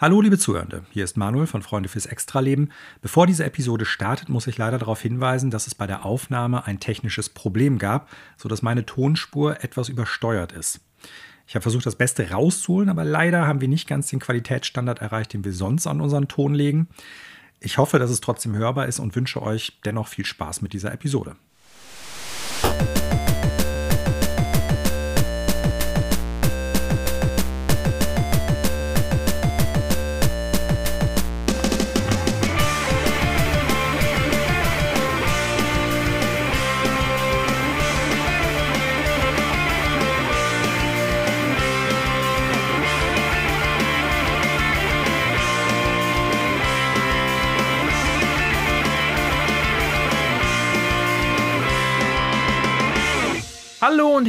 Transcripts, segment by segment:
Hallo liebe Zuhörende, hier ist Manuel von Freunde fürs Extraleben. Bevor diese Episode startet, muss ich leider darauf hinweisen, dass es bei der Aufnahme ein technisches Problem gab, sodass meine Tonspur etwas übersteuert ist. Ich habe versucht, das Beste rauszuholen, aber leider haben wir nicht ganz den Qualitätsstandard erreicht, den wir sonst an unseren Ton legen. Ich hoffe, dass es trotzdem hörbar ist und wünsche euch dennoch viel Spaß mit dieser Episode.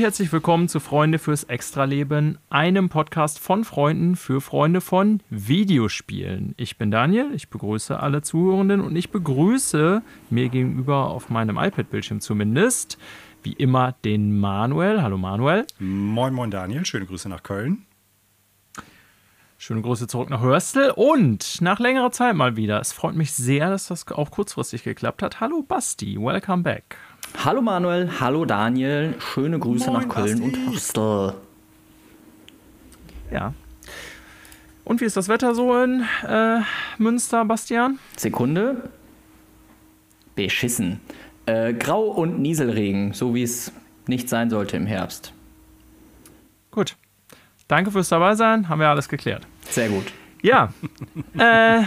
Herzlich willkommen zu Freunde fürs Extraleben, einem Podcast von Freunden für Freunde von Videospielen. Ich bin Daniel, ich begrüße alle Zuhörenden und ich begrüße mir gegenüber auf meinem iPad-Bildschirm zumindest, wie immer, den Manuel. Hallo Manuel. Moin, moin Daniel, schöne Grüße nach Köln. Schöne Grüße zurück nach Hörstel und nach längerer Zeit mal wieder. Es freut mich sehr, dass das auch kurzfristig geklappt hat. Hallo Basti, welcome back. Hallo Manuel, hallo Daniel, schöne Grüße Moin, nach Köln und Hörstel. Ja. Und wie ist das Wetter so in äh, Münster, Bastian? Sekunde. Beschissen. Äh, Grau und Nieselregen, so wie es nicht sein sollte im Herbst. Gut. Danke fürs Dabeisein, haben wir alles geklärt. Sehr gut. Ja. äh,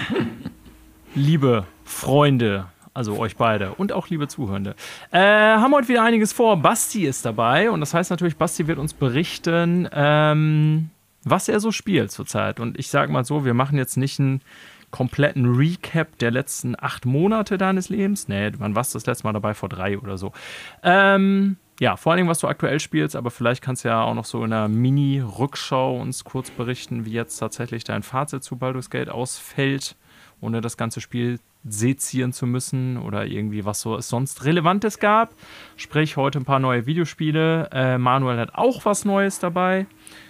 liebe Freunde also euch beide und auch liebe Zuhörende. Äh, haben heute wieder einiges vor. Basti ist dabei und das heißt natürlich, Basti wird uns berichten, ähm, was er so spielt zurzeit. Und ich sage mal so, wir machen jetzt nicht einen kompletten Recap der letzten acht Monate deines Lebens. Nee, wann warst du das letzte Mal dabei? Vor drei oder so. Ähm, ja, vor allem, was du aktuell spielst, aber vielleicht kannst du ja auch noch so in einer Mini-Rückschau uns kurz berichten, wie jetzt tatsächlich dein Fazit zu Baldur's Gate ausfällt, ohne das ganze Spiel sezieren zu müssen oder irgendwie was so sonst Relevantes gab. Sprich, heute ein paar neue Videospiele. Äh, Manuel hat auch was Neues dabei.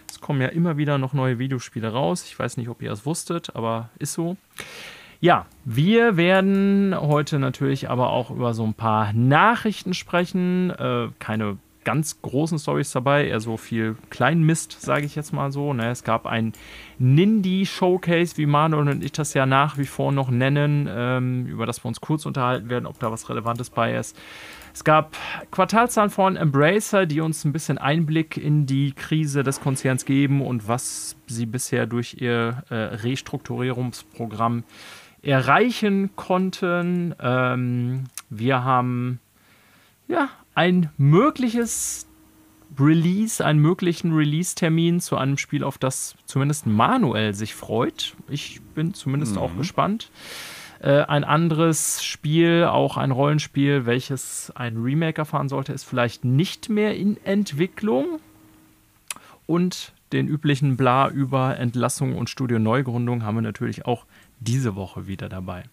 Es kommen ja immer wieder noch neue Videospiele raus. Ich weiß nicht, ob ihr es wusstet, aber ist so. Ja, wir werden heute natürlich aber auch über so ein paar Nachrichten sprechen. Äh, keine ganz großen Stories dabei, eher so viel Kleinmist, sage ich jetzt mal so. Ne? Es gab ein Nindy-Showcase, wie Manuel und ich das ja nach wie vor noch nennen, ähm, über das wir uns kurz unterhalten werden, ob da was Relevantes bei ist. Es gab Quartalzahlen von Embracer, die uns ein bisschen Einblick in die Krise des Konzerns geben und was sie bisher durch ihr äh, Restrukturierungsprogramm erreichen konnten. Ähm, wir haben ja ein mögliches Release, einen möglichen Release-Termin zu einem Spiel, auf das zumindest Manuel sich freut. Ich bin zumindest mhm. auch gespannt. Äh, ein anderes Spiel, auch ein Rollenspiel, welches ein Remake erfahren sollte, ist vielleicht nicht mehr in Entwicklung. Und den üblichen Bla über Entlassung und Studio-Neugründung haben wir natürlich auch diese Woche wieder dabei.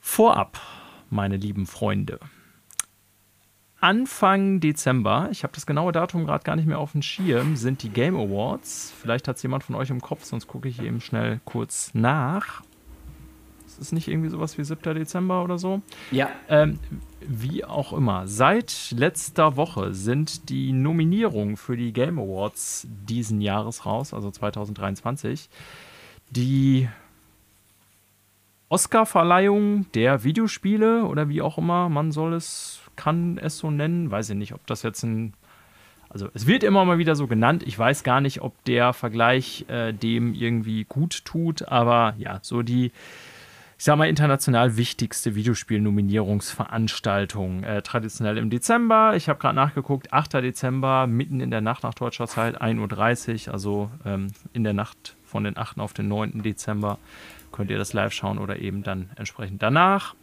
Vorab, meine lieben Freunde, Anfang Dezember, ich habe das genaue Datum gerade gar nicht mehr auf dem Schirm, sind die Game Awards. Vielleicht hat es jemand von euch im Kopf, sonst gucke ich eben schnell kurz nach. Ist es nicht irgendwie sowas wie 7. Dezember oder so? Ja. Ähm, wie auch immer. Seit letzter Woche sind die Nominierungen für die Game Awards diesen Jahres raus, also 2023. Die Oscar-Verleihung der Videospiele oder wie auch immer man soll es kann es so nennen. Weiß ich nicht, ob das jetzt ein. Also es wird immer mal wieder so genannt. Ich weiß gar nicht, ob der Vergleich äh, dem irgendwie gut tut, aber ja, so die, ich sag mal, international wichtigste Videospiel-Nominierungsveranstaltung. Äh, traditionell im Dezember. Ich habe gerade nachgeguckt, 8. Dezember, mitten in der Nacht nach deutscher Zeit, 1.30 Uhr, also ähm, in der Nacht von den 8. auf den 9. Dezember könnt ihr das live schauen oder eben dann entsprechend danach.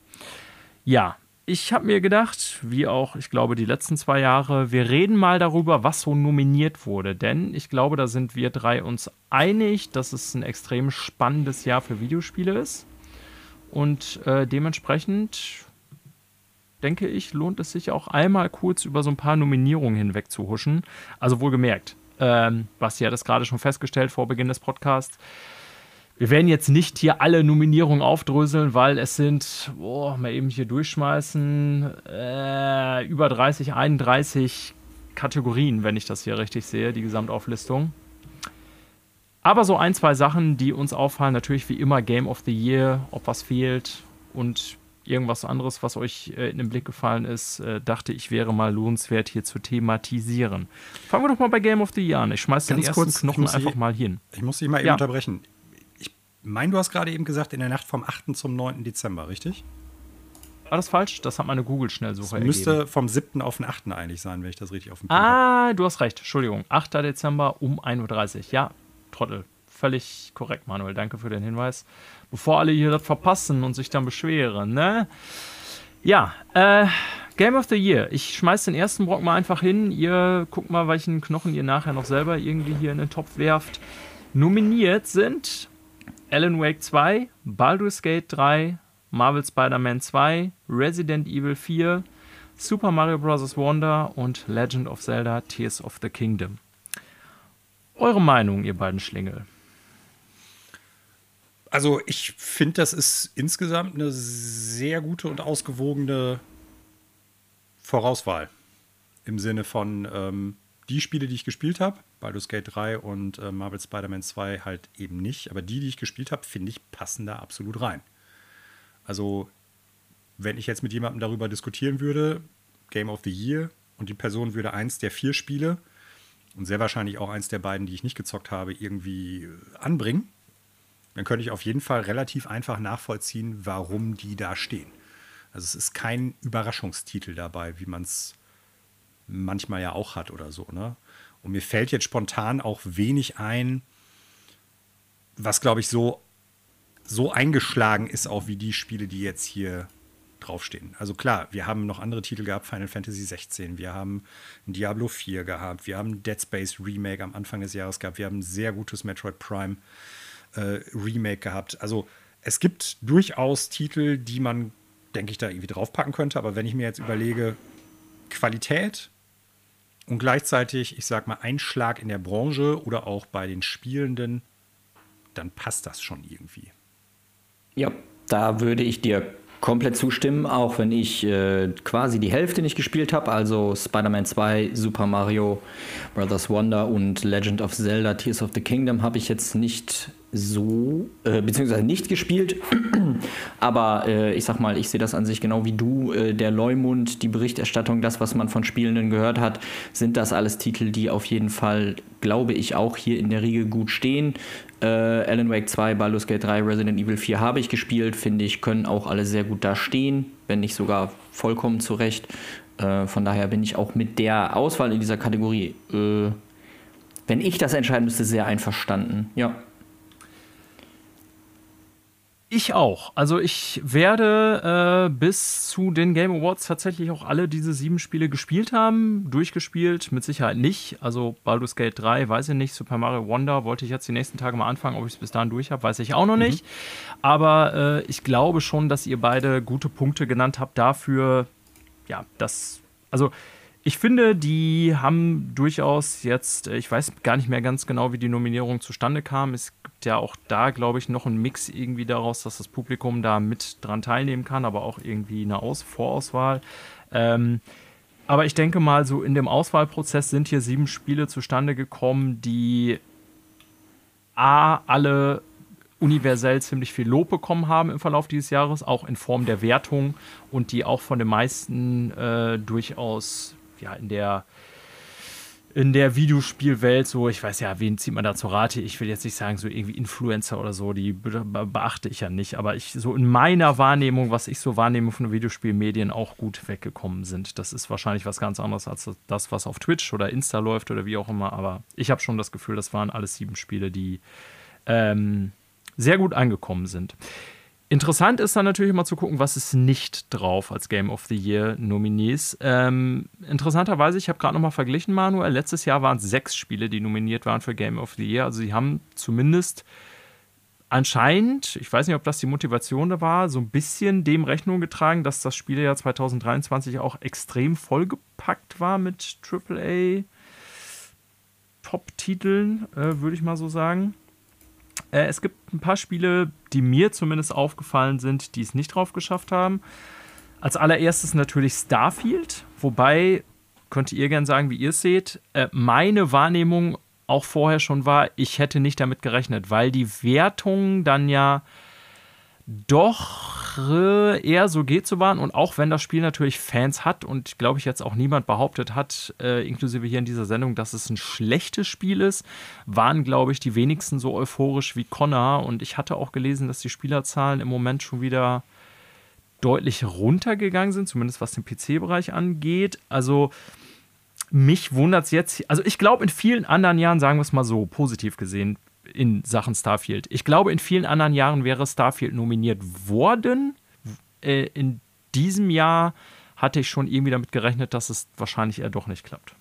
Ja, ich habe mir gedacht, wie auch, ich glaube, die letzten zwei Jahre, wir reden mal darüber, was so nominiert wurde. Denn ich glaube, da sind wir drei uns einig, dass es ein extrem spannendes Jahr für Videospiele ist. Und äh, dementsprechend denke ich, lohnt es sich auch einmal kurz über so ein paar Nominierungen hinweg zu huschen. Also wohlgemerkt, ähm, Basti hat es gerade schon festgestellt vor Beginn des Podcasts wir werden jetzt nicht hier alle Nominierungen aufdröseln, weil es sind, boah, mal eben hier durchschmeißen, äh, über 30, 31 Kategorien, wenn ich das hier richtig sehe, die Gesamtauflistung. Aber so ein, zwei Sachen, die uns auffallen, natürlich wie immer Game of the Year, ob was fehlt und irgendwas anderes, was euch äh, in den Blick gefallen ist, äh, dachte ich, wäre mal lohnenswert hier zu thematisieren. Fangen wir doch mal bei Game of the Year an. Ich schmeiß den ersten kurz, Knochen einfach mal hin. Ich muss dich mal eben ja. unterbrechen. Meine, du hast gerade eben gesagt, in der Nacht vom 8. zum 9. Dezember, richtig? War das falsch? Das hat meine Google-Schnellsuche ergeben. müsste vom 7. auf den 8. eigentlich sein, wenn ich das richtig auf dem Punkt Ah, habe. du hast recht. Entschuldigung. 8. Dezember um 1.30 Uhr. Ja, Trottel. Völlig korrekt, Manuel. Danke für den Hinweis. Bevor alle hier das verpassen und sich dann beschweren, ne? Ja, äh, Game of the Year. Ich schmeiß den ersten Brock mal einfach hin. Ihr guckt mal, welchen Knochen ihr nachher noch selber irgendwie hier in den Topf werft. Nominiert sind Alan Wake 2, Baldur's Gate 3, Marvel Spider-Man 2, Resident Evil 4, Super Mario Bros. Wonder und Legend of Zelda Tears of the Kingdom. Eure Meinung, ihr beiden Schlingel? Also ich finde, das ist insgesamt eine sehr gute und ausgewogene Vorauswahl. Im Sinne von ähm, die Spiele, die ich gespielt habe, Baldur's Gate 3 und äh, Marvel Spider-Man 2 halt eben nicht. Aber die, die ich gespielt habe, finde ich, passen da absolut rein. Also wenn ich jetzt mit jemandem darüber diskutieren würde, Game of the Year, und die Person würde eins der vier Spiele und sehr wahrscheinlich auch eins der beiden, die ich nicht gezockt habe, irgendwie anbringen, dann könnte ich auf jeden Fall relativ einfach nachvollziehen, warum die da stehen. Also es ist kein Überraschungstitel dabei, wie man es manchmal ja auch hat oder so. Ne? Und mir fällt jetzt spontan auch wenig ein, was, glaube ich, so, so eingeschlagen ist, auch wie die Spiele, die jetzt hier draufstehen. Also klar, wir haben noch andere Titel gehabt, Final Fantasy 16, wir haben Diablo 4 gehabt, wir haben Dead Space Remake am Anfang des Jahres gehabt, wir haben ein sehr gutes Metroid Prime äh, Remake gehabt. Also es gibt durchaus Titel, die man, denke ich, da irgendwie draufpacken könnte. Aber wenn ich mir jetzt überlege, Qualität und gleichzeitig, ich sag mal, Einschlag in der Branche oder auch bei den Spielenden, dann passt das schon irgendwie. Ja, da würde ich dir komplett zustimmen, auch wenn ich äh, quasi die Hälfte nicht gespielt habe, also Spider-Man 2, Super Mario Brothers Wonder und Legend of Zelda Tears of the Kingdom habe ich jetzt nicht so, äh, beziehungsweise nicht gespielt. Aber äh, ich sag mal, ich sehe das an sich genau wie du. Äh, der Leumund, die Berichterstattung, das, was man von Spielenden gehört hat, sind das alles Titel, die auf jeden Fall, glaube ich, auch hier in der Riege gut stehen. Äh, Alan Wake 2, Baldur's Gate 3, Resident Evil 4 habe ich gespielt, finde ich, können auch alle sehr gut da stehen, wenn nicht sogar vollkommen zurecht. Äh, von daher bin ich auch mit der Auswahl in dieser Kategorie, äh, wenn ich das entscheiden müsste, sehr einverstanden. Ja. Ich auch. Also ich werde äh, bis zu den Game Awards tatsächlich auch alle diese sieben Spiele gespielt haben. Durchgespielt, mit Sicherheit nicht. Also Baldur's Gate 3, weiß ich nicht. Super Mario Wonder wollte ich jetzt die nächsten Tage mal anfangen. Ob ich es bis dahin durch habe, weiß ich auch noch mhm. nicht. Aber äh, ich glaube schon, dass ihr beide gute Punkte genannt habt dafür, ja, dass. Also ich finde, die haben durchaus jetzt, äh, ich weiß gar nicht mehr ganz genau, wie die Nominierung zustande kam. Es ja auch da, glaube ich, noch einen Mix irgendwie daraus, dass das Publikum da mit dran teilnehmen kann, aber auch irgendwie eine Aus Vorauswahl. Ähm, aber ich denke mal, so in dem Auswahlprozess sind hier sieben Spiele zustande gekommen, die A, alle universell ziemlich viel Lob bekommen haben im Verlauf dieses Jahres, auch in Form der Wertung und die auch von den meisten äh, durchaus ja, in der in der Videospielwelt so, ich weiß ja, wen zieht man da zur Rate? Ich will jetzt nicht sagen, so irgendwie Influencer oder so, die beachte ich ja nicht, aber ich so in meiner Wahrnehmung, was ich so wahrnehme von Videospielmedien, auch gut weggekommen sind. Das ist wahrscheinlich was ganz anderes als das, was auf Twitch oder Insta läuft oder wie auch immer, aber ich habe schon das Gefühl, das waren alles sieben Spiele, die ähm, sehr gut angekommen sind. Interessant ist dann natürlich immer zu gucken, was ist nicht drauf als Game of the Year Nominees. Ähm, interessanterweise, ich habe gerade nochmal verglichen, Manuel. Letztes Jahr waren es sechs Spiele, die nominiert waren für Game of the Year. Also sie haben zumindest anscheinend, ich weiß nicht, ob das die Motivation da war, so ein bisschen dem Rechnung getragen, dass das Spielejahr 2023 auch extrem vollgepackt war mit AAA Top-Titeln, äh, würde ich mal so sagen. Äh, es gibt ein paar Spiele, die mir zumindest aufgefallen sind, die es nicht drauf geschafft haben. Als allererstes natürlich Starfield, wobei, könnt ihr gern sagen, wie ihr es seht, äh, meine Wahrnehmung auch vorher schon war, ich hätte nicht damit gerechnet, weil die Wertungen dann ja doch äh, eher so geht zu waren. Und auch wenn das Spiel natürlich Fans hat und glaube ich jetzt auch niemand behauptet hat, äh, inklusive hier in dieser Sendung, dass es ein schlechtes Spiel ist, waren glaube ich die wenigsten so euphorisch wie Connor. Und ich hatte auch gelesen, dass die Spielerzahlen im Moment schon wieder deutlich runtergegangen sind, zumindest was den PC-Bereich angeht. Also mich wundert es jetzt, also ich glaube in vielen anderen Jahren, sagen wir es mal so, positiv gesehen, in Sachen Starfield. Ich glaube, in vielen anderen Jahren wäre Starfield nominiert worden. Äh, in diesem Jahr hatte ich schon irgendwie damit gerechnet, dass es wahrscheinlich eher doch nicht klappt.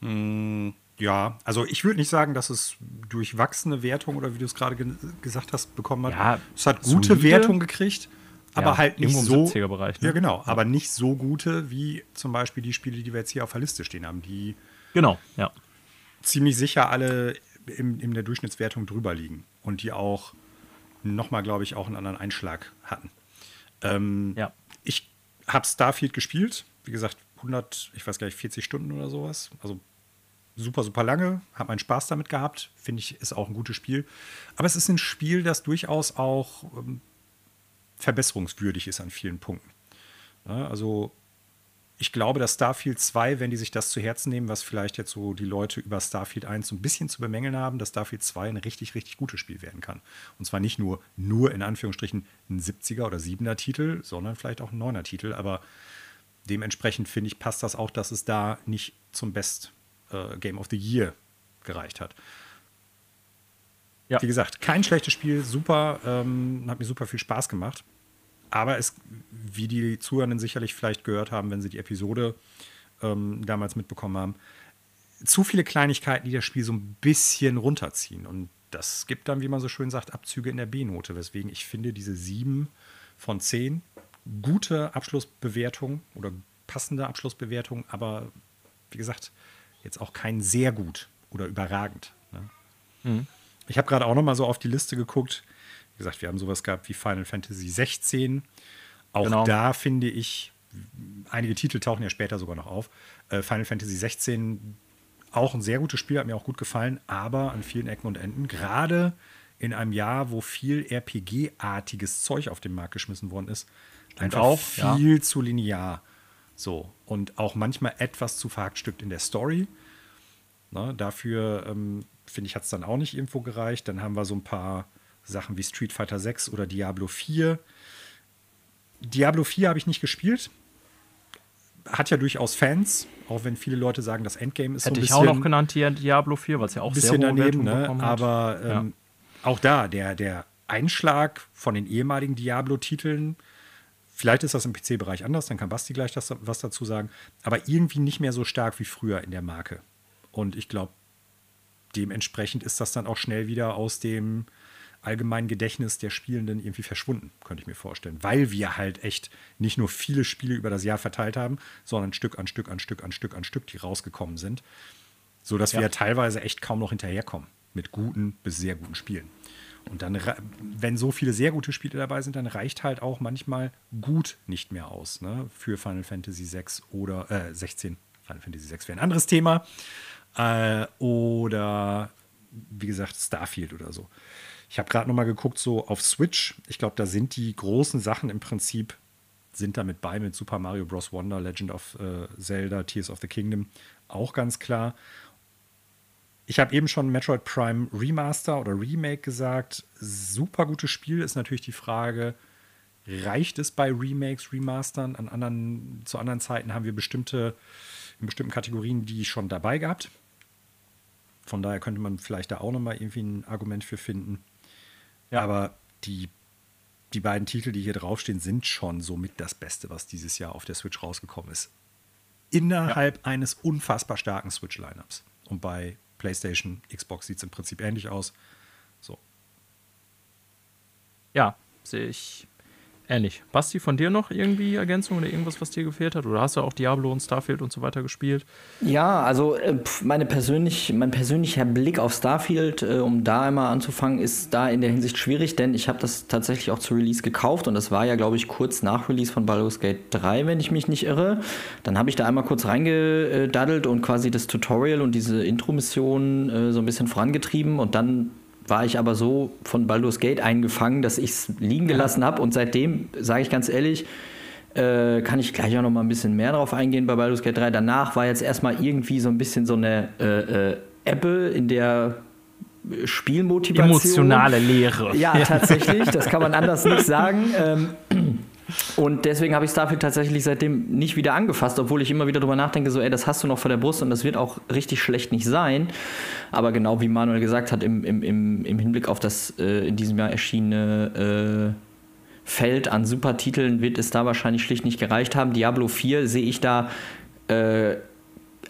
Mm, ja, also ich würde nicht sagen, dass es durchwachsene Wertung oder wie du es gerade ge gesagt hast, bekommen hat. Ja, es hat gute solide. Wertung gekriegt, aber ja, halt nicht so. Bereich, ne? Ja, genau, aber nicht so gute wie zum Beispiel die Spiele, die wir jetzt hier auf der Liste stehen haben, die genau, ja. ziemlich sicher alle in, in der Durchschnittswertung drüber liegen und die auch nochmal, glaube ich, auch einen anderen Einschlag hatten. Ähm, ja. Ich habe Starfield gespielt, wie gesagt, 100, ich weiß gar nicht, 40 Stunden oder sowas. Also super, super lange, habe meinen Spaß damit gehabt, finde ich, ist auch ein gutes Spiel. Aber es ist ein Spiel, das durchaus auch ähm, verbesserungswürdig ist an vielen Punkten. Ja, also ich glaube, dass Starfield 2, wenn die sich das zu Herzen nehmen, was vielleicht jetzt so die Leute über Starfield 1 so ein bisschen zu bemängeln haben, dass Starfield 2 ein richtig, richtig gutes Spiel werden kann. Und zwar nicht nur, nur in Anführungsstrichen ein 70er oder 7er Titel, sondern vielleicht auch ein 9er Titel. Aber dementsprechend finde ich, passt das auch, dass es da nicht zum Best äh, Game of the Year gereicht hat. Ja. Wie gesagt, kein schlechtes Spiel, super, ähm, hat mir super viel Spaß gemacht. Aber es, wie die Zuhörenden sicherlich vielleicht gehört haben, wenn sie die Episode ähm, damals mitbekommen haben, zu viele Kleinigkeiten, die das Spiel so ein bisschen runterziehen. Und das gibt dann, wie man so schön sagt, Abzüge in der B-Note, weswegen ich finde, diese 7 von 10 gute Abschlussbewertung oder passende Abschlussbewertung, aber wie gesagt, jetzt auch kein sehr gut oder überragend. Ne? Mhm. Ich habe gerade auch noch mal so auf die Liste geguckt gesagt, wir haben sowas gehabt wie Final Fantasy 16. Auch genau. da finde ich, einige Titel tauchen ja später sogar noch auf. Äh, Final Fantasy 16 auch ein sehr gutes Spiel, hat mir auch gut gefallen, aber an vielen Ecken und Enden, gerade in einem Jahr, wo viel RPG-artiges Zeug auf den Markt geschmissen worden ist, Stimmt einfach auch, viel ja. zu linear. So. Und auch manchmal etwas zu verhackstückt in der Story. Ne, dafür, ähm, finde ich, hat es dann auch nicht irgendwo gereicht. Dann haben wir so ein paar Sachen wie Street Fighter 6 oder Diablo 4. Diablo 4 habe ich nicht gespielt. Hat ja durchaus Fans, auch wenn viele Leute sagen, das Endgame ist Hätte so ein bisschen. Hätte ich auch noch genannt hier Diablo 4, weil es ja auch ein bisschen sehr daneben, ne? Aber ähm, ja. auch da, der, der Einschlag von den ehemaligen Diablo-Titeln, vielleicht ist das im PC-Bereich anders, dann kann Basti gleich das, was dazu sagen, aber irgendwie nicht mehr so stark wie früher in der Marke. Und ich glaube, dementsprechend ist das dann auch schnell wieder aus dem allgemeinen Gedächtnis der Spielenden irgendwie verschwunden, könnte ich mir vorstellen. Weil wir halt echt nicht nur viele Spiele über das Jahr verteilt haben, sondern Stück an Stück an Stück an Stück an Stück, die rausgekommen sind. So dass ja. wir teilweise echt kaum noch hinterherkommen mit guten bis sehr guten Spielen. Und dann, wenn so viele sehr gute Spiele dabei sind, dann reicht halt auch manchmal gut nicht mehr aus ne? für Final Fantasy 6 oder äh, 16. Final Fantasy 6 wäre ein anderes Thema. Äh, oder wie gesagt, Starfield oder so. Ich habe gerade noch mal geguckt, so auf Switch. Ich glaube, da sind die großen Sachen im Prinzip sind da mit bei mit Super Mario Bros. Wonder, Legend of äh, Zelda, Tears of the Kingdom auch ganz klar. Ich habe eben schon Metroid Prime Remaster oder Remake gesagt. Super gutes Spiel ist natürlich die Frage, reicht es bei Remakes, Remastern? An anderen, zu anderen Zeiten haben wir bestimmte, in bestimmten Kategorien die schon dabei gehabt. Von daher könnte man vielleicht da auch nochmal irgendwie ein Argument für finden. Ja. Aber die, die beiden Titel, die hier draufstehen, sind schon somit das Beste, was dieses Jahr auf der Switch rausgekommen ist. Innerhalb ja. eines unfassbar starken Switch-Lineups. Und bei PlayStation, Xbox sieht es im Prinzip ähnlich aus. So. Ja, sehe ich ähnlich. Basti, von dir noch irgendwie Ergänzung oder irgendwas, was dir gefehlt hat? Oder hast du auch Diablo und Starfield und so weiter gespielt? Ja, also äh, meine persönlich, mein persönlicher Blick auf Starfield, äh, um da einmal anzufangen, ist da in der Hinsicht schwierig, denn ich habe das tatsächlich auch zu Release gekauft und das war ja, glaube ich, kurz nach Release von Baldur's Gate 3, wenn ich mich nicht irre. Dann habe ich da einmal kurz reingedaddelt und quasi das Tutorial und diese Intro-Mission äh, so ein bisschen vorangetrieben und dann war ich aber so von Baldur's Gate eingefangen, dass ich es liegen gelassen habe. Und seitdem, sage ich ganz ehrlich, äh, kann ich gleich auch noch mal ein bisschen mehr drauf eingehen bei Baldur's Gate 3. Danach war jetzt erstmal irgendwie so ein bisschen so eine äh, äh, Ebbe in der Spielmotivation. Emotionale Lehre. Ja, tatsächlich. Das kann man anders nicht sagen. Ähm, und deswegen habe ich Starfield tatsächlich seitdem nicht wieder angefasst, obwohl ich immer wieder drüber nachdenke, so, ey, das hast du noch vor der Brust und das wird auch richtig schlecht nicht sein. Aber genau wie Manuel gesagt hat, im, im, im, im Hinblick auf das äh, in diesem Jahr erschienene äh, Feld an Supertiteln wird es da wahrscheinlich schlicht nicht gereicht haben. Diablo 4 sehe ich da äh,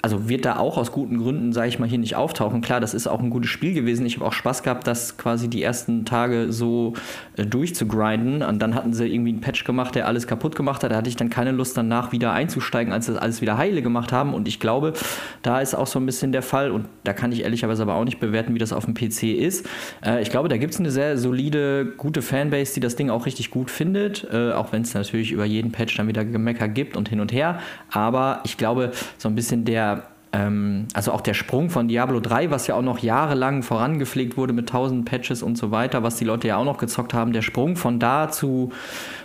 also wird da auch aus guten Gründen, sage ich mal, hier nicht auftauchen. Klar, das ist auch ein gutes Spiel gewesen. Ich habe auch Spaß gehabt, das quasi die ersten Tage so äh, durchzugrinden. Und dann hatten sie irgendwie einen Patch gemacht, der alles kaputt gemacht hat. Da hatte ich dann keine Lust, danach wieder einzusteigen, als sie das alles wieder heile gemacht haben. Und ich glaube, da ist auch so ein bisschen der Fall. Und da kann ich ehrlicherweise aber auch nicht bewerten, wie das auf dem PC ist. Äh, ich glaube, da gibt es eine sehr solide, gute Fanbase, die das Ding auch richtig gut findet. Äh, auch wenn es natürlich über jeden Patch dann wieder Gemecker gibt und hin und her. Aber ich glaube, so ein bisschen der ähm, also auch der Sprung von Diablo 3, was ja auch noch jahrelang vorangepflegt wurde mit 1000 Patches und so weiter, was die Leute ja auch noch gezockt haben, der Sprung von da zu,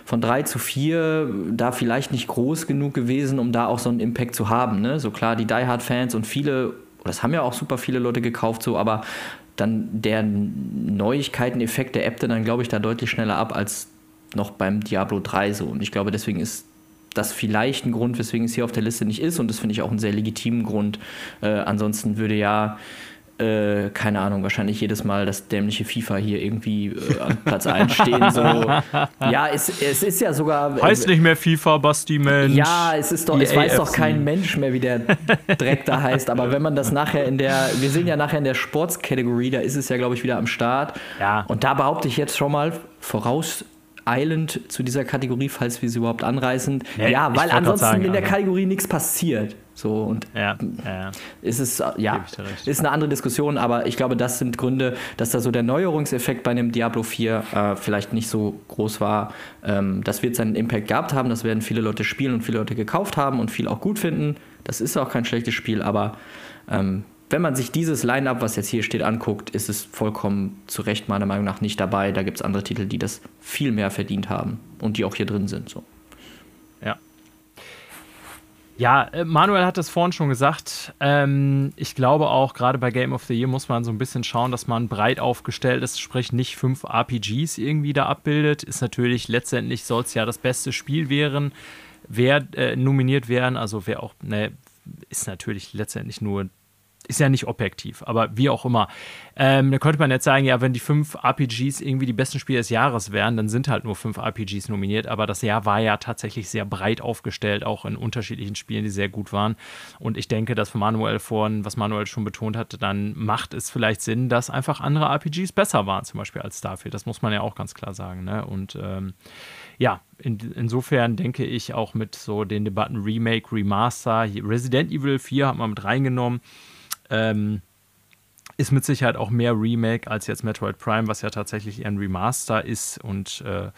von 3 zu 4, da vielleicht nicht groß genug gewesen, um da auch so einen Impact zu haben. Ne? So klar, die Die Hard Fans und viele, das haben ja auch super viele Leute gekauft, so, aber dann der Neuigkeiten-Effekt, der ebbte dann, glaube ich, da deutlich schneller ab als noch beim Diablo 3 so. Und ich glaube, deswegen ist das vielleicht ein Grund, weswegen es hier auf der Liste nicht ist. Und das finde ich auch einen sehr legitimen Grund. Äh, ansonsten würde ja, äh, keine Ahnung, wahrscheinlich jedes Mal das dämliche FIFA hier irgendwie äh, an Platz 1 stehen. So. Ja, es, es ist ja sogar. Äh, heißt nicht mehr FIFA, Basti Mensch. Ja, es ist doch, es weiß doch kein Mensch mehr, wie der Dreck da heißt. Aber wenn man das nachher in der, wir sehen ja nachher in der Sportskategorie, da ist es ja, glaube ich, wieder am Start. Ja. Und da behaupte ich jetzt schon mal voraus eilend zu dieser Kategorie, falls wir sie überhaupt anreißen. Ja, ja weil ansonsten sagen, in der also. Kategorie nichts passiert. So und ja, ja. ist es ja ist eine andere Diskussion, aber ich glaube, das sind Gründe, dass da so der Neuerungseffekt bei einem Diablo 4 äh, vielleicht nicht so groß war. Ähm, das wird seinen Impact gehabt haben, das werden viele Leute spielen und viele Leute gekauft haben und viel auch gut finden. Das ist auch kein schlechtes Spiel, aber ähm, wenn man sich dieses Line-up, was jetzt hier steht, anguckt, ist es vollkommen zu Recht meiner Meinung nach nicht dabei. Da gibt es andere Titel, die das viel mehr verdient haben und die auch hier drin sind. So. Ja. Ja, äh, Manuel hat es vorhin schon gesagt. Ähm, ich glaube auch, gerade bei Game of the Year muss man so ein bisschen schauen, dass man breit aufgestellt ist, sprich nicht fünf RPGs irgendwie da abbildet. Ist natürlich, letztendlich soll es ja das beste Spiel werden, wer äh, nominiert werden. Also wer auch, ne, ist natürlich letztendlich nur ist ja nicht objektiv, aber wie auch immer. Ähm, da könnte man jetzt sagen, ja, wenn die fünf RPGs irgendwie die besten Spiele des Jahres wären, dann sind halt nur fünf RPGs nominiert. Aber das Jahr war ja tatsächlich sehr breit aufgestellt, auch in unterschiedlichen Spielen, die sehr gut waren. Und ich denke, dass Manuel vorhin, was Manuel schon betont hatte, dann macht es vielleicht Sinn, dass einfach andere RPGs besser waren, zum Beispiel als Starfield. Das muss man ja auch ganz klar sagen. Ne? Und ähm, ja, in, insofern denke ich auch mit so den Debatten Remake, Remaster, Resident Evil 4 hat man mit reingenommen. Ähm, ist mit Sicherheit auch mehr Remake als jetzt Metroid Prime, was ja tatsächlich eher ein Remaster ist. Und äh,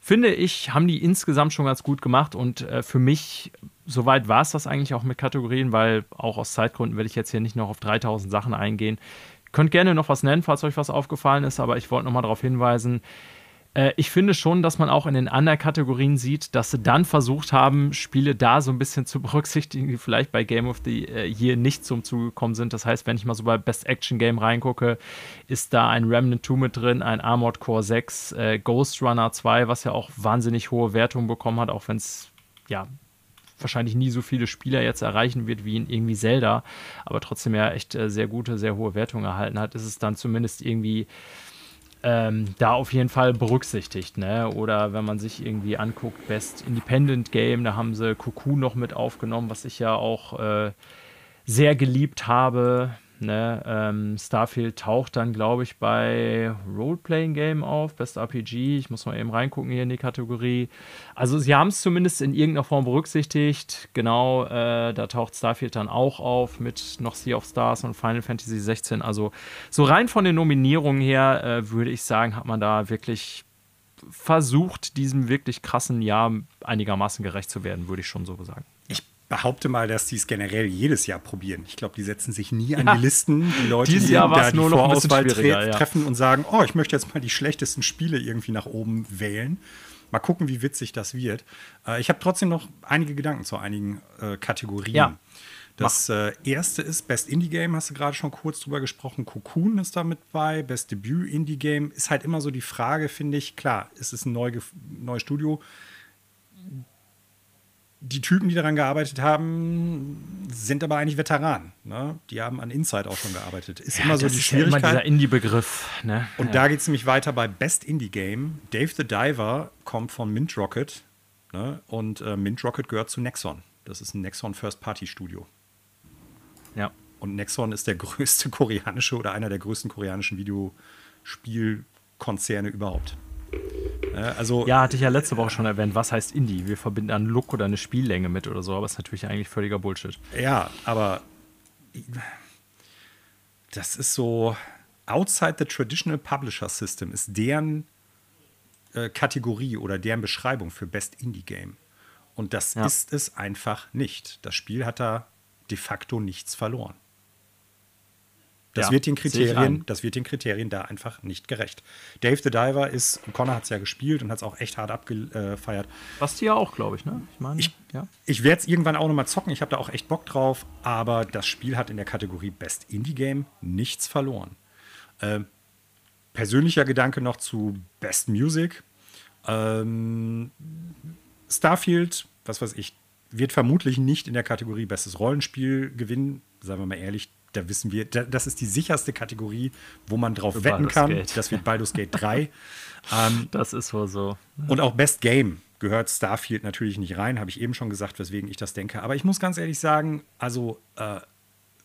finde ich, haben die insgesamt schon ganz gut gemacht. Und äh, für mich, soweit war es das eigentlich auch mit Kategorien, weil auch aus Zeitgründen werde ich jetzt hier nicht noch auf 3000 Sachen eingehen. Könnt gerne noch was nennen, falls euch was aufgefallen ist, aber ich wollte noch mal darauf hinweisen, äh, ich finde schon, dass man auch in den anderen Kategorien sieht, dass sie dann versucht haben, Spiele da so ein bisschen zu berücksichtigen, die vielleicht bei Game of the Year nicht zum Zuge gekommen sind. Das heißt, wenn ich mal so bei Best Action Game reingucke, ist da ein Remnant 2 mit drin, ein Armored Core 6, äh, Ghost Runner 2, was ja auch wahnsinnig hohe Wertungen bekommen hat, auch wenn es ja wahrscheinlich nie so viele Spieler jetzt erreichen wird wie in irgendwie Zelda, aber trotzdem ja echt äh, sehr gute, sehr hohe Wertungen erhalten hat, ist es dann zumindest irgendwie ähm, da auf jeden Fall berücksichtigt. Ne? Oder wenn man sich irgendwie anguckt, Best Independent Game, da haben sie Cocoon noch mit aufgenommen, was ich ja auch äh, sehr geliebt habe. Ne? ähm, Starfield taucht dann, glaube ich, bei Roleplaying Game auf, Best RPG. Ich muss mal eben reingucken hier in die Kategorie. Also sie haben es zumindest in irgendeiner Form berücksichtigt. Genau, äh, da taucht Starfield dann auch auf mit noch Sea of Stars und Final Fantasy 16. Also so rein von den Nominierungen her äh, würde ich sagen, hat man da wirklich versucht, diesem wirklich krassen Jahr einigermaßen gerecht zu werden, würde ich schon so sagen. Behaupte mal, dass die es generell jedes Jahr probieren. Ich glaube, die setzen sich nie an die Listen. Die Leute, Dieses die Jahr da die nur Vorauswahl tre ja. treffen und sagen, oh, ich möchte jetzt mal die schlechtesten Spiele irgendwie nach oben wählen. Mal gucken, wie witzig das wird. Äh, ich habe trotzdem noch einige Gedanken zu einigen äh, Kategorien. Ja. Das äh, erste ist Best Indie Game, hast du gerade schon kurz drüber gesprochen. Cocoon ist da mit bei. Best Debüt Indie Game ist halt immer so die Frage, finde ich. Klar, es ist ein neu, neues Studio. Die Typen, die daran gearbeitet haben, sind aber eigentlich Veteranen. Ne? Die haben an Inside auch schon gearbeitet. Ist immer so das die ist ja immer Schwierigkeit. dieser Indie-Begriff. Ne? Und ja. da geht es nämlich weiter bei Best Indie Game. Dave the Diver kommt von Mint Rocket. Ne? Und äh, Mint Rocket gehört zu Nexon. Das ist ein Nexon First-Party-Studio. ja. Und Nexon ist der größte koreanische oder einer der größten koreanischen Videospielkonzerne überhaupt. Äh, also, Ja, hatte ich ja letzte Woche schon erwähnt. Was heißt Indie? Wir verbinden einen Look oder eine Spiellänge mit oder so, aber ist natürlich eigentlich völliger Bullshit. ja, aber das ist so outside the traditional publisher system ist deren äh, Kategorie oder deren Beschreibung für Best Indie Game. Und das Ja. ist es einfach nicht. Das Spiel hat da de facto nichts verloren. Das, Ja, wird den Kriterien, das wird den Kriterien da einfach nicht gerecht. Dave the Diver ist, Connor hat es ja gespielt und hat es auch echt hart abgefeiert. Basti ja auch, glaube ich, ne? Ich meine, Ich- ja. Ich werde es irgendwann auch nochmal zocken. Ich habe da auch echt Bock drauf. Aber das Spiel hat in der Kategorie Best Indie Game nichts verloren. Ähm, persönlicher Gedanke noch zu Best Music. Ähm, Starfield, was weiß ich, wird vermutlich nicht in der Kategorie Bestes Rollenspiel gewinnen. Sagen wir mal ehrlich, da wissen wir, da, das ist die sicherste Kategorie, wo man drauf Für wetten Baldur's kann. Gate. Das wird Baldur's Gate 3. Das ist wohl so. Und auch Best Game gehört Starfield natürlich nicht rein, habe ich eben schon gesagt, weswegen ich das denke. Aber ich muss ganz ehrlich sagen, also äh,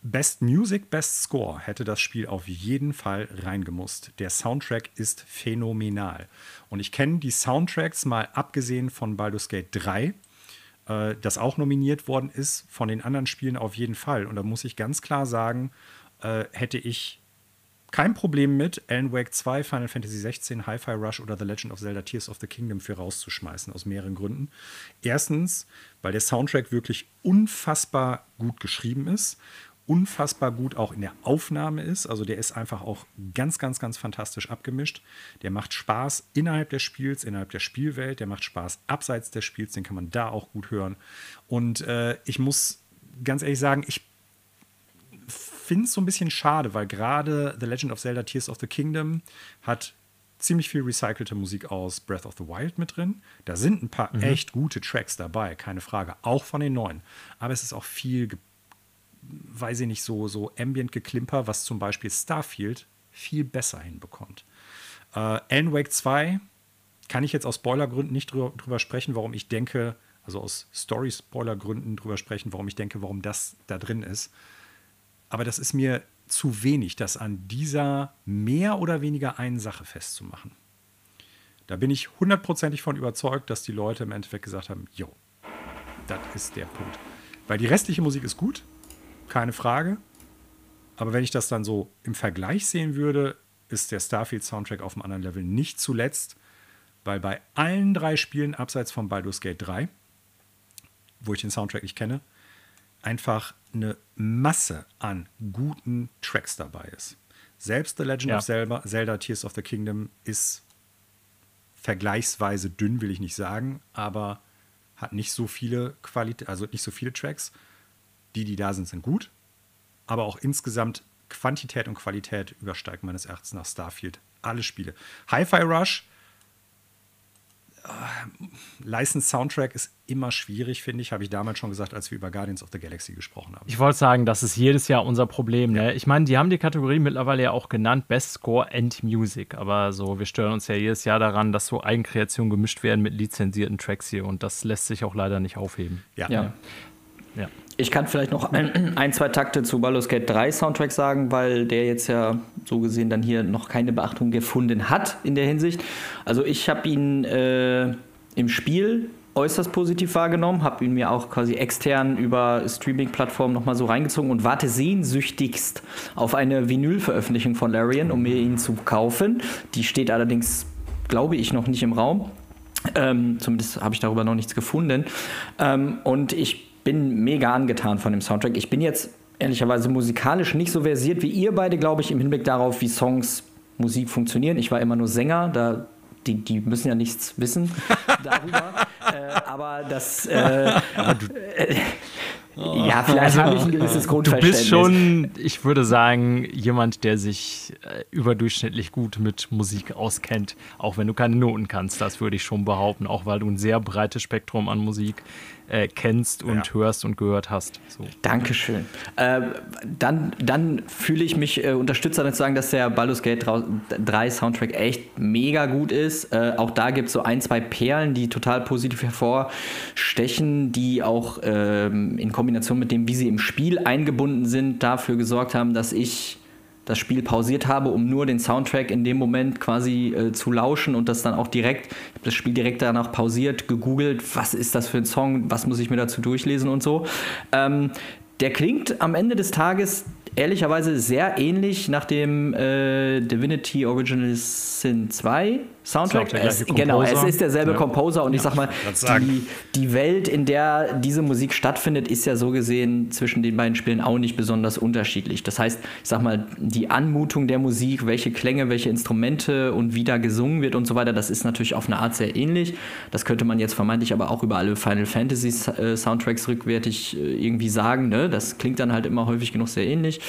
Best Music, Best Score hätte das Spiel auf jeden Fall reingemusst. Der Soundtrack ist phänomenal. Und ich kenne die Soundtracks mal abgesehen von Baldur's Gate 3, äh, das auch nominiert worden ist, von den anderen Spielen auf jeden Fall. Und da muss ich ganz klar sagen, äh, hätte ich kein Problem mit, Alan Wake 2, Final Fantasy 16, Hi-Fi Rush oder The Legend of Zelda Tears of the Kingdom für rauszuschmeißen, aus mehreren Gründen. Erstens, weil der Soundtrack wirklich unfassbar gut geschrieben ist, unfassbar gut auch in der Aufnahme ist. Also der ist einfach auch ganz, ganz, ganz fantastisch abgemischt. Der macht Spaß innerhalb des Spiels, innerhalb der Spielwelt. Der macht Spaß abseits des Spiels, den kann man da auch gut hören. Und äh, ich muss ganz ehrlich sagen, ich finde es so ein bisschen schade, weil gerade The Legend of Zelda Tears of the Kingdom hat ziemlich viel recycelte Musik aus Breath of the Wild mit drin. Da sind ein paar echt gute Tracks dabei, keine Frage, auch von den neuen. Aber es ist auch viel, ge- weiß ich nicht, so, so ambient geklimper, was zum Beispiel Starfield viel besser hinbekommt. Äh, Alan Wake 2 kann ich jetzt aus Spoilergründen nicht drüber, drüber sprechen, warum ich denke, also aus Story-Spoiler-Gründen drüber sprechen, warum ich denke, warum das da drin ist. Aber das ist mir zu wenig, das an dieser mehr oder weniger einen Sache festzumachen. Da bin ich hundertprozentig von überzeugt, dass die Leute im Endeffekt gesagt haben, jo, das ist der Punkt. Weil die restliche Musik ist gut, keine Frage. Aber wenn ich das dann so im Vergleich sehen würde, ist der Starfield-Soundtrack auf einem anderen Level. Nicht zuletzt, weil bei allen drei Spielen abseits von Baldur's Gate 3, wo ich den Soundtrack nicht kenne, einfach eine Masse an guten Tracks dabei ist. Selbst The Legend Ja. of Zelda, Zelda Tears of the Kingdom ist vergleichsweise dünn, will ich nicht sagen, aber hat nicht so viele Qualität, also nicht so viele Tracks. Die, die da sind, sind gut. Aber auch insgesamt Quantität und Qualität übersteigt meines Erachtens nach Starfield alle Spiele. Hi-Fi Rush, äh, License Soundtrack ist immer schwierig, finde ich. Habe ich damals schon gesagt, als wir über Guardians of the Galaxy gesprochen haben. Ich wollte sagen, das ist jedes Jahr unser Problem. Ne? Ich meine, die haben die Kategorie mittlerweile ja auch genannt Best Score and Music. Aber so, wir stören uns ja jedes Jahr daran, dass so Eigenkreationen gemischt werden mit lizenzierten Tracks hier. Und das lässt sich auch leider nicht aufheben. Ja. Ja. Ja. Ich kann vielleicht noch ein, ein, zwei Takte zu Baldur's Gate 3 Soundtrack sagen, weil der jetzt ja so gesehen dann hier noch keine Beachtung gefunden hat in der Hinsicht. Also ich habe ihn äh, im Spiel äußerst positiv wahrgenommen, habe ihn mir auch quasi extern über Streaming-Plattformen nochmal so reingezogen und warte sehnsüchtigst auf eine Vinyl-Veröffentlichung von Larian, um mir ihn zu kaufen. Die steht allerdings, glaube ich, noch nicht im Raum. Ähm, zumindest habe ich darüber noch nichts gefunden. Ähm, und ich bin mega angetan von dem Soundtrack. Ich bin jetzt ehrlicherweise musikalisch nicht so versiert wie ihr beide, glaube ich, im Hinblick darauf, wie Songs Musik funktionieren. Ich war immer nur Sänger, da die, die müssen ja nichts wissen darüber. äh, aber das. Äh, äh, ja, vielleicht habe ich ein gewisses Grundverständnis. Du bist schon, ich würde sagen, jemand, der sich äh, überdurchschnittlich gut mit Musik auskennt, auch wenn du keine Noten kannst. Das würde ich schon behaupten, auch weil du ein sehr breites Spektrum an Musik äh, kennst und ja. hörst und gehört hast. So. Dankeschön. Äh, dann dann fühle ich mich äh, unterstützt zu sagen, dass der Baldur's Gate 3 Soundtrack echt mega gut ist. Äh, auch da gibt es so ein, zwei Perlen, die total positiv hervorstechen, die auch ähm, in Kombination mit dem, wie sie im Spiel eingebunden sind, dafür gesorgt haben, dass ich das Spiel pausiert habe, um nur den Soundtrack in dem Moment quasi äh, zu lauschen und das dann auch direkt, ich habe das Spiel direkt danach pausiert, gegoogelt, was ist das für ein Song, was muss ich mir dazu durchlesen und so. Ähm, der klingt am Ende des Tages ehrlicherweise sehr ähnlich nach dem äh, Divinity Original Sin 2 Soundtrack. Es, genau, es ist derselbe ja. Composer und ja, ich sag mal, die, die Welt, in der diese Musik stattfindet, ist ja so gesehen zwischen den beiden Spielen auch nicht besonders unterschiedlich. Das heißt, ich sag mal, die Anmutung der Musik, welche Klänge, welche Instrumente und wie da gesungen wird und so weiter, das ist natürlich auf eine Art sehr ähnlich. Das könnte man jetzt vermeintlich aber auch über alle Final Fantasy äh, Soundtracks rückwärtig äh, irgendwie sagen. Ne? Das klingt dann halt immer häufig genug sehr ähnlich.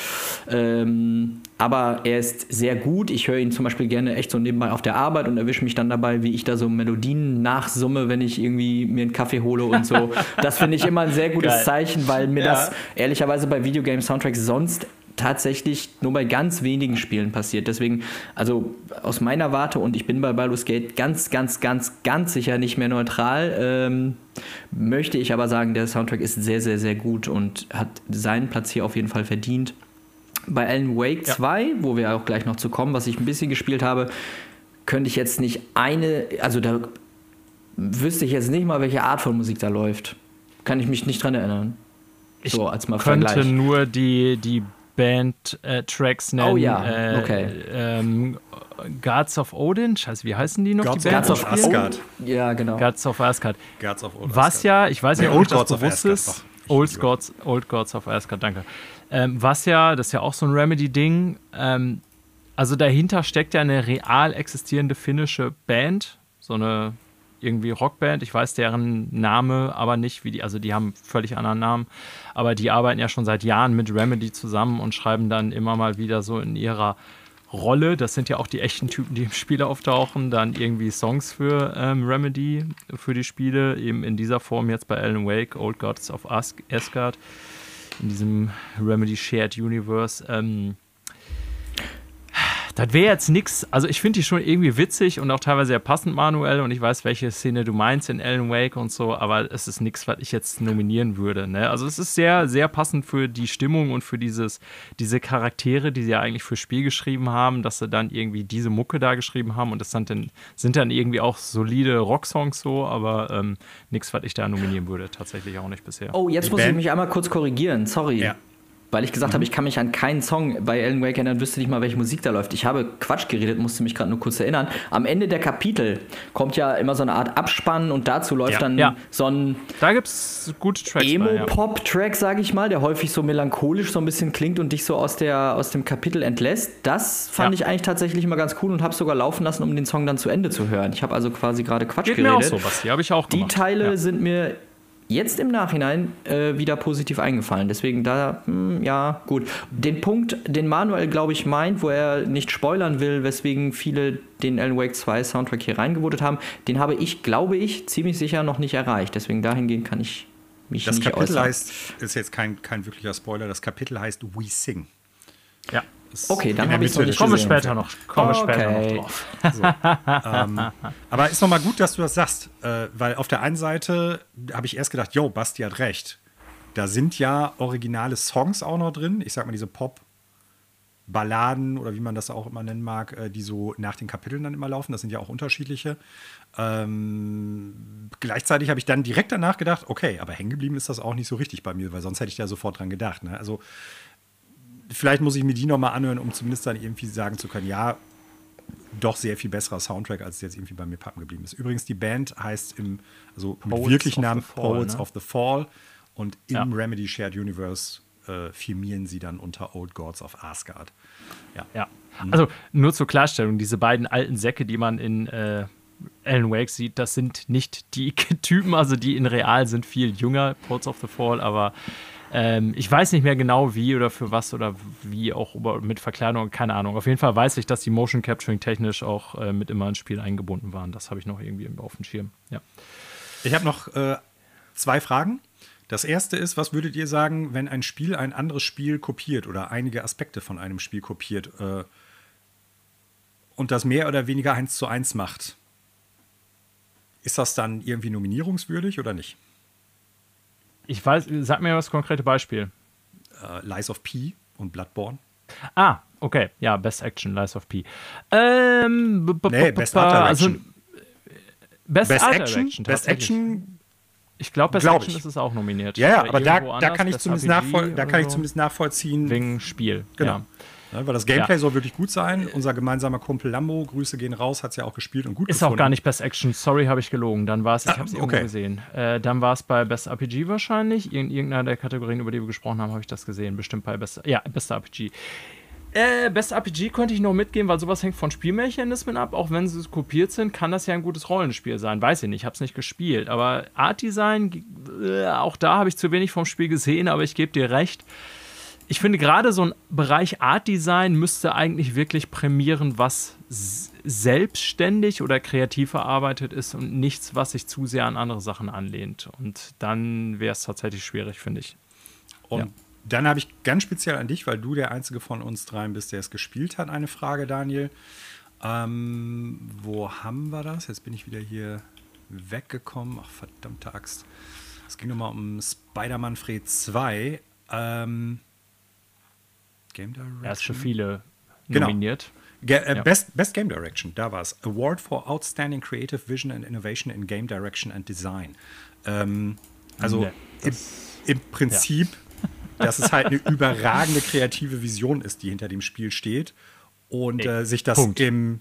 Ähm, aber er ist sehr gut. Ich höre ihn zum Beispiel gerne echt so nebenbei auf der Arbeit und erwische mich dann dabei, wie ich da so Melodien nachsumme, wenn ich irgendwie mir einen Kaffee hole und so. das finde ich immer ein sehr gutes Geil. Zeichen, weil mir ja. das ehrlicherweise bei Videogame-Soundtracks sonst tatsächlich nur bei ganz wenigen Spielen passiert. Deswegen, also aus meiner Warte, und ich bin bei Baldur's Gate ganz, ganz, ganz, ganz sicher nicht mehr neutral, ähm, möchte ich aber sagen, der Soundtrack ist sehr, sehr, sehr gut und hat seinen Platz hier auf jeden Fall verdient. Bei Alan Wake ja. 2, wo wir auch gleich noch zu kommen, was ich ein bisschen gespielt habe, könnte ich jetzt nicht eine, also da wüsste ich jetzt nicht mal, welche Art von Musik da läuft. Kann ich mich nicht dran erinnern. Ich so, als mal könnte Vergleich. nur die, die Band-Tracks äh, nennen. Oh ja, äh, okay. Ähm, Guards of Odin, scheiße, wie heißen die noch? Gods, die Guards of Asgard. Ja, genau. Guards of Asgard. Guards of Asgard. Was ja, ich weiß nicht, ob das bewusst ist. Old Gods, Old Gods of Asgard, danke. Ähm, was ja, das ist ja auch so ein Remedy-Ding. Ähm, also dahinter steckt ja eine real existierende finnische Band, so eine irgendwie Rockband. Ich weiß deren Name aber nicht, wie die, also die haben völlig anderen Namen, aber die arbeiten ja schon seit Jahren mit Remedy zusammen und schreiben dann immer mal wieder so in ihrer Rolle, das sind ja auch die echten Typen, die im Spiel auftauchen, dann irgendwie Songs für ähm, Remedy, für die Spiele, eben in dieser Form jetzt bei Alan Wake, Old Gods of Asgard in diesem Remedy Shared Universe. Ähm, das wäre jetzt nichts. Also ich finde die schon irgendwie witzig und auch teilweise sehr passend, Manuel. Und ich weiß, welche Szene du meinst in Alan Wake und so, aber es ist nichts, was ich jetzt nominieren würde. Ne? Also es ist sehr, sehr passend für die Stimmung und für dieses, diese Charaktere, die sie ja eigentlich fürs Spiel geschrieben haben, dass sie dann irgendwie diese Mucke da geschrieben haben und das sind dann, sind dann irgendwie auch solide Rocksongs so, aber ähm, nichts, was ich da nominieren würde. Tatsächlich auch nicht bisher. Oh, jetzt die muss Band? ich mich einmal kurz korrigieren. Sorry. Ja weil ich gesagt mhm. habe, ich kann mich an keinen Song bei Alan Wake erinnern, wüsste nicht mal, welche Musik da läuft. Ich habe Quatsch geredet, musste mich gerade nur kurz erinnern. Am Ende der Kapitel kommt ja immer so eine Art Abspann und dazu läuft ja. dann ja. so ein da gibt's gute Tracks Emo-Pop-Track, sage ich mal, der häufig so melancholisch so ein bisschen klingt und dich so aus, der, aus dem Kapitel entlässt. Das fand ich eigentlich tatsächlich immer ganz cool und habe sogar laufen lassen, um den Song dann zu Ende zu hören. Ich habe also quasi gerade Quatsch Geht geredet. Mir auch so, Basti, habe ich auch gemacht. Die Teile sind mir jetzt im Nachhinein äh, wieder positiv eingefallen. Deswegen da, mh, hm, ja, gut. Den Punkt, den Manuel, glaube ich, meint, wo er nicht spoilern will, weswegen viele den Alan Wake 2 Soundtrack hier reingewotet haben, den habe ich, glaube ich, ziemlich sicher noch nicht erreicht. Deswegen dahingehend kann ich mich das nicht Kapitel äußern. heißt, ist jetzt kein, kein wirklicher Spoiler, das Kapitel heißt We Sing. Ja. Okay, dann habe ich es noch nicht Kommen wir später noch, kommen okay. später noch drauf. So, ähm, aber ist nochmal gut, dass du das sagst, äh, weil auf der einen Seite habe ich erst gedacht, yo, Basti hat recht. Da sind ja originale Songs auch noch drin. Ich sag mal, diese Pop- Balladen oder wie man das auch immer nennen mag, äh, die so nach den Kapiteln dann immer laufen. Das sind ja auch unterschiedliche. Ähm, gleichzeitig habe ich dann direkt danach gedacht, okay, aber hängen geblieben ist das auch nicht so richtig bei mir, weil sonst hätte ich da sofort dran gedacht. Ne? Also vielleicht muss ich mir die nochmal anhören, um zumindest dann irgendwie sagen zu können, ja, doch sehr viel besserer Soundtrack, als es jetzt irgendwie bei mir pappen geblieben ist. Übrigens, die Band heißt im, also mit Poets wirklichen Namen Fall, Poets ne? of the Fall und im Ja. Remedy Shared Universe äh, firmieren sie dann unter Old Gods of Asgard. Ja. Ja. Also nur zur Klarstellung, diese beiden alten Säcke, die man in äh, Alan Wake sieht, das sind nicht die Typen, also die in real sind viel jünger, Ports of the Fall, aber ähm, ich weiß nicht mehr genau wie oder für was oder wie auch mit Verkleidung, keine Ahnung. Auf jeden Fall weiß ich, dass die Motion Capturing technisch auch äh, mit immer ins Spiel eingebunden waren. Das habe ich noch irgendwie auf dem Schirm. Ja. Ich habe noch äh, zwei Fragen. Das erste ist, was würdet ihr sagen, wenn ein Spiel ein anderes Spiel kopiert oder einige Aspekte von einem Spiel kopiert äh, und das mehr oder weniger eins zu eins macht? Ist das dann irgendwie nominierungswürdig oder nicht? Ich weiß, sag mir das konkrete Beispiel. Äh, Lies of P und Bloodborne. Ah, okay. Ja, Best Action, Lies of P. Ähm, Nee, Best Art also, Direction. Best, Best Art Action, Direction. Best. Action Ich glaube, Best Glaub Action ich. ist es auch nominiert. Ja, ja, aber da, da kann ich zumindest, nachvoll da kann ich zumindest nachvollziehen, Wegen Spiel. Genau. Ja. Ne, weil das Gameplay Ja. soll wirklich gut sein. Unser gemeinsamer Kumpel Lambo, Grüße gehen raus, hat es ja auch gespielt und gut Ist gefunden. auch gar nicht Best Action. Sorry, habe ich gelogen. Dann war es, ich Ah, habe es irgendwo okay. gesehen. Äh, dann war es bei Best RPG wahrscheinlich. In irgendeiner der Kategorien, über die wir gesprochen haben, habe ich das gesehen. Bestimmt bei Best, ja, Best RPG. Äh, Best RPG konnte ich noch mitgehen, weil sowas hängt von Spielmechanismen ab. Auch wenn sie kopiert sind, kann das ja ein gutes Rollenspiel sein. Weiß ich nicht, ich habe es nicht gespielt. Aber Art Design, äh, auch da habe ich zu wenig vom Spiel gesehen, aber ich gebe dir recht. Ich finde gerade so ein Bereich Art Design müsste eigentlich wirklich prämieren, was selbstständig oder kreativ verarbeitet ist und nichts, was sich zu sehr an andere Sachen anlehnt. Und dann wäre es tatsächlich schwierig, finde ich. Und Ja. dann habe ich ganz speziell an dich, weil du der einzige von uns dreien bist, der es gespielt hat, eine Frage, Daniel. Ähm, wo haben wir das? Jetzt bin ich wieder hier weggekommen. Ach, verdammte Axt. Es ging nochmal um Spider-Man Fred 2. Ähm, Game Direction? Er ist für viele Genau. nominiert. Ge äh, Ja. Best, Best Game Direction, da war es. Award for Outstanding Creative Vision and Innovation in Game Direction and Design. Ähm, also Nee, im, im Prinzip, dass es halt eine überragende kreative Vision ist, die hinter dem Spiel steht und Nee, äh, sich das Punkt. im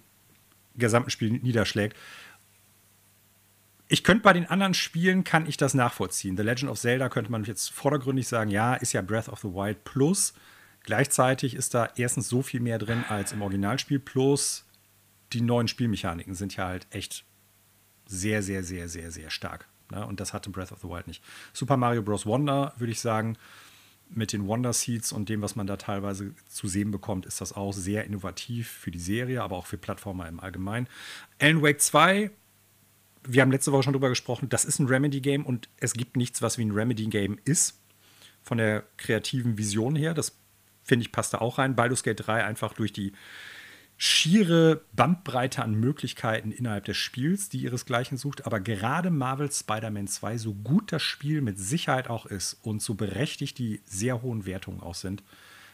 gesamten Spiel niederschlägt. Ich könnte bei den anderen Spielen, kann ich das nachvollziehen. The Legend of Zelda könnte man jetzt vordergründig sagen, ja, ist ja Breath of the Wild Plus. Gleichzeitig ist da erstens so viel mehr drin als im Originalspiel, plus die neuen Spielmechaniken sind ja halt echt sehr, sehr, sehr, sehr, sehr stark. Ne? Und das hatte Breath of the Wild nicht. Super Mario Bros. Wonder, würde ich sagen, mit den Wonder Seeds und dem, was man da teilweise zu sehen bekommt, ist das auch sehr innovativ für die Serie, aber auch für Plattformer im Allgemeinen. Alan Wake 2, wir haben letzte Woche schon drüber gesprochen, das ist ein Remedy-Game und es gibt nichts, was wie ein Remedy-Game ist. Von der kreativen Vision her, das finde ich passt da auch rein. Baldur's Gate 3 einfach durch die schiere Bandbreite an Möglichkeiten innerhalb des Spiels, die ihresgleichen sucht. Aber gerade Marvel Spider-Man 2, so gut das Spiel mit Sicherheit auch ist und so berechtigt die sehr hohen Wertungen auch sind,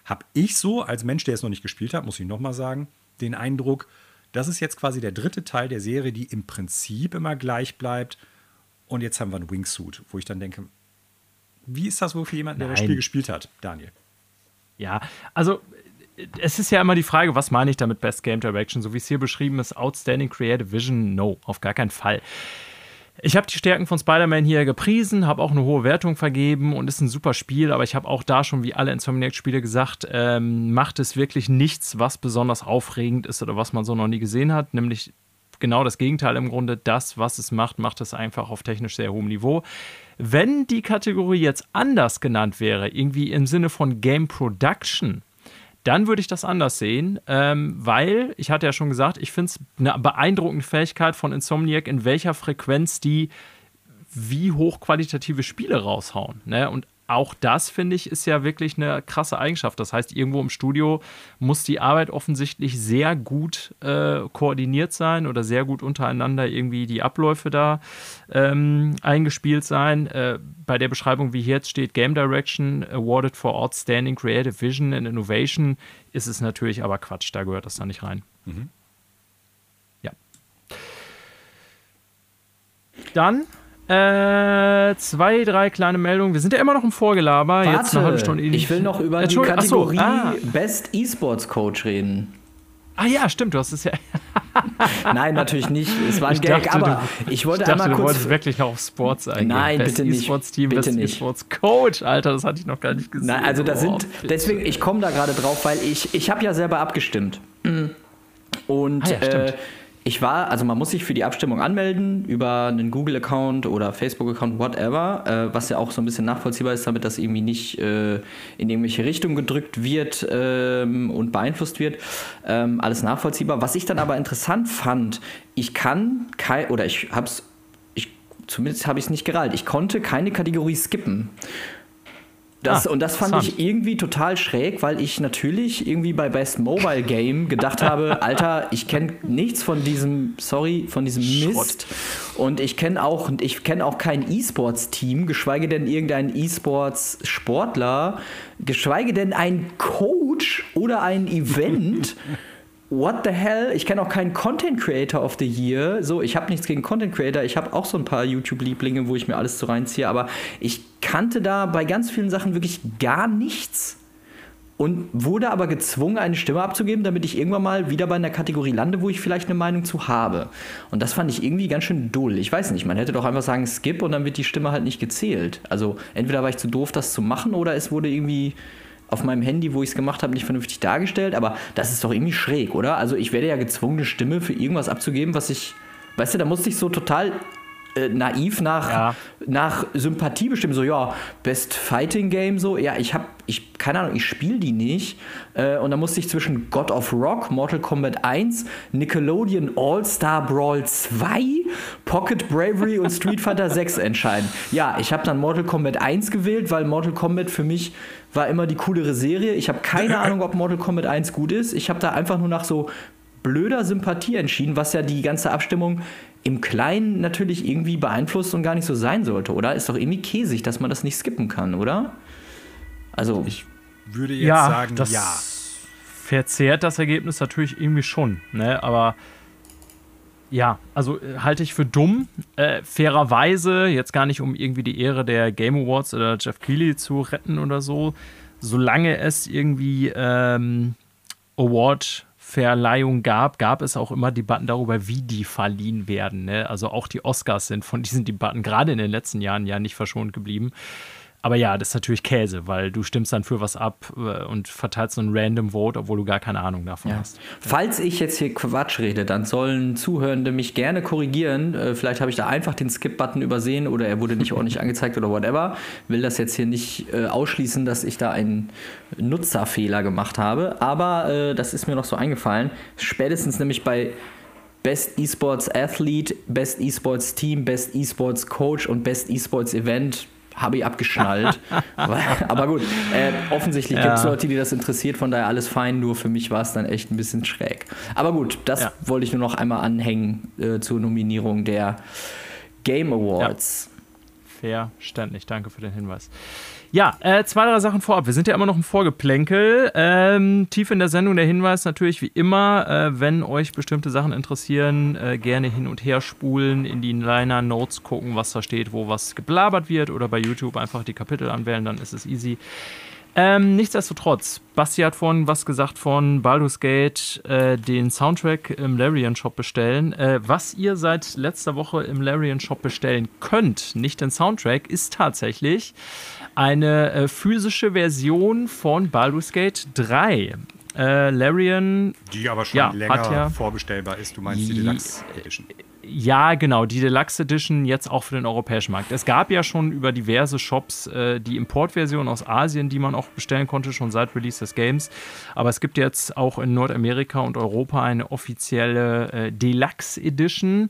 habe ich so, als Mensch, der es noch nicht gespielt hat, muss ich nochmal sagen, den Eindruck, das ist jetzt quasi der dritte Teil der Serie, die im Prinzip immer gleich bleibt. Und jetzt haben wir einen Wingsuit, wo ich dann denke, wie ist das wohl für jemanden, der das. Spiel gespielt hat, Daniel? Ja, also äh, es ist ja immer die Frage, was meine ich damit Best Game Direction? So wie es hier beschrieben ist, Outstanding Creative Vision, no, auf gar keinen Fall. Ich habe die Stärken von Spider-Man hier gepriesen, habe auch eine hohe Wertung vergeben und ist ein super Spiel, aber ich habe auch da schon wie alle Insomniac-Spiele gesagt, ähm, macht es wirklich nichts, was besonders aufregend ist oder was man so noch nie gesehen hat, nämlich genau das Gegenteil im Grunde. Das, was es macht, macht es einfach auf technisch sehr hohem Niveau. Wenn die Kategorie jetzt anders genannt wäre, irgendwie im Sinne von Game Production, dann würde ich das anders sehen, ähm, weil, ich hatte ja schon gesagt, ich finde es eine beeindruckende Fähigkeit von Insomniac, in welcher Frequenz die wie hochqualitative Spiele raushauen. Ne? Und auch das, finde ich, ist ja wirklich eine krasse Eigenschaft. Das heißt, irgendwo im Studio muss die Arbeit offensichtlich sehr gut äh, koordiniert sein oder sehr gut untereinander irgendwie die Abläufe da ähm, eingespielt sein. Äh, bei der Beschreibung, wie hier jetzt steht, Game Direction awarded for Outstanding Creative Vision and Innovation, ist es natürlich aber Quatsch. Da gehört das da nicht rein. Mhm. Ja. Dann äh, zwei, drei kleine Meldungen. Wir sind ja immer noch im Vorgelaber. Warte, Jetzt eine halbe Stunde. Ich will noch über die Kategorie so, ah. Best E-Sports Coach reden. Ah ja, stimmt, du hast es ja. Nein, natürlich nicht. Es war ein ich Gag, dachte, aber du, ich wollte ich dachte, einmal kurz. Du wolltest wirklich noch auf Sports eingehen. Nein, Best bitte nicht. E-Sports Team, bitte Best nicht. E-Sports Coach, Alter, das hatte ich noch gar nicht gesehen. Nein, also da sind. Oh, deswegen, ich komme da gerade drauf, weil ich, ich habe ja selber abgestimmt. Und ah, ja, äh, ich war, also man muss sich für die Abstimmung anmelden über einen Google-Account oder Facebook-Account, whatever, äh, was ja auch so ein bisschen nachvollziehbar ist, damit das irgendwie nicht äh, in irgendwelche Richtungen gedrückt wird ähm, und beeinflusst wird. Ähm, alles nachvollziehbar. Was ich dann aber interessant fand, ich kann kein, oder ich hab's, ich, zumindest habe ich es nicht gerallt, ich konnte keine Kategorie skippen. Das, ah, und das fand ich irgendwie total schräg, weil ich natürlich irgendwie bei Best Mobile Game gedacht habe, Alter, ich kenne nichts von diesem, sorry, von diesem Mist. Und ich kenne auch, ich kenne auch kein E-Sports-Team, geschweige denn irgendeinen E-Sports-Sportler, geschweige denn einen Coach oder ein Event. what the hell? Ich kenne auch keinen Content Creator of the Year. So, ich habe nichts gegen Content Creator. Ich habe auch so ein paar YouTube-Lieblinge, wo ich mir alles so reinziehe. Aber ich kannte da bei ganz vielen Sachen wirklich gar nichts. Und wurde aber gezwungen, eine Stimme abzugeben, damit ich irgendwann mal wieder bei einer Kategorie lande, wo ich vielleicht eine Meinung zu habe. Und das fand ich irgendwie ganz schön dull. Ich weiß nicht, man hätte doch einfach sagen Skip und dann wird die Stimme halt nicht gezählt. Also entweder war ich zu doof, das zu machen, oder es wurde irgendwie auf meinem Handy, wo ich es gemacht habe, nicht vernünftig dargestellt. Aber das ist doch irgendwie schräg, oder? Also ich werde ja gezwungen, eine Stimme für irgendwas abzugeben, was ich. Weißt du, da musste ich so total äh, naiv nach, ja. nach Sympathie bestimmen. So, ja, Best Fighting Game, so, ja, ich habe, ich, keine Ahnung, ich spiele die nicht. Äh, und dann musste ich zwischen God of Rock, Mortal Kombat 1, Nickelodeon All-Star Brawl 2, Pocket Bravery und Street Fighter 6 entscheiden. Ja, ich habe dann Mortal Kombat 1 gewählt, weil Mortal Kombat für mich war immer die coolere Serie. Ich habe keine Ahnung, ob Mortal Kombat 1 gut ist. Ich habe da einfach nur nach so blöder Sympathie entschieden, was ja die ganze Abstimmung im Kleinen natürlich irgendwie beeinflusst und gar nicht so sein sollte, oder? Ist doch irgendwie käsig, dass man das nicht skippen kann, oder? Also. Ich würde jetzt ja, sagen, das ja. Verzehrt das Ergebnis natürlich irgendwie schon, ne? Aber ja, also äh, halte ich für dumm. Äh, fairerweise, jetzt gar nicht um irgendwie die Ehre der Game Awards oder Jeff Keighley zu retten oder so, solange es irgendwie ähm, Award Verleihung gab, gab es auch immer Debatten darüber, wie die verliehen werden. Ne? Also auch die Oscars sind von diesen Debatten gerade in den letzten Jahren ja nicht verschont geblieben. Aber ja, das ist natürlich Käse, weil du stimmst dann für was ab äh, und verteilst so ein random Vote, obwohl du gar keine Ahnung davon ja. hast. Falls ich jetzt hier Quatsch rede, dann sollen Zuhörende mich gerne korrigieren. Äh, vielleicht habe ich da einfach den Skip-Button übersehen oder er wurde nicht ordentlich angezeigt oder whatever. Will das jetzt hier nicht äh, ausschließen, dass ich da einen Nutzerfehler gemacht habe. Aber das ist mir noch so eingefallen. Spätestens nämlich bei Best Esports Athlete, Best Esports Team, Best Esports Coach und Best Esports Event habe ich abgeschnallt. aber, gut, äh, offensichtlich ja. gibt es Leute, die das interessiert, von daher alles fein, nur für mich war es dann echt ein bisschen schräg. Aber gut, das ja. wollte ich nur noch einmal anhängen äh, zur Nominierung der Game Awards. Ja. Verständlich, danke für den Hinweis. Ja, äh, zwei, drei Sachen vorab. Wir sind ja immer noch im Vorgeplänkel. Ähm, tief in der Sendung der Hinweis natürlich wie immer, äh, wenn euch bestimmte Sachen interessieren, äh, gerne hin und her spulen, in die Liner Notes gucken, was da steht, wo was geblabert wird oder bei YouTube einfach die Kapitel anwählen, dann ist es easy. Ähm, nichtsdestotrotz, Basti hat vorhin was gesagt von Baldur's Gate, äh, den Soundtrack im Larian Shop bestellen. Äh, was ihr seit letzter Woche im Larian Shop bestellen könnt, nicht den Soundtrack, ist tatsächlich eine äh, physische Version von Baldur's Gate 3. Äh, Larian. Die aber schon ja, länger ja, vorbestellbar ist. Du meinst die Deluxe Edition? Ja, genau, die Deluxe Edition jetzt auch für den europäischen Markt. Es gab ja schon über diverse Shops äh, die Importversion aus Asien, die man auch bestellen konnte, schon seit Release des Games. Aber es gibt jetzt auch in Nordamerika und Europa eine offizielle äh, Deluxe Edition.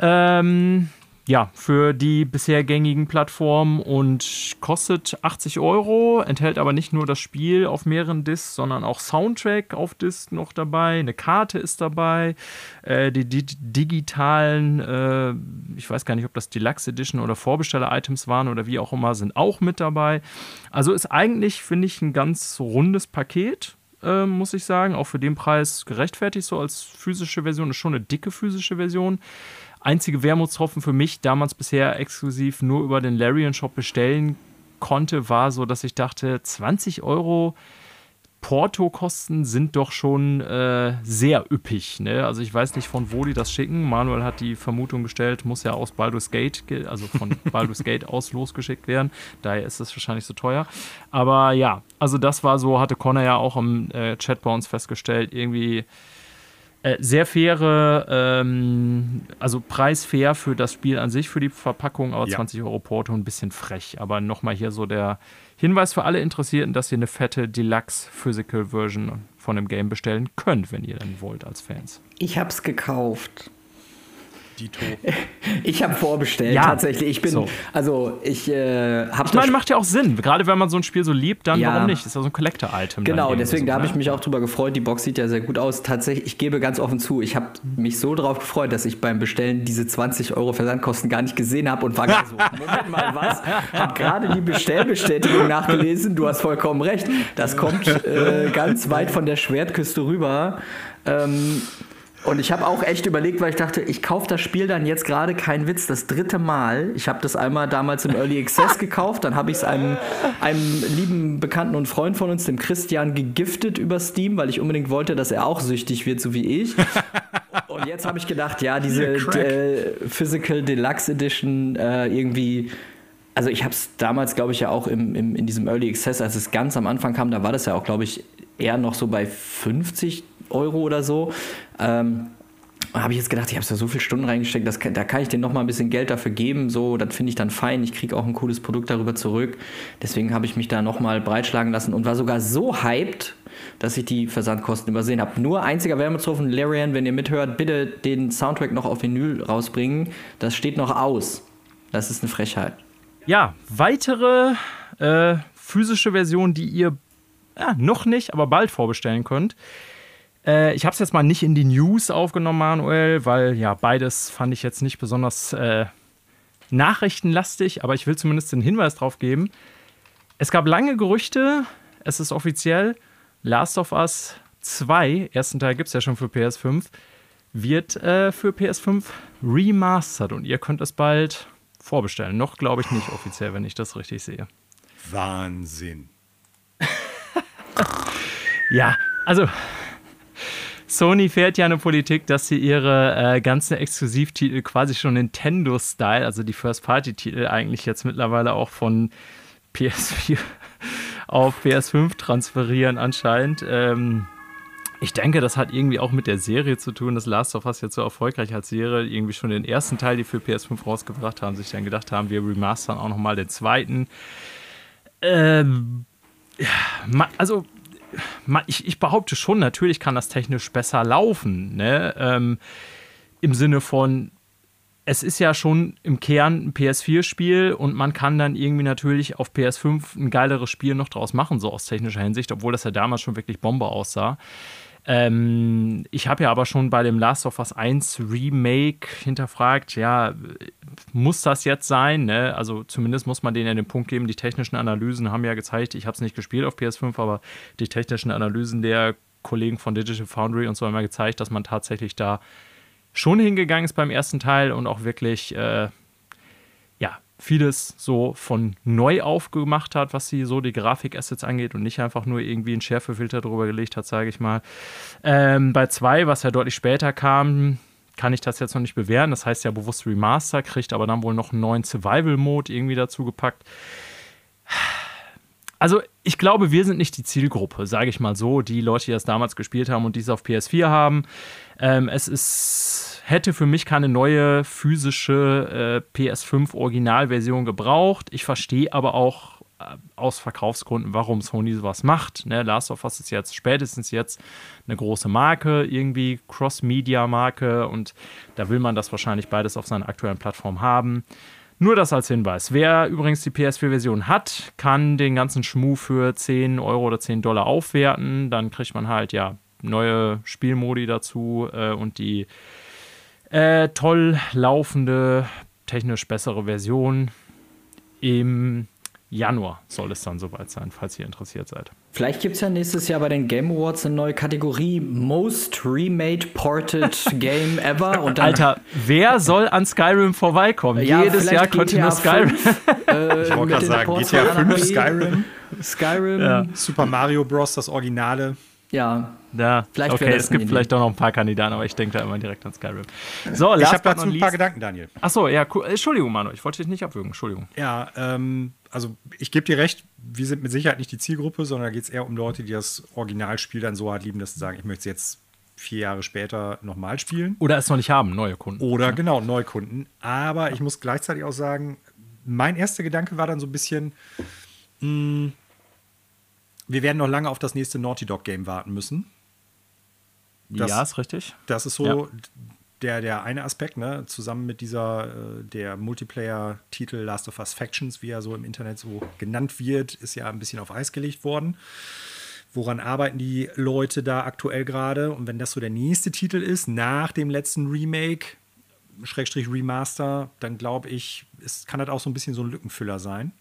Ähm, ja, für die bisher gängigen Plattformen und kostet 80 Euro, enthält aber nicht nur das Spiel auf mehreren Discs, sondern auch Soundtrack auf Disc noch dabei, eine Karte ist dabei, äh, die, die, digitalen, äh, ich weiß gar nicht, ob das Deluxe Edition oder Vorbesteller-Items waren oder wie auch immer, sind auch mit dabei. Also ist eigentlich, finde ich, ein ganz rundes Paket. Äh, muss ich sagen, auch für den Preis gerechtfertigt, so als physische Version, ist schon eine dicke physische Version. Einzige Wermutstropfen für mich, damals bisher exklusiv nur über den Larian Shop bestellen konnte, war so, dass ich dachte, 20 Euro Porto-Kosten sind doch schon äh, sehr üppig. Ne? Also ich weiß nicht, von wo die das schicken. Manuel hat die Vermutung gestellt, muss ja aus Baldur's Gate, also von Baldur's Gate aus losgeschickt werden. Daher ist es wahrscheinlich so teuer. Aber ja, also das war so, hatte Connor ja auch im äh, Chat bei uns festgestellt, irgendwie äh, sehr faire, ähm, also preisfair für das Spiel an sich, für die Verpackung, aber ja. 20 Euro Porto ein bisschen frech. Aber nochmal hier so der Hinweis für alle Interessierten, dass ihr eine fette Deluxe Physical Version von dem Game bestellen könnt, wenn ihr dann wollt als Fans. Ich hab's gekauft. Dito. Ich habe vorbestellt, ja, tatsächlich. Ich bin, so. also ich äh, habe. Ich meine, macht ja auch Sinn. Gerade wenn man so ein Spiel so liebt, dann ja. warum nicht? Das ist ja so ein Collector-Item. Genau, deswegen, so, da habe ne? ich mich auch drüber gefreut. Die Box sieht ja sehr gut aus. Tatsächlich, ich gebe ganz offen zu, ich habe mich so drauf gefreut, dass ich beim Bestellen diese 20 Euro Versandkosten gar nicht gesehen habe und war gerade so, Moment mal, was? Habe gerade die Bestellbestätigung nachgelesen. Du hast vollkommen recht. Das kommt äh, ganz weit von der Schwertküste rüber. Ähm, und ich habe auch echt überlegt, weil ich dachte, ich kaufe das Spiel dann jetzt gerade, kein Witz, das dritte Mal. Ich habe das einmal damals im Early Access gekauft, dann habe ich es einem, einem lieben Bekannten und Freund von uns, dem Christian, gegiftet über Steam, weil ich unbedingt wollte, dass er auch süchtig wird, so wie ich. Und jetzt habe ich gedacht, ja, diese De Physical Deluxe Edition äh, irgendwie also ich habe es damals, glaube ich, ja auch im, im, in diesem Early Access, als es ganz am Anfang kam, da war das ja auch, glaube ich, eher noch so bei 50 Euro oder so. Ähm, habe ich jetzt gedacht, ich habe da so viele Stunden reingesteckt, das, da kann ich denen noch mal ein bisschen Geld dafür geben. So, das finde ich dann fein. Ich kriege auch ein cooles Produkt darüber zurück. Deswegen habe ich mich da noch mal breitschlagen lassen und war sogar so hyped, dass ich die Versandkosten übersehen habe. Nur einziger Wermutstropfen, Larian, wenn ihr mithört, bitte den Soundtrack noch auf Vinyl rausbringen. Das steht noch aus. Das ist eine Frechheit. Ja, weitere äh, physische Versionen, die ihr ja, noch nicht, aber bald vorbestellen könnt. Äh, ich habe es jetzt mal nicht in die News aufgenommen, Manuel, weil ja beides fand ich jetzt nicht besonders äh, nachrichtenlastig, aber ich will zumindest den Hinweis drauf geben. Es gab lange Gerüchte, es ist offiziell, Last of Us 2, ersten Teil gibt es ja schon für PS5, wird äh, für PS5 remastered und ihr könnt es bald vorbestellen. Noch glaube ich nicht offiziell, wenn ich das richtig sehe. Wahnsinn. ja, also Sony fährt ja eine Politik, dass sie ihre äh, ganzen Exklusivtitel quasi schon Nintendo-Style, also die First-Party-Titel, eigentlich jetzt mittlerweile auch von PS4 auf PS5 transferieren anscheinend. Ähm, ich denke, das hat irgendwie auch mit der Serie zu tun, dass Last of Us jetzt so erfolgreich als Serie irgendwie schon den ersten Teil, die für PS5 rausgebracht haben, sich dann gedacht haben, wir remastern auch nochmal den zweiten. Ähm, also ich, ich, behaupte schon, natürlich kann das technisch besser laufen. Ne? Ähm, Im Sinne von, es ist ja schon im Kern ein PS4-Spiel und man kann dann irgendwie natürlich auf PS5 ein geileres Spiel noch draus machen, so aus technischer Hinsicht, obwohl das ja damals schon wirklich Bombe aussah. Ähm, ich habe ja aber schon bei dem Last of Us 1 Remake hinterfragt, ja, muss das jetzt sein? Ne? Also zumindest muss man denen ja den Punkt geben, die technischen Analysen haben ja gezeigt, ich habe es nicht gespielt auf PS5, aber die technischen Analysen der Kollegen von Digital Foundry und so haben ja gezeigt, dass man tatsächlich da schon hingegangen ist beim ersten Teil und auch wirklich, äh, vieles so von neu aufgemacht hat, was sie so die Grafikassets angeht und nicht einfach nur irgendwie einen Schärfefilter drüber gelegt hat, sage ich mal. Ähm, bei 2, was ja deutlich später kam, kann ich das jetzt noch nicht bewähren. Das heißt ja bewusst Remaster, kriegt aber dann wohl noch einen neuen Survival-Mode irgendwie dazu gepackt. Also, ich glaube, wir sind nicht die Zielgruppe, sage ich mal so, die Leute, die das damals gespielt haben und die es auf PS4 haben. Ähm, es ist, hätte für mich keine neue physische äh, PS5 Originalversion gebraucht. Ich verstehe aber auch aus Verkaufsgründen, warum Sony sowas macht. Ne, Last of Us ist jetzt spätestens jetzt eine große Marke, irgendwie Cross-Media-Marke und da will man das wahrscheinlich beides auf seiner aktuellen Plattform haben. Nur das als Hinweis. Wer übrigens die PS4-Version hat, kann den ganzen Schmuh für 10 Euro oder 10 Dollar aufwerten. Dann kriegt man halt ja neue Spielmodi dazu äh, und die äh, toll laufende, technisch bessere Version im Januar soll es dann soweit sein, falls ihr interessiert seid. Vielleicht gibt es ja nächstes Jahr bei den Game Awards eine neue Kategorie Most Remade Ported Game Ever. Und Alter, wer soll an Skyrim vorbeikommen? Ja, Jedes Jahr könnte nur Skyrim. 5, äh, ich wollte gerade sagen, GTA 5, Skyrim. Skyrim. Ja. Super Mario Bros., das Originale. Ja. Ja, vielleicht okay, es gibt vielleicht doch noch ein paar Kandidaten, aber ich denke da immer direkt an Skyrim. So, ich habe dazu ein paar Gedanken, Daniel. Achso, ja, cool. Entschuldigung, Manu, ich wollte dich nicht abwürgen. Entschuldigung. Ja, ähm, also ich gebe dir recht, wir sind mit Sicherheit nicht die Zielgruppe, sondern da geht es eher um Leute, die das Originalspiel dann so hart lieben, dass sie sagen, ich möchte es jetzt vier Jahre später nochmal spielen. Oder es noch nicht haben, neue Kunden. Oder ja. genau, neue Kunden. Aber ich muss gleichzeitig auch sagen, mein erster Gedanke war dann so ein bisschen, mh, hm, wir werden noch lange auf das nächste Naughty Dog Game warten müssen. Das, ja, ist richtig. Das ist so ja. der, der eine Aspekt, ne? zusammen mit dieser, äh, der Multiplayer-Titel Last of Us Factions, wie er so im Internet so genannt wird, ist ja ein bisschen auf Eis gelegt worden. Woran arbeiten die Leute da aktuell gerade? Und wenn das so der nächste Titel ist, nach dem letzten Remake, Schrägstrich Remaster, dann glaube ich, es kann das auch so ein bisschen so ein Lückenfüller sein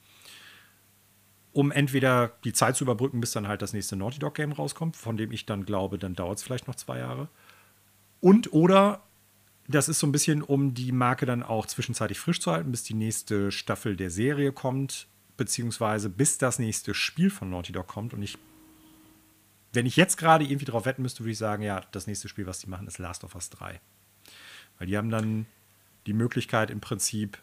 um entweder die Zeit zu überbrücken, bis dann halt das nächste Naughty Dog Game rauskommt, von dem ich dann glaube, dann dauert es vielleicht noch zwei Jahre. Und oder das ist so ein bisschen, um die Marke dann auch zwischenzeitlich frisch zu halten, bis die nächste Staffel der Serie kommt, beziehungsweise bis das nächste Spiel von Naughty Dog kommt. Und ich, wenn ich jetzt gerade irgendwie drauf wetten müsste, würde ich sagen, ja, das nächste Spiel, was die machen, ist Last of Us 3. Weil die haben dann die Möglichkeit im Prinzip,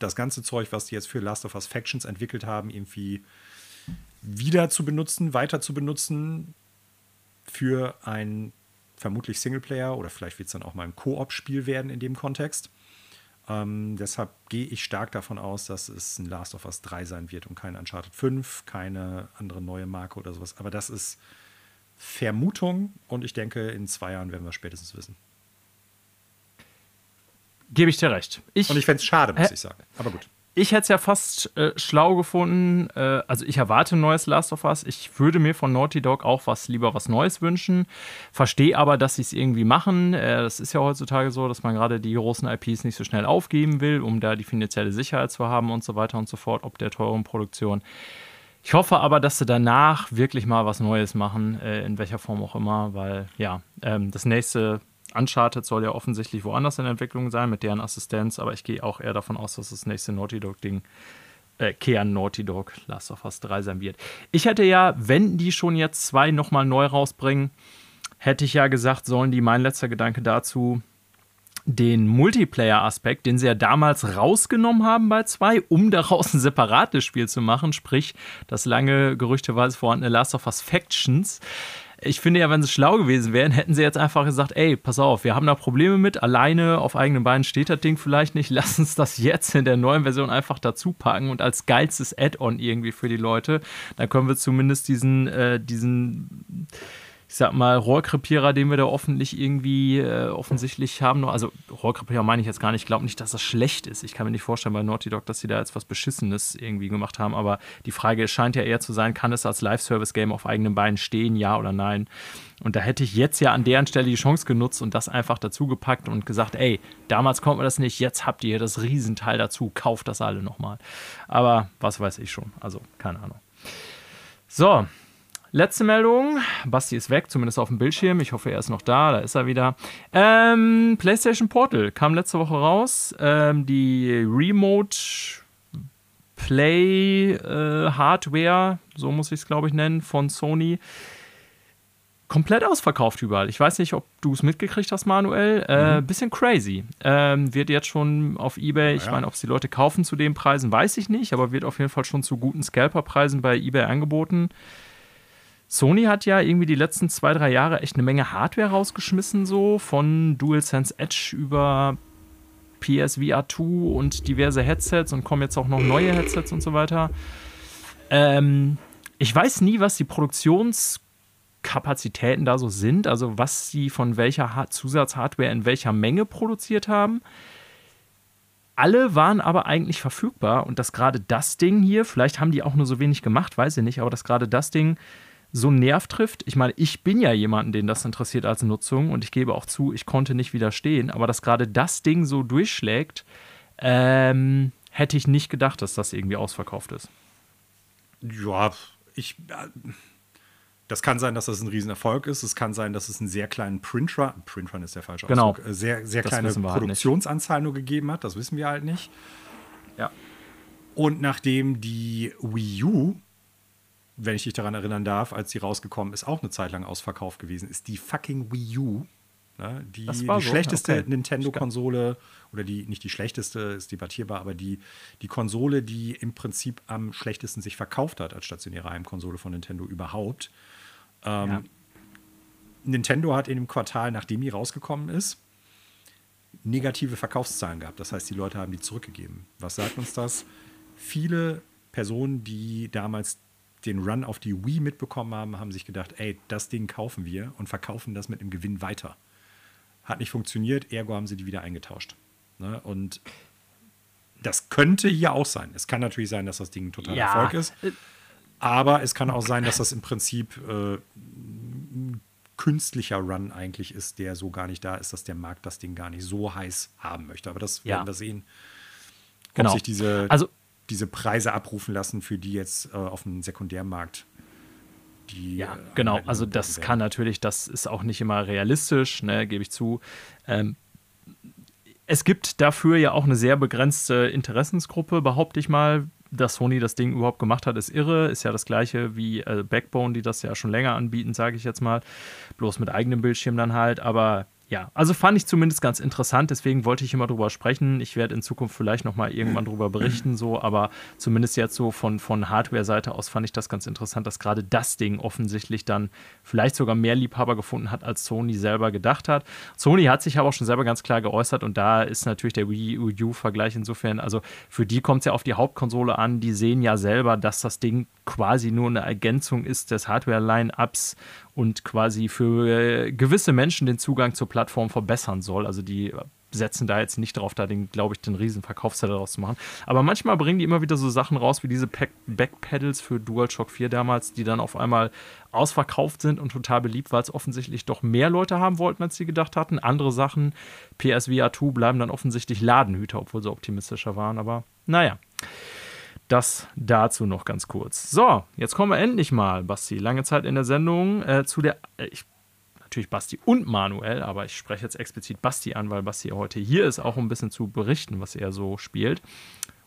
das ganze Zeug, was die jetzt für Last of Us Factions entwickelt haben, irgendwie wieder zu benutzen, weiter zu benutzen für ein vermutlich Singleplayer oder vielleicht wird es dann auch mal ein Koop-Spiel werden in dem Kontext. Ähm, deshalb gehe ich stark davon aus, dass es ein Last of Us 3 sein wird und kein Uncharted 5, keine andere neue Marke oder sowas. Aber das ist Vermutung und ich denke, in zwei Jahren werden wir spätestens wissen. Gebe ich dir recht. Ich, und ich fände es schade, muss äh, ich sagen. Aber gut ich hätte es ja fast äh, schlau gefunden. Äh, also ich erwarte ein neues Last of Us. Ich würde mir von Naughty Dog auch was lieber was Neues wünschen. Verstehe aber, dass sie es irgendwie machen. Äh, das ist ja heutzutage so, dass man gerade die großen IPs nicht so schnell aufgeben will, um da die finanzielle Sicherheit zu haben und so weiter und so fort, ob der teuren Produktion. Ich hoffe aber, dass sie danach wirklich mal was Neues machen, äh, in welcher Form auch immer, weil ja, ähm, das nächste Uncharted soll ja offensichtlich woanders in Entwicklung sein mit deren Assistenz, aber ich gehe auch eher davon aus, dass das nächste Naughty Dog-Ding äh, Kern Naughty Dog Last of Us 3 sein wird. Ich hätte ja, wenn die schon jetzt zwei nochmal neu rausbringen, hätte ich ja gesagt, sollen die, mein letzter Gedanke dazu, den Multiplayer-Aspekt, den sie ja damals rausgenommen haben bei zwei, um daraus ein separates Spiel zu machen, sprich das lange gerüchteweise vorhandene Last of Us Factions, ich finde ja, wenn sie schlau gewesen wären, hätten sie jetzt einfach gesagt, ey, pass auf, wir haben da Probleme mit, alleine auf eigenen Beinen steht das Ding vielleicht nicht, lass uns das jetzt in der neuen Version einfach dazu packen und als geilstes Add-on irgendwie für die Leute, dann können wir zumindest diesen, äh, diesen ich sag mal, Rohrkrepierer, den wir da offentlich irgendwie äh, offensichtlich haben. Also Rohrkrepierer meine ich jetzt gar nicht. Ich glaube nicht, dass das schlecht ist. Ich kann mir nicht vorstellen bei Naughty Dog, dass sie da jetzt was Beschissenes irgendwie gemacht haben. Aber die Frage scheint ja eher zu sein, kann es als Live-Service-Game auf eigenen Beinen stehen, ja oder nein? Und da hätte ich jetzt ja an deren Stelle die Chance genutzt und das einfach dazu gepackt und gesagt, ey, damals konnten wir das nicht, jetzt habt ihr das Riesenteil dazu, kauft das alle nochmal. Aber was weiß ich schon. Also, keine Ahnung. So, Letzte Meldung. Basti ist weg, zumindest auf dem Bildschirm. Ich hoffe, er ist noch da. Da ist er wieder. Ähm, PlayStation Portal kam letzte Woche raus. Ähm, die Remote Play äh, Hardware, so muss ich es glaube ich nennen, von Sony. Komplett ausverkauft überall. Ich weiß nicht, ob du es mitgekriegt hast, Manuel. Äh, mhm. Bisschen crazy. Ähm, wird jetzt schon auf Ebay, ich ja. meine, ob es die Leute kaufen zu den Preisen, weiß ich nicht, aber wird auf jeden Fall schon zu guten Scalper-Preisen bei Ebay angeboten. Sony hat ja irgendwie die letzten zwei, drei Jahre echt eine Menge Hardware rausgeschmissen, so von DualSense Edge über PSVR 2 und diverse Headsets und kommen jetzt auch noch neue Headsets und so weiter. Ähm, ich weiß nie, was die Produktionskapazitäten da so sind, also was sie von welcher Zusatzhardware in welcher Menge produziert haben. Alle waren aber eigentlich verfügbar und dass gerade das Ding hier, vielleicht haben die auch nur so wenig gemacht, weiß ich nicht, aber dass gerade das Ding so einen Nerv trifft. Ich meine, ich bin ja jemanden, den das interessiert als Nutzung und ich gebe auch zu, ich konnte nicht widerstehen, aber dass gerade das Ding so durchschlägt, ähm, hätte ich nicht gedacht, dass das irgendwie ausverkauft ist. Ja, ich. Äh, das kann sein, dass das ein Riesenerfolg ist. Es kann sein, dass es einen sehr kleinen Printrun, Printrun ist der falsche genau. Ausdruck, äh, sehr, sehr kleine halt Produktionsanzahl halt nur gegeben hat. Das wissen wir halt nicht. Ja. Und nachdem die Wii U wenn ich dich daran erinnern darf, als die rausgekommen ist, auch eine Zeit lang ausverkauft gewesen ist. Die fucking Wii U, ne, die, die so? schlechteste okay. Nintendo-Konsole, oder die, nicht die schlechteste, ist debattierbar, aber die, die Konsole, die im Prinzip am schlechtesten sich verkauft hat als stationäre Heimkonsole von Nintendo überhaupt. Ähm, ja. Nintendo hat in dem Quartal, nachdem die rausgekommen ist, negative Verkaufszahlen gehabt. Das heißt, die Leute haben die zurückgegeben. Was sagt uns das? Viele Personen, die damals den Run auf die Wii mitbekommen haben, haben sich gedacht, ey, das Ding kaufen wir und verkaufen das mit einem Gewinn weiter. Hat nicht funktioniert, ergo haben sie die wieder eingetauscht. Ne? Und das könnte hier auch sein. Es kann natürlich sein, dass das Ding ein totaler ja. Erfolg ist. Aber es kann auch sein, dass das im Prinzip äh, ein künstlicher Run eigentlich ist, der so gar nicht da ist, dass der Markt das Ding gar nicht so heiß haben möchte. Aber das werden wir sehen. Ob genau. sich diese also diese Preise abrufen lassen, für die jetzt äh, auf dem Sekundärmarkt die. Ja, äh, genau. Also, das kann natürlich, das ist auch nicht immer realistisch, ne, gebe ich zu. Ähm, es gibt dafür ja auch eine sehr begrenzte Interessensgruppe, behaupte ich mal. Dass Sony das Ding überhaupt gemacht hat, ist irre. Ist ja das gleiche wie äh, Backbone, die das ja schon länger anbieten, sage ich jetzt mal. Bloß mit eigenem Bildschirm dann halt. Aber ja, also fand ich zumindest ganz interessant, deswegen wollte ich immer drüber sprechen. Ich werde in Zukunft vielleicht nochmal irgendwann drüber berichten, so, aber zumindest jetzt so von, von Hardware-Seite aus fand ich das ganz interessant, dass gerade das Ding offensichtlich dann vielleicht sogar mehr Liebhaber gefunden hat, als Sony selber gedacht hat. Sony hat sich aber auch schon selber ganz klar geäußert und da ist natürlich der Wii U-Vergleich insofern, also für die kommt es ja auf die Hauptkonsole an, die sehen ja selber, dass das Ding quasi nur eine Ergänzung ist des Hardware-Line-Ups und quasi für äh, gewisse Menschen den Zugang zur Plattform verbessern soll. Also die setzen da jetzt nicht drauf, da den, glaube ich, den riesen Verkaufszettel draus zu machen. Aber manchmal bringen die immer wieder so Sachen raus, wie diese Backpedals für DualShock 4 damals, die dann auf einmal ausverkauft sind und total beliebt, weil es offensichtlich doch mehr Leute haben wollten, als sie gedacht hatten. Andere Sachen, PSVR 2, bleiben dann offensichtlich Ladenhüter, obwohl sie optimistischer waren. Aber naja. Das dazu noch ganz kurz. So, jetzt kommen wir endlich mal, Basti, lange Zeit in der Sendung äh, zu der. Äh, ich, natürlich Basti und Manuel, aber ich spreche jetzt explizit Basti an, weil Basti heute hier ist, auch um ein bisschen zu berichten, was er so spielt.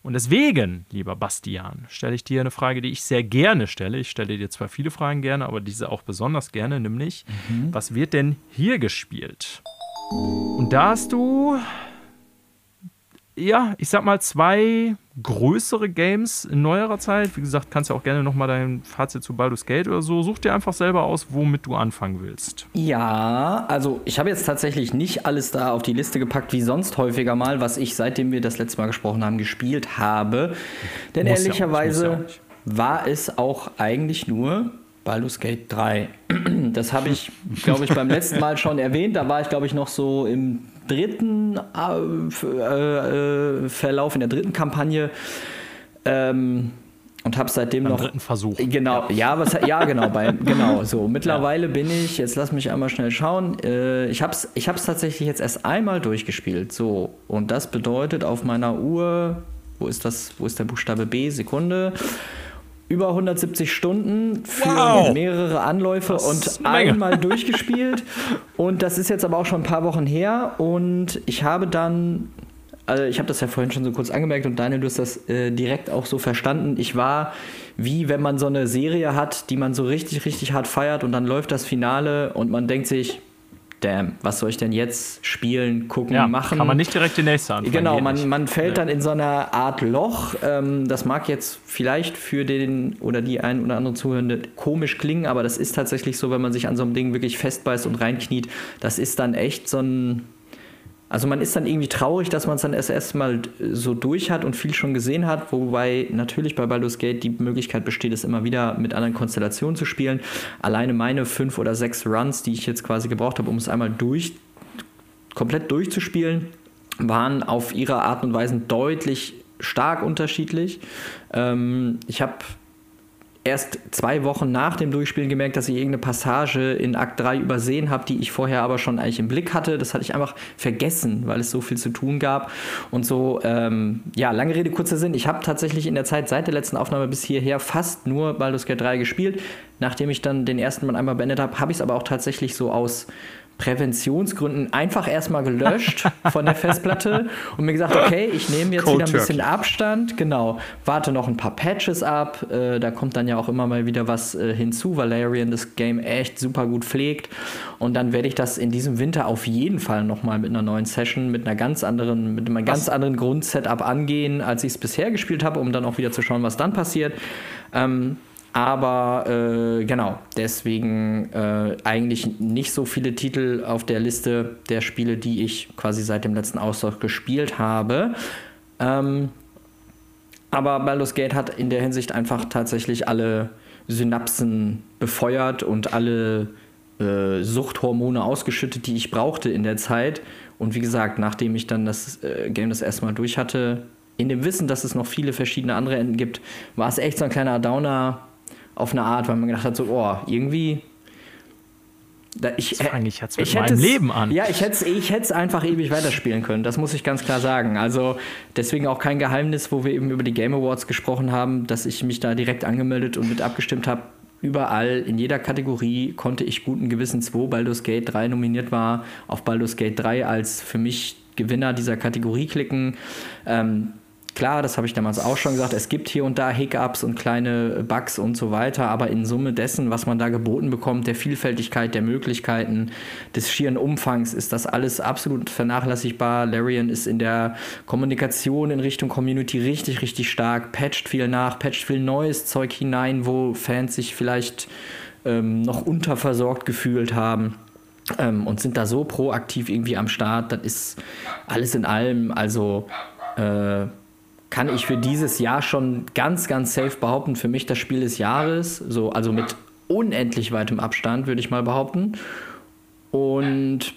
Und deswegen, lieber Bastian, stelle ich dir eine Frage, die ich sehr gerne stelle. Ich stelle dir zwar viele Fragen gerne, aber diese auch besonders gerne, nämlich, mhm. was wird denn hier gespielt? Und da hast du ja, ich sag mal, zwei größere Games in neuerer Zeit. Wie gesagt, kannst du auch gerne nochmal dein Fazit zu Baldur's Gate oder so. Such dir einfach selber aus, womit du anfangen willst. Ja, also ich habe jetzt tatsächlich nicht alles da auf die Liste gepackt, wie sonst häufiger mal, was ich, seitdem wir das letzte Mal gesprochen haben, gespielt habe. Denn muss ehrlicherweise ja ja war es auch eigentlich nur Baldur's Gate 3. Das habe ich, glaube ich, beim letzten Mal schon erwähnt. Da war ich, glaube ich, noch so im dritten äh, äh, Verlauf, in der dritten Kampagne. Ähm, und habe seitdem Beim noch dritten Versuch. Genau, ja, was ja genau, bei, genau so. Mittlerweile ja. bin ich, jetzt lass mich einmal schnell schauen. Äh, ich habe es ich hab's tatsächlich jetzt erst einmal durchgespielt. So und das bedeutet auf meiner Uhr, wo ist das, wo ist der Buchstabe B? Sekunde über 170 Stunden für wow. mehrere Anläufe und einmal durchgespielt. Und das ist jetzt aber auch schon ein paar Wochen her. Und ich habe dann, also ich habe das ja vorhin schon so kurz angemerkt und Daniel, du hast das äh, direkt auch so verstanden. Ich war wie wenn man so eine Serie hat, die man so richtig, richtig hart feiert und dann läuft das Finale und man denkt sich, damn, was soll ich denn jetzt spielen, gucken, ja, machen? Kann man nicht direkt die nächste anfangen. Genau, man, man fällt ja. dann in so einer Art Loch. Ähm, das mag jetzt vielleicht für den oder die ein oder andere Zuhörende komisch klingen, aber das ist tatsächlich so, wenn man sich an so einem Ding wirklich festbeißt und reinkniet. Das ist dann echt so ein Also man ist dann irgendwie traurig, dass man es dann erst erstmal äh, so durch hat und viel schon gesehen hat, wobei natürlich bei Baldur's Gate die Möglichkeit besteht, es immer wieder mit anderen Konstellationen zu spielen. Alleine meine fünf oder sechs Runs, die ich jetzt quasi gebraucht habe, um es einmal durch, komplett durchzuspielen, waren auf ihre Art und Weise deutlich stark unterschiedlich. Ähm, ich habe erst zwei Wochen nach dem Durchspielen gemerkt, dass ich irgendeine Passage in Akt 3 übersehen habe, die ich vorher aber schon eigentlich im Blick hatte. Das hatte ich einfach vergessen, weil es so viel zu tun gab. Und so, ähm, ja, lange Rede, kurzer Sinn. Ich habe tatsächlich in der Zeit seit der letzten Aufnahme bis hierher fast nur Baldur's Gate 3 gespielt. Nachdem ich dann den ersten Mal einmal beendet habe, habe ich es aber auch tatsächlich so aus Präventionsgründen einfach erstmal gelöscht von der Festplatte und mir gesagt, okay, ich nehme jetzt Cold wieder ein bisschen Turkey. Abstand, genau, warte noch ein paar Patches ab, äh, da kommt dann ja auch immer mal wieder was äh, hinzu, Valerian das Game echt super gut pflegt und dann werde ich das in diesem Winter auf jeden Fall nochmal mit einer neuen Session, mit einer ganz anderen, mit einem ganz anderen Grundsetup angehen, als ich es bisher gespielt habe, um dann auch wieder zu schauen, was dann passiert. Ähm, aber äh, genau, deswegen äh, eigentlich nicht so viele Titel auf der Liste der Spiele, die ich quasi seit dem letzten Austausch gespielt habe. Ähm, aber Baldur's Gate hat in der Hinsicht einfach tatsächlich alle Synapsen befeuert und alle äh, Suchthormone ausgeschüttet, die ich brauchte in der Zeit. Und wie gesagt, nachdem ich dann das äh, Game das erste Mal durch hatte, in dem Wissen, dass es noch viele verschiedene andere Enden gibt, war es echt so ein kleiner Downer auf eine Art, weil man gedacht hat, so, oh, irgendwie. Da, ich, das fange ich jetzt mit meinem Leben an. Ja, ich hätte ich es einfach ewig weiterspielen können. Das muss ich ganz klar sagen. Also deswegen auch kein Geheimnis, wo wir eben über die Game Awards gesprochen haben, dass ich mich da direkt angemeldet und mit abgestimmt habe. Überall, in jeder Kategorie konnte ich guten Gewissens, wo Baldur's Gate 3 nominiert war, auf Baldur's Gate 3 als für mich Gewinner dieser Kategorie klicken. Ähm, Klar, das habe ich damals auch schon gesagt, es gibt hier und da Hiccups und kleine Bugs und so weiter, aber in Summe dessen, was man da geboten bekommt, der Vielfältigkeit der Möglichkeiten, des schieren Umfangs, ist das alles absolut vernachlässigbar. Larian ist in der Kommunikation in Richtung Community richtig, richtig stark, patcht viel nach, patcht viel neues Zeug hinein, wo Fans sich vielleicht ähm, noch unterversorgt gefühlt haben. Ähm, und sind da so proaktiv irgendwie am Start. Das ist alles in allem, also äh, kann ich für dieses Jahr schon ganz, ganz safe behaupten, für mich das Spiel des Jahres. So, also mit unendlich weitem Abstand, würde ich mal behaupten. Und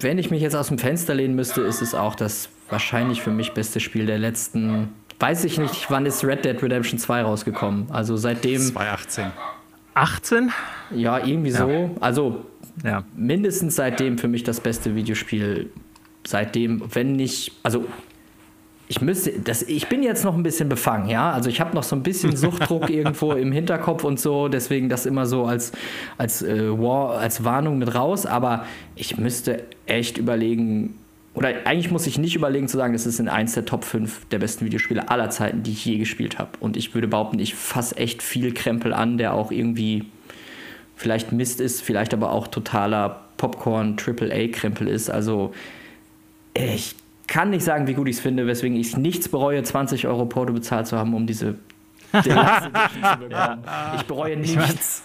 wenn ich mich jetzt aus dem Fenster lehnen müsste, ist es auch das wahrscheinlich für mich beste Spiel der letzten. Weiß ich nicht, wann ist Red Dead Redemption 2 rausgekommen? Also seitdem. 2018. 18? Ja, irgendwie ja. so. Also ja. mindestens seitdem für mich das beste Videospiel. Seitdem, wenn nicht, also ich müsste, das, ich bin jetzt noch ein bisschen befangen, ja. Also ich habe noch so ein bisschen Suchtdruck irgendwo im Hinterkopf und so, deswegen das immer so als, als, äh, War, als Warnung mit raus. Aber ich müsste echt überlegen, oder eigentlich muss ich nicht überlegen zu sagen, das ist in eins der Top 5 der besten Videospiele aller Zeiten, die ich je gespielt habe. Und ich würde behaupten, ich fasse echt viel Krempel an, der auch irgendwie vielleicht Mist ist, vielleicht aber auch totaler Popcorn, AAA-Krempel ist. Also ich kann nicht sagen, wie gut ich es finde, weswegen ich es nichts bereue, 20 Euro Porto bezahlt zu haben, um diese bekommen. Ich bereue nichts.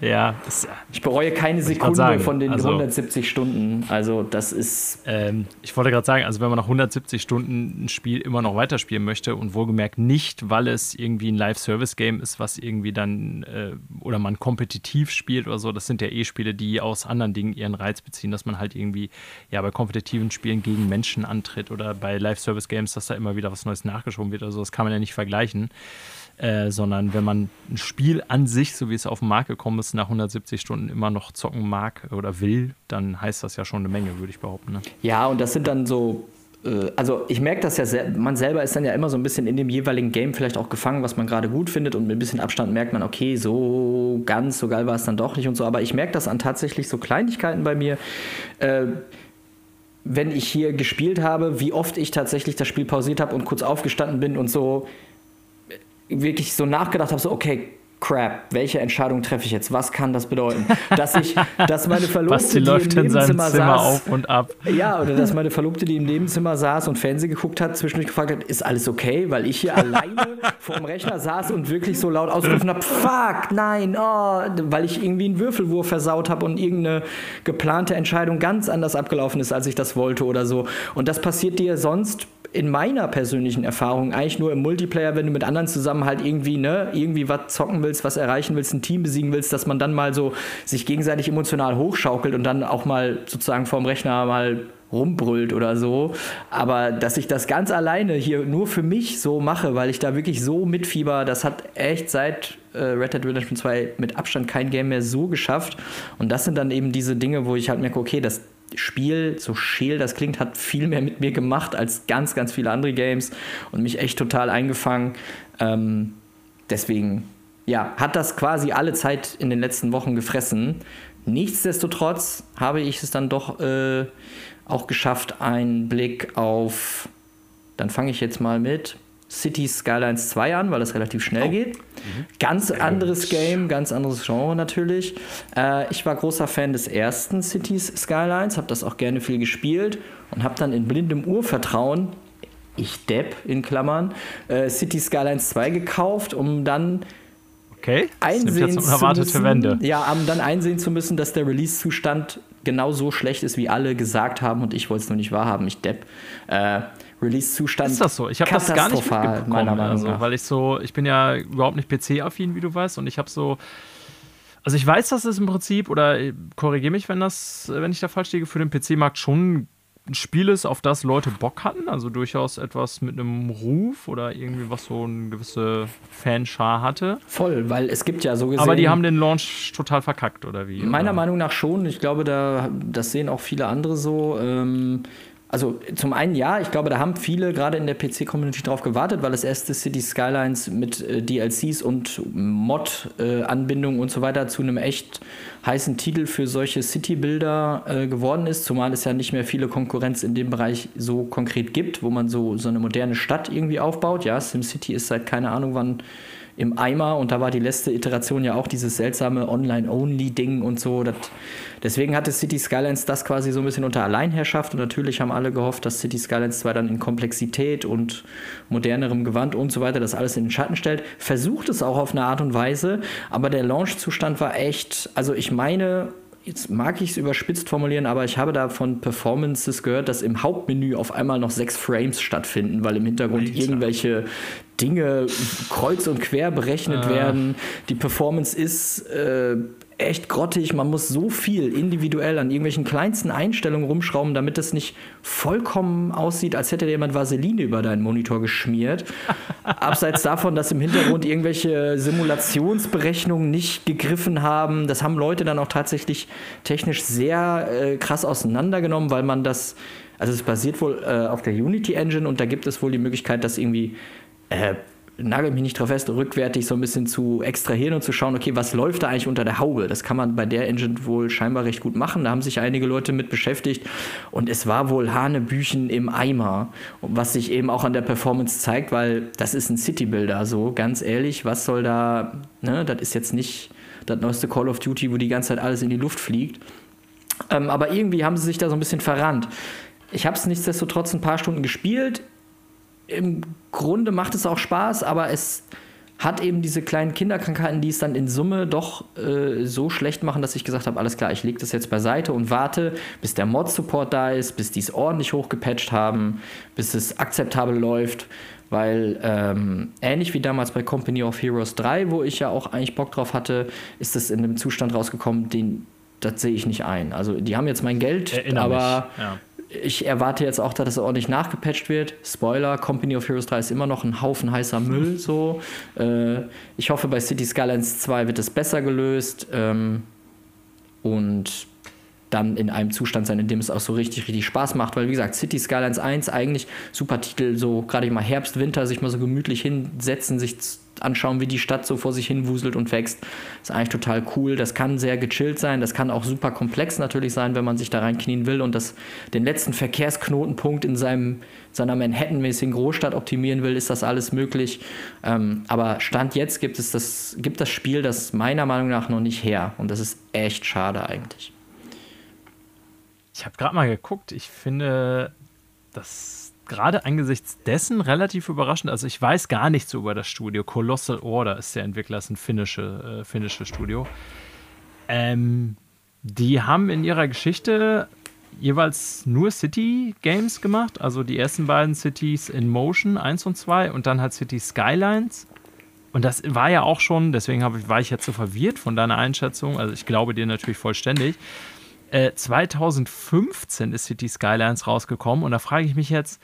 Ja. Das, ich bereue keine Sekunde von den also, 170 Stunden. Also das ist. Ähm, ich wollte gerade sagen, also wenn man nach 170 Stunden ein Spiel immer noch weiterspielen möchte und wohlgemerkt nicht, weil es irgendwie ein Live-Service-Game ist, was irgendwie dann äh, oder man kompetitiv spielt oder so, das sind ja eh Spiele, die aus anderen Dingen ihren Reiz beziehen, dass man halt irgendwie ja bei kompetitiven Spielen gegen Menschen antritt oder bei Live-Service-Games, dass da immer wieder was Neues nachgeschoben wird oder so, das kann man ja nicht vergleichen. Äh, sondern wenn man ein Spiel an sich, so wie es auf den Markt gekommen ist, nach 170 Stunden immer noch zocken mag oder will, dann heißt das ja schon eine Menge, würde ich behaupten. Ne? Ja, und das sind dann so äh, also ich merke das ja, man selber ist dann ja immer so ein bisschen in dem jeweiligen Game vielleicht auch gefangen, was man gerade gut findet und mit ein bisschen Abstand merkt man, okay, so ganz so geil war es dann doch nicht und so, aber ich merke das an tatsächlich so Kleinigkeiten bei mir. Äh, wenn ich hier gespielt habe, wie oft ich tatsächlich das Spiel pausiert habe und kurz aufgestanden bin und so wirklich so nachgedacht habe, so okay, crap, welche Entscheidung treffe ich jetzt? Was kann das bedeuten? Dass ich, dass meine Verlobte, Basti die läuft im in seinem Zimmer saß, auf und ab. Ja, oder dass meine Verlobte, die im Nebenzimmer saß und Fernsehen geguckt hat, zwischendurch gefragt hat, ist alles okay? Weil ich hier alleine vor dem Rechner saß und wirklich so laut ausgerufen habe, fuck, nein, oh, weil ich irgendwie einen Würfelwurf versaut habe und irgendeine geplante Entscheidung ganz anders abgelaufen ist, als ich das wollte oder so. Und das passiert dir sonst in meiner persönlichen Erfahrung eigentlich nur im Multiplayer, wenn du mit anderen zusammen halt irgendwie, ne, irgendwie was zocken willst, was erreichen willst, ein Team besiegen willst, dass man dann mal so sich gegenseitig emotional hochschaukelt und dann auch mal sozusagen vorm Rechner mal rumbrüllt oder so. Aber dass ich das ganz alleine hier nur für mich so mache, weil ich da wirklich so mitfieber, das hat echt seit äh, Red Dead Redemption 2 mit Abstand kein Game mehr so geschafft. Und das sind dann eben diese Dinge, wo ich halt merke, okay, das, Spiel, so scheel das klingt, hat viel mehr mit mir gemacht als ganz, ganz viele andere Games und mich echt total eingefangen. Ähm, deswegen, ja, hat das quasi alle Zeit in den letzten Wochen gefressen. Nichtsdestotrotz habe ich es dann doch äh, auch geschafft, einen Blick auf, dann fange ich jetzt mal mit City Skylines 2 an, weil das relativ schnell oh. geht. Mhm. Ganz anderes Game, ganz anderes Genre natürlich. Äh, ich war großer Fan des ersten Cities Skylines, habe das auch gerne viel gespielt und habe dann in blindem Urvertrauen, ich Depp in Klammern, äh, City Skylines 2 gekauft, um dann okay. einsehen zu müssen, Wende. Ja, um dann einsehen zu müssen, dass der Release-Zustand genauso schlecht ist, wie alle gesagt haben und ich wollte es nur nicht wahrhaben, ich Depp. Äh, Release-Zustand. Ist das so? Ich habe das gar nicht mitbekommen, meiner Meinung also, nach. weil ich so, ich bin ja überhaupt nicht PC-affin, wie du weißt, und ich habe so, also ich weiß, dass es im Prinzip, oder äh, korrigiere mich, wenn das, wenn ich da falsch liege, für den PC-Markt schon ein Spiel ist, auf das Leute Bock hatten, also durchaus etwas mit einem Ruf oder irgendwie was so eine gewisse Fanschar hatte. Voll, weil es gibt ja so gesehen. Aber die haben den Launch total verkackt, oder wie? Meiner oder? Meinung nach schon. Ich glaube, da, das sehen auch viele andere so. Ähm, also zum einen ja, ich glaube, da haben viele gerade in der PC-Community drauf gewartet, weil das erste City Skylines mit äh, DLCs und Mod-Anbindungen äh, und so weiter zu einem echt heißen Titel für solche City-Bilder äh, geworden ist, zumal es ja nicht mehr viele Konkurrenz in dem Bereich so konkret gibt, wo man so, so eine moderne Stadt irgendwie aufbaut. Ja, SimCity ist seit keine Ahnung wann im Eimer und da war die letzte Iteration ja auch dieses seltsame Online-Only-Ding und so. Das, deswegen hatte City Skylines das quasi so ein bisschen unter Alleinherrschaft und natürlich haben alle gehofft, dass City Skylines 2 dann in Komplexität und modernerem Gewand und so weiter das alles in den Schatten stellt. Versucht es auch auf eine Art und Weise, aber der Launch-Zustand war echt, also ich meine, jetzt mag ich es überspitzt formulieren, aber ich habe da von Performances gehört, dass im Hauptmenü auf einmal noch sechs Frames stattfinden, weil im Hintergrund Alter. irgendwelche Dinge kreuz und quer berechnet ah. werden. Die Performance ist äh, echt grottig. Man muss so viel individuell an irgendwelchen kleinsten Einstellungen rumschrauben, damit es nicht vollkommen aussieht, als hätte jemand Vaseline über deinen Monitor geschmiert. Abseits davon, dass im Hintergrund irgendwelche Simulationsberechnungen nicht gegriffen haben. Das haben Leute dann auch tatsächlich technisch sehr äh, krass auseinandergenommen, weil man das also es basiert wohl äh, auf der Unity Engine und da gibt es wohl die Möglichkeit, das irgendwie äh, nagel mich nicht drauf fest, rückwärtig so ein bisschen zu extrahieren und zu schauen, okay, was läuft da eigentlich unter der Haube? Das kann man bei der Engine wohl scheinbar recht gut machen. Da haben sich einige Leute mit beschäftigt und es war wohl Hanebüchen im Eimer, was sich eben auch an der Performance zeigt, weil das ist ein City-Builder, so ganz ehrlich, was soll da, ne, das ist jetzt nicht das neueste Call of Duty, wo die ganze Zeit alles in die Luft fliegt. Ähm, aber irgendwie haben sie sich da so ein bisschen verrannt. Ich habe es nichtsdestotrotz ein paar Stunden gespielt im Grunde macht es auch Spaß, aber es hat eben diese kleinen Kinderkrankheiten, die es dann in Summe doch äh, so schlecht machen, dass ich gesagt habe, alles klar, ich lege das jetzt beiseite und warte, bis der Mod-Support da ist, bis die es ordentlich hochgepatcht haben, bis es akzeptabel läuft. Weil ähm, ähnlich wie damals bei Company of Heroes 3, wo ich ja auch eigentlich Bock drauf hatte, ist es in einem Zustand rausgekommen, den das sehe ich nicht ein. Also die haben jetzt mein Geld, Erinnere aber ja ich erwarte jetzt auch, dass es ordentlich nachgepatcht wird. Spoiler, Company of Heroes 3 ist immer noch ein Haufen heißer Müll. So. Äh, ich hoffe, bei City Skylines 2 wird es besser gelöst. Ähm, und dann in einem Zustand sein, in dem es auch so richtig, richtig Spaß macht. Weil, wie gesagt, City Skylines 1 eigentlich super Titel, so gerade mal Herbst, Winter, sich mal so gemütlich hinsetzen, sich anschauen, wie die Stadt so vor sich hin wuselt und wächst. Ist eigentlich total cool. Das kann sehr gechillt sein. Das kann auch super komplex natürlich sein, wenn man sich da reinknien will und das, den letzten Verkehrsknotenpunkt in seinem, seiner Manhattan-mäßigen Großstadt optimieren will, ist das alles möglich. Ähm, aber Stand jetzt gibt es das, gibt das Spiel das meiner Meinung nach noch nicht her. Und das ist echt schade eigentlich. Ich habe gerade mal geguckt. Ich finde, das gerade angesichts dessen relativ überraschend. Also ich weiß gar nichts so über das Studio. Colossal Order ist der Entwickler, ist ein finnische, äh, finnische Studio. Ähm, die haben in ihrer Geschichte jeweils nur City Games gemacht. Also die ersten beiden Cities in Motion 1 und 2 und dann halt City Skylines. Und das war ja auch schon, deswegen ich, war ich jetzt so verwirrt von deiner Einschätzung. Also ich glaube dir natürlich vollständig. Äh, 2015 ist City Skylines rausgekommen und da frage ich mich jetzt,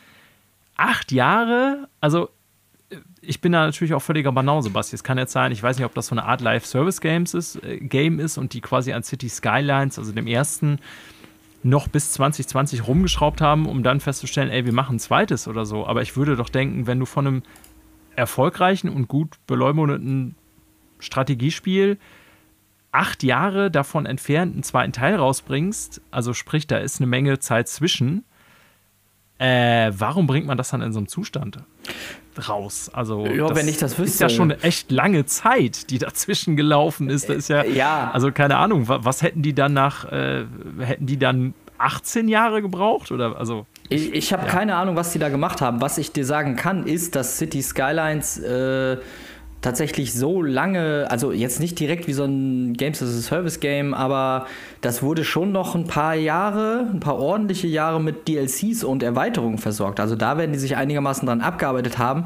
acht Jahre, also ich bin da natürlich auch völliger Banause, Basti. Es kann jetzt sein, ich weiß nicht, ob das so eine Art Live-Service-Games ist, äh, Game ist und die quasi an City Skylines, also dem ersten, noch bis 2020 rumgeschraubt haben, um dann festzustellen, ey, wir machen ein zweites oder so. Aber ich würde doch denken, wenn du von einem erfolgreichen und gut beleumundeten Strategiespiel acht Jahre davon entfernt einen zweiten Teil rausbringst, also sprich, da ist eine Menge Zeit zwischen, äh, warum bringt man das dann in so einem Zustand raus? Also, ja, wenn ich das wüsste. Ist ja schon eine echt lange Zeit, die dazwischen gelaufen ist. Das ist ja, ja. also keine Ahnung, was, was hätten die dann nach, äh, hätten die dann 18 Jahre gebraucht? Oder also. Ich, ich habe ja. keine Ahnung, was die da gemacht haben. Was ich dir sagen kann, ist, dass City Skylines äh, tatsächlich so lange, also jetzt nicht direkt wie so ein Games as a Service Game, aber das wurde schon noch ein paar Jahre, ein paar ordentliche Jahre mit DLCs und Erweiterungen versorgt. Also da werden die sich einigermaßen dran abgearbeitet haben.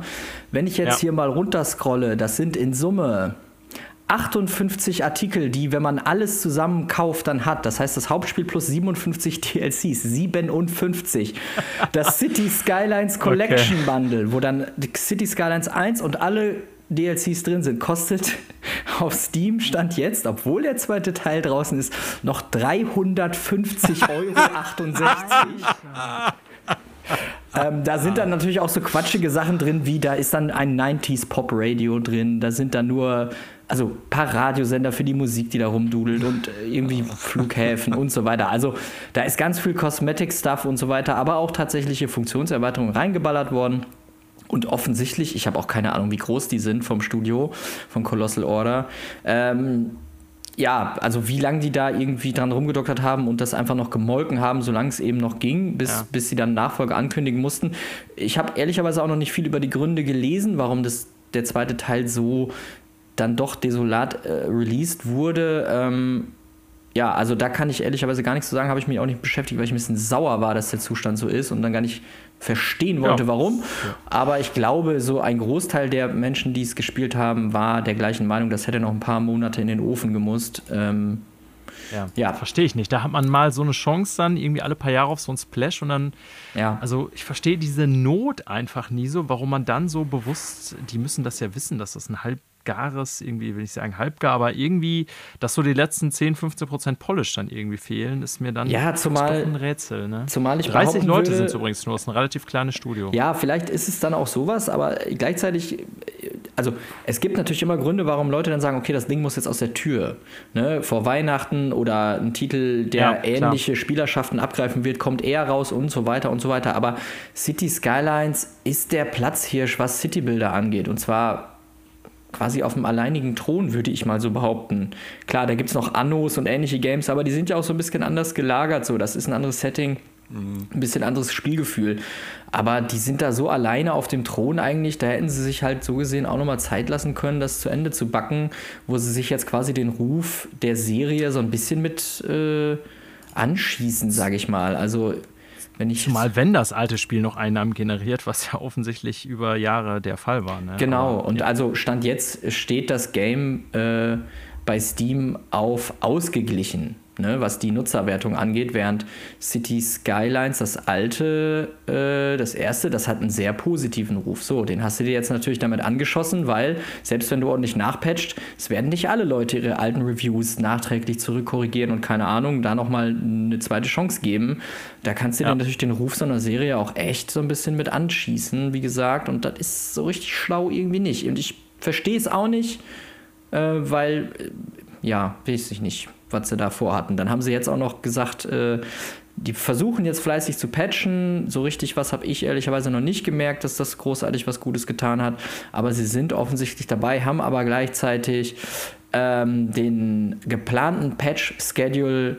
Wenn ich jetzt ja. hier mal runterscrolle, das sind in Summe 58 Artikel, die, wenn man alles zusammen kauft, dann hat. Das heißt, das Hauptspiel plus 57 DLCs, 57. Das City Skylines Collection okay. Bundle, wo dann City Skylines 1 und alle DLCs drin sind, kostet auf Steam Stand jetzt, obwohl der zweite Teil draußen ist, noch 350,68 Euro. ähm, da sind dann natürlich auch so quatschige Sachen drin, wie da ist dann ein 90s Pop Radio drin, da sind dann nur also ein paar Radiosender für die Musik, die da rumdudelt und äh, irgendwie Flughäfen und so weiter. Also da ist ganz viel Cosmetic-Stuff und so weiter, aber auch tatsächliche Funktionserweiterungen reingeballert worden. Und offensichtlich, ich habe auch keine Ahnung, wie groß die sind vom Studio, von Colossal Order. Ähm, ja, also wie lange die da irgendwie dran rumgedoktert haben und das einfach noch gemolken haben, solange es eben noch ging, bis, ja. bis sie dann Nachfolge ankündigen mussten. Ich habe ehrlicherweise auch noch nicht viel über die Gründe gelesen, warum das, der zweite Teil so dann doch desolat äh, released wurde. Ähm, ja, also da kann ich ehrlicherweise gar nichts zu sagen, habe ich mich auch nicht beschäftigt, weil ich ein bisschen sauer war, dass der Zustand so ist und dann gar nicht verstehen wollte, ja. warum. Ja. Aber ich glaube, so ein Großteil der Menschen, die es gespielt haben, war der gleichen Meinung, das hätte noch ein paar Monate in den Ofen gemusst. Ähm, ja, ja. verstehe ich nicht. Da hat man mal so eine Chance dann irgendwie alle paar Jahre auf so ein Splash und dann, ja. also ich verstehe diese Not einfach nie so, warum man dann so bewusst, die müssen das ja wissen, dass das ein halb gares, irgendwie will ich sagen halbgar, aber irgendwie, dass so die letzten 10, 15 Prozent Polish dann irgendwie fehlen, ist mir dann ja, zumal, ein Rätsel. Ne? Zumal ich 30 Leute sind es übrigens nur, es ist ein relativ kleines Studio. Ja, vielleicht ist es dann auch sowas, aber gleichzeitig, also es gibt natürlich immer Gründe, warum Leute dann sagen, okay, das Ding muss jetzt aus der Tür. Ne? Vor Weihnachten oder ein Titel, der ja, ähnliche Spielerschaften abgreifen wird, kommt eher raus und so weiter und so weiter. Aber City Skylines ist der Platzhirsch, was Citybilder angeht. Und zwar quasi auf dem alleinigen Thron, würde ich mal so behaupten. Klar, da gibt es noch Annos und ähnliche Games, aber die sind ja auch so ein bisschen anders gelagert. So, das ist ein anderes Setting, ein bisschen anderes Spielgefühl. Aber die sind da so alleine auf dem Thron eigentlich, da hätten sie sich halt so gesehen auch nochmal Zeit lassen können, das zu Ende zu backen, wo sie sich jetzt quasi den Ruf der Serie so ein bisschen mit äh, anschießen, sage ich mal. Also wenn ich Zumal wenn das alte Spiel noch Einnahmen generiert, was ja offensichtlich über Jahre der Fall war. Ne? Genau, Aber, und ja. also Stand jetzt steht das Game äh, bei Steam auf ausgeglichen ne, was die Nutzerwertung angeht, während City Skylines, das alte, äh, das erste, das hat einen sehr positiven Ruf. So, den hast du dir jetzt natürlich damit angeschossen, weil selbst wenn du ordentlich nachpatcht, es werden nicht alle Leute ihre alten Reviews nachträglich zurückkorrigieren und keine Ahnung, da nochmal eine zweite Chance geben. Da kannst du ja. dir natürlich den Ruf so einer Serie auch echt so ein bisschen mit anschießen, wie gesagt, und das ist so richtig schlau irgendwie nicht. Und ich verstehe es auch nicht, äh, weil, äh, ja, weiß ich nicht, was sie da vorhatten. Dann haben sie jetzt auch noch gesagt, äh, die versuchen jetzt fleißig zu patchen. So richtig was habe ich ehrlicherweise noch nicht gemerkt, dass das großartig was Gutes getan hat. Aber sie sind offensichtlich dabei, haben aber gleichzeitig ähm, den geplanten Patch-Schedule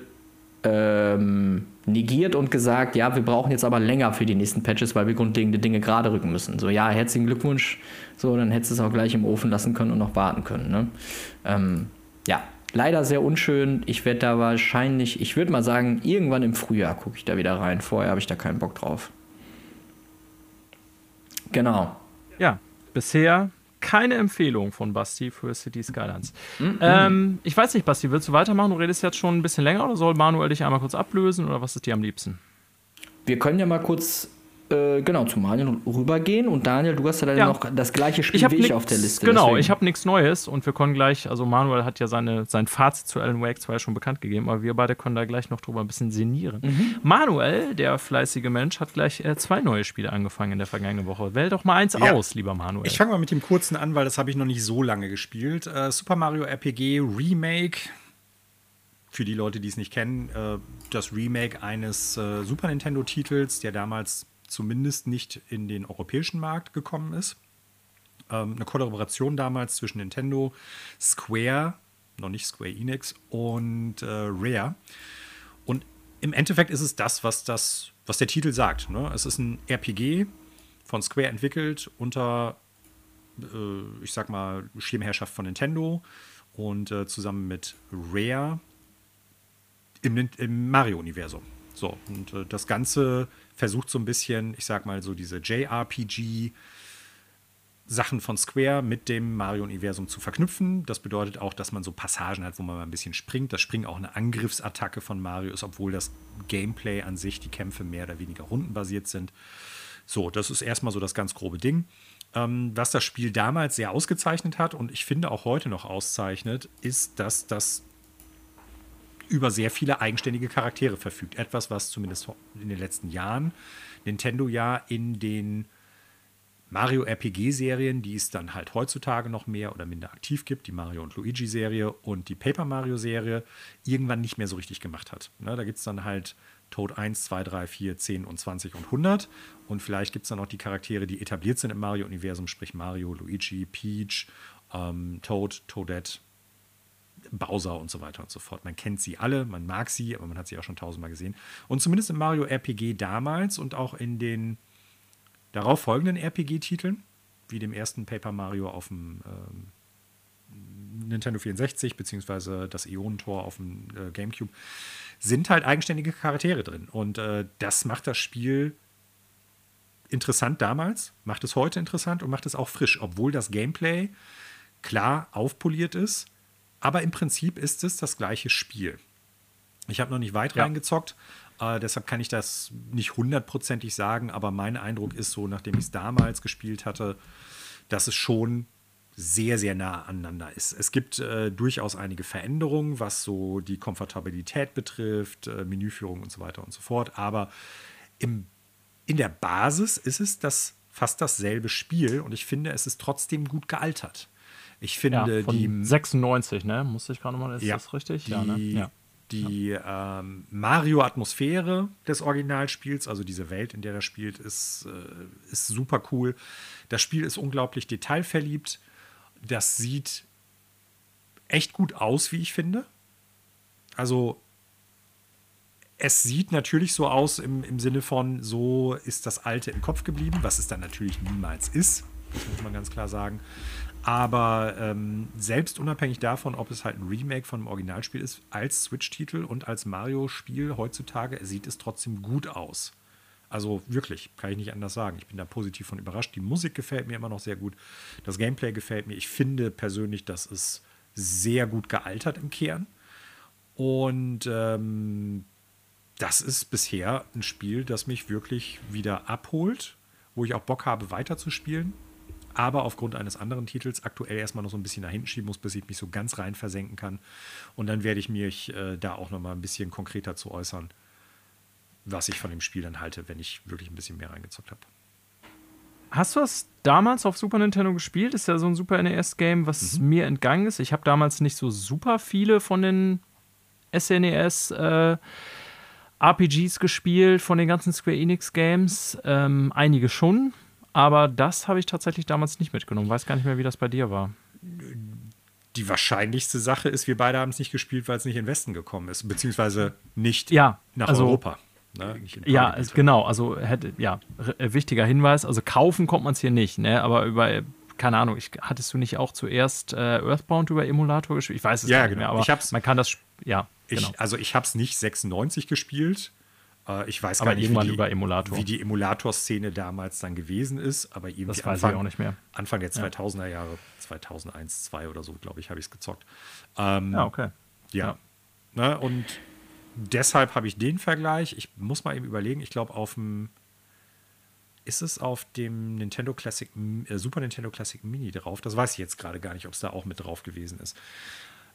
ähm, negiert und gesagt, ja, wir brauchen jetzt aber länger für die nächsten Patches, weil wir grundlegende Dinge gerade rücken müssen. So, ja, herzlichen Glückwunsch. So, dann hättest du es auch gleich im Ofen lassen können und noch warten können. Ne? Ähm, ja, leider sehr unschön. Ich werde da wahrscheinlich, ich würde mal sagen, irgendwann im Frühjahr gucke ich da wieder rein. Vorher habe ich da keinen Bock drauf. Genau. Ja, bisher keine Empfehlung von Basti für City Skylines. Mhm. Ähm, ich weiß nicht, Basti, willst du weitermachen? Du redest jetzt schon ein bisschen länger oder soll Manuel dich einmal kurz ablösen oder was ist dir am liebsten? Wir können ja mal kurz äh, genau, zu Daniel rübergehen. Und Daniel, du hast ja dann ja. noch das gleiche Spiel ich wie ich auf der Liste. Genau, deswegen. ich habe nichts Neues und wir können gleich, also Manuel hat ja seine, sein Fazit zu Alan Wake 2 schon bekannt gegeben, aber wir beide können da gleich noch drüber ein bisschen sinnieren. Mhm. Manuel, der fleißige Mensch, hat gleich äh, zwei neue Spiele angefangen in der vergangenen Woche. Wähl doch mal eins ja. aus, lieber Manuel. Ich fange mal mit dem kurzen an, weil das habe ich noch nicht so lange gespielt. Äh, Super Mario RPG Remake für die Leute, die es nicht kennen, äh, das Remake eines äh, Super Nintendo-Titels, der damals zumindest nicht in den europäischen Markt gekommen ist. Ähm, eine Kollaboration damals zwischen Nintendo, Square, noch nicht Square Enix und äh, Rare. Und im Endeffekt ist es das, was, das, was der Titel sagt. Ne? Es ist ein RPG von Square entwickelt unter, äh, ich sag mal, Schirmherrschaft von Nintendo und äh, zusammen mit Rare im, im Mario-Universum. So, und äh, das Ganze versucht so ein bisschen, ich sag mal, so diese JRPG- Sachen von Square mit dem Mario-Universum zu verknüpfen. Das bedeutet auch, dass man so Passagen hat, wo man mal ein bisschen springt. Das Springen auch eine Angriffsattacke von Mario ist, obwohl das Gameplay an sich, die Kämpfe mehr oder weniger rundenbasiert sind. So, das ist erstmal so das ganz grobe Ding. Ähm, was das Spiel damals sehr ausgezeichnet hat und ich finde auch heute noch auszeichnet, ist, dass das über sehr viele eigenständige Charaktere verfügt. Etwas, was zumindest in den letzten Jahren Nintendo ja in den Mario RPG-Serien, die es dann halt heutzutage noch mehr oder minder aktiv gibt, die Mario und Luigi-Serie und die Paper Mario-Serie, irgendwann nicht mehr so richtig gemacht hat. Ne, da gibt es dann halt Toad 1, 2, 3, 4, 10 und 20 und 100. Und vielleicht gibt es dann auch die Charaktere, die etabliert sind im Mario-Universum, sprich Mario, Luigi, Peach, ähm, Toad, Toadette, Bowser und so weiter und so fort. Man kennt sie alle, man mag sie, aber man hat sie auch schon tausendmal gesehen. Und zumindest im Mario RPG damals und auch in den darauf folgenden RPG-Titeln, wie dem ersten Paper Mario auf dem ähm, Nintendo 64 beziehungsweise das Ionentor auf dem äh, GameCube, sind halt eigenständige Charaktere drin. Und äh, das macht das Spiel interessant damals, macht es heute interessant und macht es auch frisch, obwohl das Gameplay klar aufpoliert ist aber im Prinzip ist es das gleiche Spiel. Ich habe noch nicht weit ja. reingezockt, äh, deshalb kann ich das nicht hundertprozentig sagen, aber mein Eindruck ist so, nachdem ich es damals gespielt hatte, dass es schon sehr, sehr nah aneinander ist. Es gibt äh, durchaus einige Veränderungen, was so die Komfortabilität betrifft, äh, Menüführung und so weiter und so fort, aber im, in der Basis ist es das fast dasselbe Spiel und ich finde, es ist trotzdem gut gealtert. Ich finde ja, die 96, ne? Musste ich gerade mal, ist ja, das richtig? Die, ja, ne? ja. Die ähm, Mario-Atmosphäre des Originalspiels, also diese Welt, in der das spielt, ist, äh, ist super cool. Das Spiel ist unglaublich detailverliebt. Das sieht echt gut aus, wie ich finde. Also es sieht natürlich so aus im, im Sinne von, so ist das Alte im Kopf geblieben, was es dann natürlich niemals ist. Das muss man ganz klar sagen. Aber ähm, selbst unabhängig davon, ob es halt ein Remake von einem Originalspiel ist, als Switch-Titel und als Mario-Spiel heutzutage sieht es trotzdem gut aus. Also wirklich, kann ich nicht anders sagen. Ich bin da positiv von überrascht. Die Musik gefällt mir immer noch sehr gut. Das Gameplay gefällt mir. Ich finde persönlich, dass es sehr gut gealtert im Kern. Und ähm, das ist bisher ein Spiel, das mich wirklich wieder abholt, wo ich auch Bock habe, weiterzuspielen aber aufgrund eines anderen Titels aktuell erstmal noch so ein bisschen nach hinten schieben muss, bis ich mich so ganz rein versenken kann. Und dann werde ich mich äh, da auch noch mal ein bisschen konkreter zu äußern, was ich von dem Spiel dann halte, wenn ich wirklich ein bisschen mehr reingezockt habe. Hast du das damals auf Super Nintendo gespielt? Ist ja so ein Super NES-Game, was mhm. mir entgangen ist. Ich habe damals nicht so super viele von den SNES äh, RPGs gespielt, von den ganzen Square Enix Games. Ähm, einige schon, aber das habe ich tatsächlich damals nicht mitgenommen. Weiß gar nicht mehr, wie das bei dir war. Die wahrscheinlichste Sache ist, wir beide haben es nicht gespielt, weil es nicht in den Westen gekommen ist, beziehungsweise nicht ja, nach also, Europa. Ne? Ja, es, genau. Also hätte, ja, äh, wichtiger Hinweis. Also kaufen kommt man es hier nicht, ne? Aber über, keine Ahnung, ich, hattest du nicht auch zuerst äh, Earthbound über Emulator gespielt? Ich weiß es ja, nicht genau. mehr, aber man kann das, ja. Ich, genau. Also ich habe es nicht 96 gespielt. Äh, ich weiß aber gar nicht, wie die, wie die Emulator-Szene damals dann gewesen ist. Aber irgendwie das weiß Anfang, ich auch nicht mehr. Anfang der 2000er Jahre, 2001, 2002 oder so, glaube ich, habe ich es gezockt. Ähm, ja, okay. Ja. ja. Ne, und deshalb habe ich den Vergleich. Ich muss mal eben überlegen, ich glaube auf dem ist es auf dem Nintendo Classic äh, Super Nintendo Classic Mini drauf? Das weiß ich jetzt gerade gar nicht, ob es da auch mit drauf gewesen ist.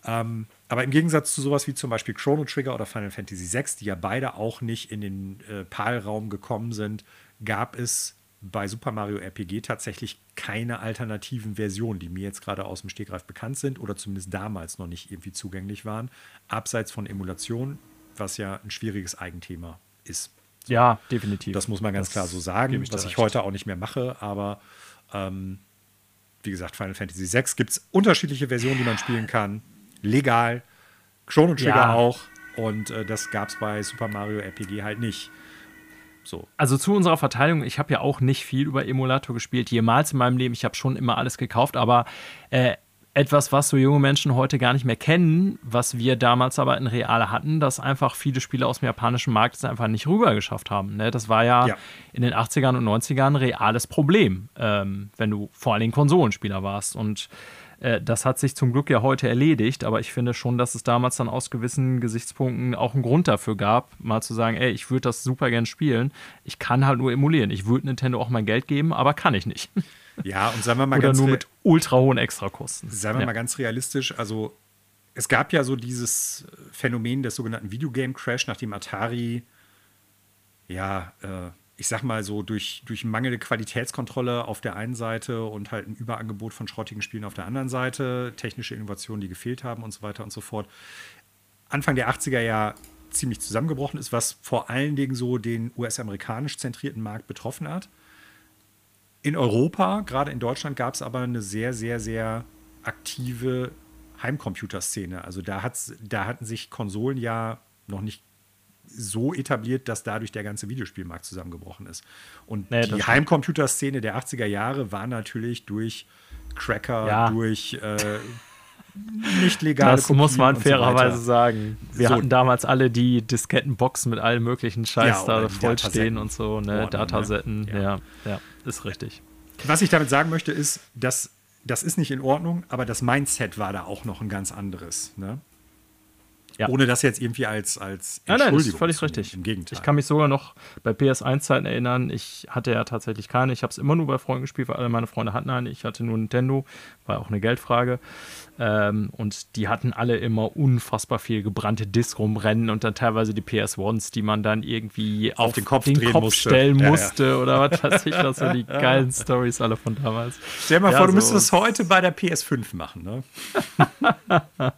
Ähm, aber im Gegensatz zu sowas wie zum Beispiel Chrono Trigger oder Final Fantasy VI, die ja beide auch nicht in den äh, PAL-Raum gekommen sind, gab es bei Super Mario RPG tatsächlich keine alternativen Versionen, die mir jetzt gerade aus dem Stegreif bekannt sind oder zumindest damals noch nicht irgendwie zugänglich waren, abseits von Emulation, was ja ein schwieriges Eigenthema ist. So, ja, definitiv. Das muss man ganz das klar so sagen, was ich heute auch nicht mehr mache, aber ähm, wie gesagt, Final Fantasy VI gibt es unterschiedliche Versionen, die man spielen kann. Legal. Chrono Trigger ja. auch. Und äh, das gab es bei Super Mario RPG halt nicht. So. Also zu unserer Verteilung, ich habe ja auch nicht viel über Emulator gespielt, jemals in meinem Leben. Ich habe schon immer alles gekauft, aber äh, etwas, was so junge Menschen heute gar nicht mehr kennen, was wir damals aber in Reale hatten, dass einfach viele Spiele aus dem japanischen Markt es einfach nicht rüber geschafft haben. Ne? Das war ja, ja, in den 80ern und 90ern ein reales Problem, ähm, wenn du vor allen Dingen Konsolenspieler warst. Und äh, das hat sich zum Glück ja heute erledigt, aber ich finde schon, dass es damals dann aus gewissen Gesichtspunkten auch einen Grund dafür gab, mal zu sagen, ey, ich würde das super gern spielen. Ich kann halt nur emulieren. Ich würde Nintendo auch mein Geld geben, aber kann ich nicht. Ja, und sagen wir mal Oder ganz nur mit ultra hohen Extrakosten. Sagen wir ja. mal ganz realistisch, also es gab ja so dieses Phänomen des sogenannten Videogame Crash, nachdem Atari ja äh, ich sag mal so, durch, durch mangelnde Qualitätskontrolle auf der einen Seite und halt ein Überangebot von schrottigen Spielen auf der anderen Seite, technische Innovationen, die gefehlt haben und so weiter und so fort, Anfang der 80er Jahre ziemlich zusammengebrochen ist, was vor allen Dingen so den US-amerikanisch zentrierten Markt betroffen hat. In Europa, gerade in Deutschland, gab es aber eine sehr, sehr, sehr aktive Heimcomputerszene. Also da, hat's, da hatten sich Konsolen ja noch nicht so etabliert, dass dadurch der ganze Videospielmarkt zusammengebrochen ist. Und nee, die Heimcomputerszene der 80er Jahre war natürlich durch Cracker, ja. durch äh, nicht legale Das Kopien muss man fairerweise so sagen. Wir so. hatten damals alle die Diskettenboxen mit allen möglichen Scheiß ja, da voll stehen und so, ne? Ordnung, Datasetten. Ne? Ja. ja, ja, ist richtig. Was ich damit sagen möchte, ist, dass das ist nicht in Ordnung, aber das Mindset war da auch noch ein ganz anderes. Ne? Ja. Ohne das jetzt irgendwie als, als Nein, nein, das ist völlig richtig. Im Gegenteil. Ich kann mich sogar noch bei PS1-Zeiten erinnern, ich hatte ja tatsächlich keine. Ich habe es immer nur bei Freunden gespielt, weil alle meine Freunde hatten eine. Ich hatte nur Nintendo, war auch eine Geldfrage. Ähm, und die hatten alle immer unfassbar viel gebrannte Disc rumrennen und dann teilweise die PS1s, die man dann irgendwie auf, auf den Kopf, den Kopf musste. stellen ja, musste ja. oder was weiß ich, was so die geilen Stories alle von damals. Stell dir mal vor, du so. müsstest das heute bei der PS5 machen, ne?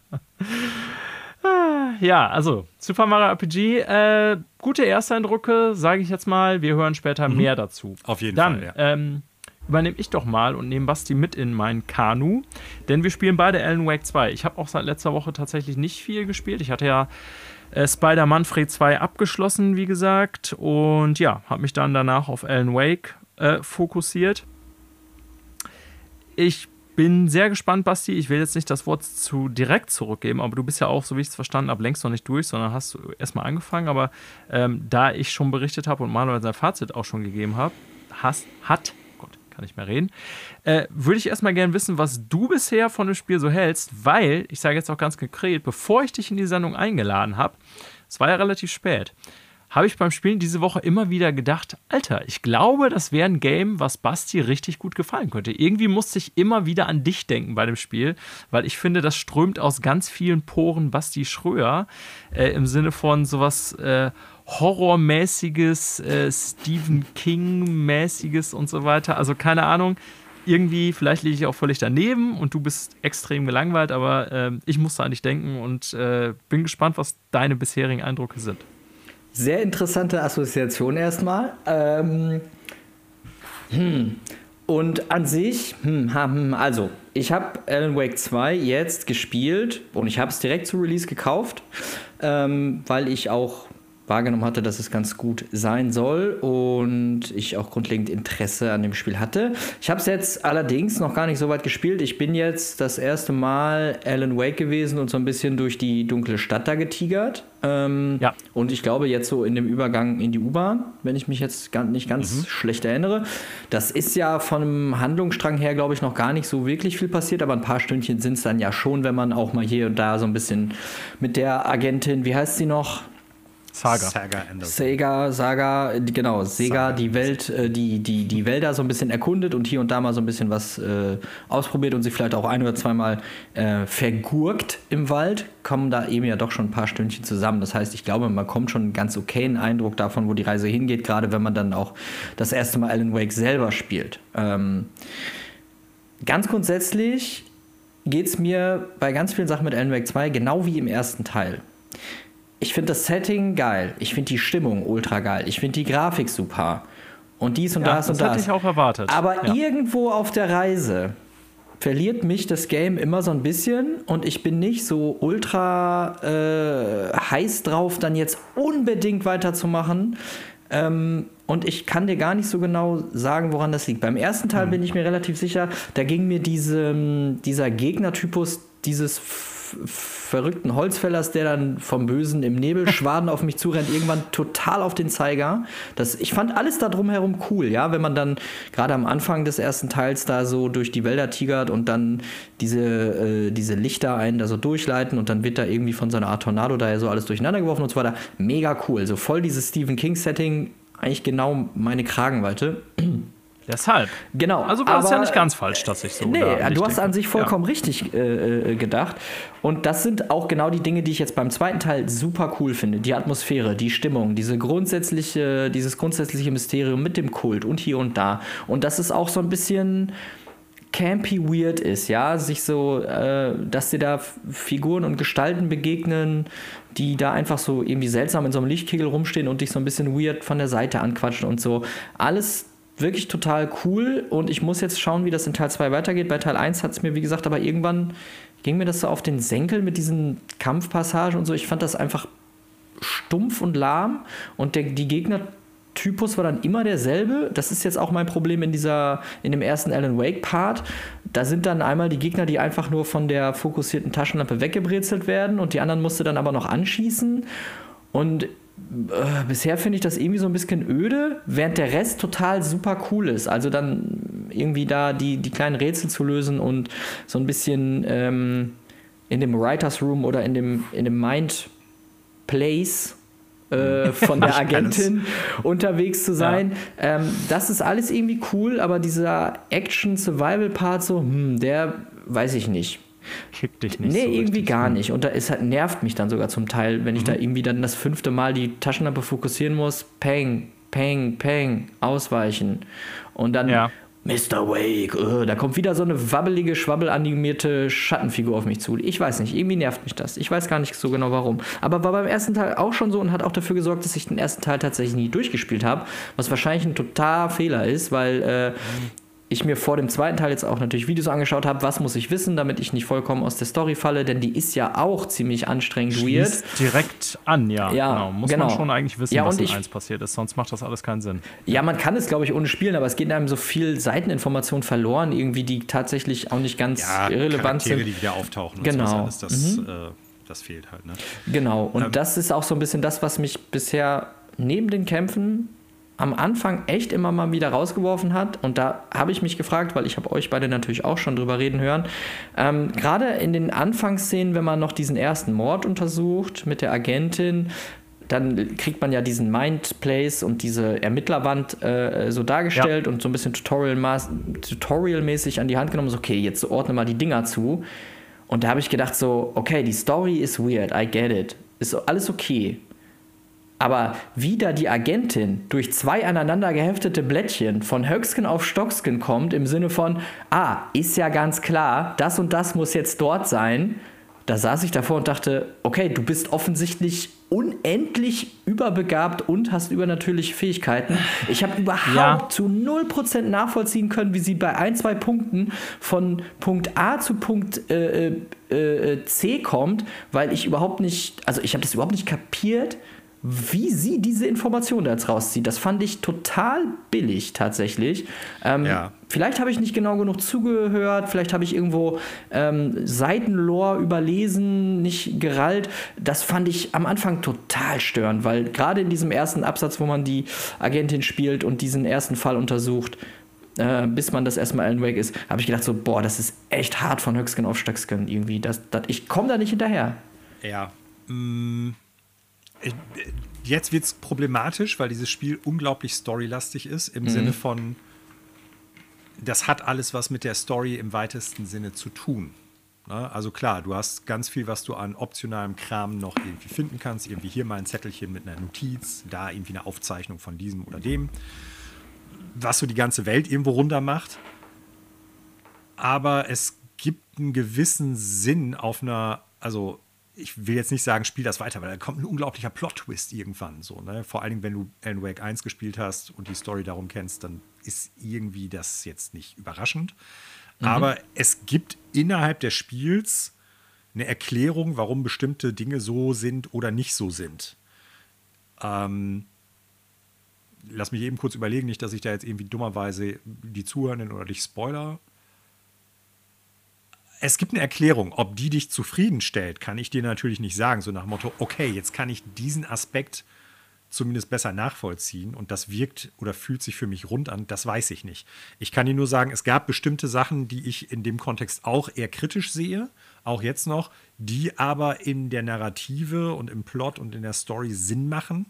ja, also Super Mario RPG, äh, gute Ersteindrücke, sage ich jetzt mal. Wir hören später mhm. mehr dazu. Auf jeden Dann, Fall. Ja. Ähm, übernehme ich doch mal und nehme Basti mit in mein Kanu, denn wir spielen beide Alan Wake 2. Ich habe auch seit letzter Woche tatsächlich nicht viel gespielt. Ich hatte ja äh, Spider-Man Free 2 abgeschlossen, wie gesagt, und ja, habe mich dann danach auf Alan Wake äh, fokussiert. Ich bin sehr gespannt, Basti. Ich will jetzt nicht das Wort zu direkt zurückgeben, aber du bist ja auch, so wie ich es verstanden habe, längst noch nicht durch, sondern hast erstmal angefangen. Aber ähm, da ich schon berichtet habe und Manuel sein Fazit auch schon gegeben habe, hast, hat, Gott, kann nicht mehr reden, äh, würde ich erstmal gerne wissen, was du bisher von dem Spiel so hältst, weil, ich sage jetzt auch ganz konkret, bevor ich dich in die Sendung eingeladen habe, es war ja relativ spät, habe ich beim Spielen diese Woche immer wieder gedacht, Alter, ich glaube, das wäre ein Game, was Basti richtig gut gefallen könnte. Irgendwie musste ich immer wieder an dich denken bei dem Spiel, weil ich finde, das strömt aus ganz vielen Poren Basti Schröer äh, im Sinne von sowas äh, Horrormäßiges, äh, Stephen King-mäßiges und so weiter. Also keine Ahnung. Irgendwie, vielleicht liege ich auch völlig daneben und du bist extrem gelangweilt, aber äh, ich musste an dich denken und äh, bin gespannt, was deine bisherigen Eindrücke sind. Sehr interessante Assoziation erstmal. Ähm, hm. Und an sich, hm, hm, also, ich habe Alan Wake 2 jetzt gespielt und ich habe es direkt zu Release gekauft, ähm, weil ich auch wahrgenommen hatte, dass es ganz gut sein soll und ich auch grundlegend Interesse an dem Spiel hatte. Ich habe es jetzt allerdings noch gar nicht so weit gespielt. Ich bin jetzt das erste Mal Alan Wake gewesen und so ein bisschen durch die dunkle Stadt da getigert. Ähm, ja. Und ich glaube jetzt so in dem Übergang in die U-Bahn, wenn ich mich jetzt nicht ganz mhm. schlecht erinnere. Das ist ja von einem Handlungsstrang her, glaube ich, noch gar nicht so wirklich viel passiert, aber ein paar Stündchen sind es dann ja schon, wenn man auch mal hier und da so ein bisschen mit der Agentin, wie heißt sie noch? Saga. Saga, Sega, Saga, genau, Sega, Saga. die Welt, äh, die, die, die Wälder so ein bisschen erkundet und hier und da mal so ein bisschen was äh, ausprobiert und sich vielleicht auch ein oder zweimal äh, vergurkt im Wald, kommen da eben ja doch schon ein paar Stündchen zusammen. Das heißt, ich glaube, man kommt schon einen ganz okayen Eindruck davon, wo die Reise hingeht, gerade wenn man dann auch das erste Mal Alan Wake selber spielt. Ähm, ganz grundsätzlich geht es mir bei ganz vielen Sachen mit Alan Wake 2 genau wie im ersten Teil ich finde das Setting geil. Ich finde die Stimmung ultra geil. Ich finde die Grafik super. Und dies und ja, das und das. Das hätte ich auch erwartet. Aber ja. irgendwo auf der Reise verliert mich das Game immer so ein bisschen und ich bin nicht so ultra äh, heiß drauf, dann jetzt unbedingt weiterzumachen. Ähm, und ich kann dir gar nicht so genau sagen, woran das liegt. Beim ersten Teil mhm. bin ich mir relativ sicher, da ging mir diese, dieser Gegnertypus, dieses verrückten Holzfällers, der dann vom Bösen im Nebelschwaden auf mich zurennt, irgendwann total auf den Zeiger. Das, ich fand alles da drumherum cool, ja, wenn man dann gerade am Anfang des ersten Teils da so durch die Wälder tigert und dann diese, äh, diese Lichter einen da so durchleiten und dann wird da irgendwie von so einer Art Tornado da ja so alles durcheinander geworfen und so weiter. Mega cool. So voll dieses Stephen King-Setting, eigentlich genau meine Kragenweite. Deshalb. Genau. Also war es ja nicht ganz falsch, dass ich so. Nee, du hast an sich vollkommen ja. richtig äh, äh, gedacht. Und das sind auch genau die Dinge, die ich jetzt beim zweiten Teil super cool finde. Die Atmosphäre, die Stimmung, diese grundsätzliche, dieses grundsätzliche Mysterium mit dem Kult und hier und da. Und dass es auch so ein bisschen campy weird ist, ja, sich so, äh, dass dir da Figuren und Gestalten begegnen, die da einfach so irgendwie seltsam in so einem Lichtkegel rumstehen und dich so ein bisschen weird von der Seite anquatschen und so. Alles wirklich total cool und ich muss jetzt schauen, wie das in Teil 2 weitergeht. Bei Teil 1 hat es mir, wie gesagt, aber irgendwann ging mir das so auf den Senkel mit diesen Kampfpassagen und so. Ich fand das einfach stumpf und lahm und der, die Gegnertypus war dann immer derselbe. Das ist jetzt auch mein Problem in dieser, in dem ersten Alan Wake Part. Da sind dann einmal die Gegner, die einfach nur von der fokussierten Taschenlampe weggebrezelt werden und die anderen musste dann aber noch anschießen. Und bisher finde ich das irgendwie so ein bisschen öde, während der Rest total super cool ist. Also dann irgendwie da die, die kleinen Rätsel zu lösen und so ein bisschen ähm, in dem Writers Room oder in dem, in dem Mind Place äh, von der Agentin unterwegs zu sein. Ja. Ähm, das ist alles irgendwie cool, aber dieser Action-Survival-Part so, hm, der weiß ich nicht. Kickt dich nicht. Nee, so irgendwie gar nicht. Und da ist halt, nervt mich dann sogar zum Teil, wenn ich mhm. da irgendwie dann das fünfte Mal die Taschenlampe fokussieren muss. Peng, peng, peng, ausweichen. Und dann ja. Mr. Wake, uh, da kommt wieder so eine wabbelige, schwabbelanimierte Schattenfigur auf mich zu. Ich weiß nicht, irgendwie nervt mich das. Ich weiß gar nicht so genau warum. Aber war beim ersten Teil auch schon so und hat auch dafür gesorgt, dass ich den ersten Teil tatsächlich nie durchgespielt habe. Was wahrscheinlich ein totaler Fehler ist, weil äh, mhm ich mir vor dem zweiten Teil jetzt auch natürlich Videos angeschaut habe, was muss ich wissen, damit ich nicht vollkommen aus der Story falle, denn die ist ja auch ziemlich anstrengend Schließt weird. direkt an, ja. ja genau. Muss genau. man schon eigentlich wissen, ja, was in ich, 1 passiert ist, sonst macht das alles keinen Sinn. Ja, man kann es, glaube ich, ohne spielen, aber es geht einem so viel Seiteninformation verloren, irgendwie, die tatsächlich auch nicht ganz ja, irrelevant sind. die wieder auftauchen genau. und so das, mhm. äh, das fehlt halt. Ne? Genau, und ähm, das ist auch so ein bisschen das, was mich bisher neben den Kämpfen am Anfang echt immer mal wieder rausgeworfen hat. Und da habe ich mich gefragt, weil ich habe euch beide natürlich auch schon drüber reden hören. Ähm, Gerade in den Anfangsszenen, wenn man noch diesen ersten Mord untersucht mit der Agentin, dann kriegt man ja diesen Mindplace und diese Ermittlerwand äh, so dargestellt ja. und so ein bisschen tutorialmäßig Tutorial an die Hand genommen. So, okay, jetzt ordne mal die Dinger zu. Und da habe ich gedacht so, okay, die Story ist weird, I get it. Ist alles okay. Aber wie da die Agentin durch zwei aneinander geheftete Blättchen von Höcksken auf Stocksken kommt, im Sinne von, ah, ist ja ganz klar, das und das muss jetzt dort sein, da saß ich davor und dachte, okay, du bist offensichtlich unendlich überbegabt und hast übernatürliche Fähigkeiten. Ich habe überhaupt ja. zu 0% nachvollziehen können, wie sie bei ein, zwei Punkten von Punkt A zu Punkt äh, äh, äh C kommt, weil ich überhaupt nicht, also ich habe das überhaupt nicht kapiert, wie sie diese Information da jetzt rauszieht. Das fand ich total billig tatsächlich. Ähm, ja. Vielleicht habe ich nicht genau genug zugehört, vielleicht habe ich irgendwo ähm, Seitenlore überlesen, nicht gerallt. Das fand ich am Anfang total störend, weil gerade in diesem ersten Absatz, wo man die Agentin spielt und diesen ersten Fall untersucht, äh, bis man das erstmal Alan Wake ist, habe ich gedacht so, boah, das ist echt hart von Höchsken auf Stöcksken irgendwie. Das, das, ich komme da nicht hinterher. Ja. Mm Jetzt wird es problematisch, weil dieses Spiel unglaublich storylastig ist, im mhm. Sinne von, das hat alles was mit der Story im weitesten Sinne zu tun. Ne? Also klar, du hast ganz viel, was du an optionalem Kram noch irgendwie finden kannst. Irgendwie hier mal ein Zettelchen mit einer Notiz, da irgendwie eine Aufzeichnung von diesem oder dem. Was so die ganze Welt irgendwo runter macht. Aber es gibt einen gewissen Sinn auf einer, also ich will jetzt nicht sagen, spiel das weiter, weil da kommt ein unglaublicher Plot-Twist irgendwann. So, ne? Vor allen Dingen, wenn du Alan Wake 1 gespielt hast und die Story darum kennst, dann ist irgendwie das jetzt nicht überraschend. Mhm. Aber es gibt innerhalb des Spiels eine Erklärung, warum bestimmte Dinge so sind oder nicht so sind. Ähm, lass mich eben kurz überlegen, nicht, dass ich da jetzt irgendwie dummerweise die Zuhörenden oder dich spoiler es gibt eine Erklärung. Ob die dich zufriedenstellt, kann ich dir natürlich nicht sagen. So nach dem Motto, okay, jetzt kann ich diesen Aspekt zumindest besser nachvollziehen und das wirkt oder fühlt sich für mich rund an, das weiß ich nicht. Ich kann dir nur sagen, es gab bestimmte Sachen, die ich in dem Kontext auch eher kritisch sehe, auch jetzt noch, die aber in der Narrative und im Plot und in der Story Sinn machen.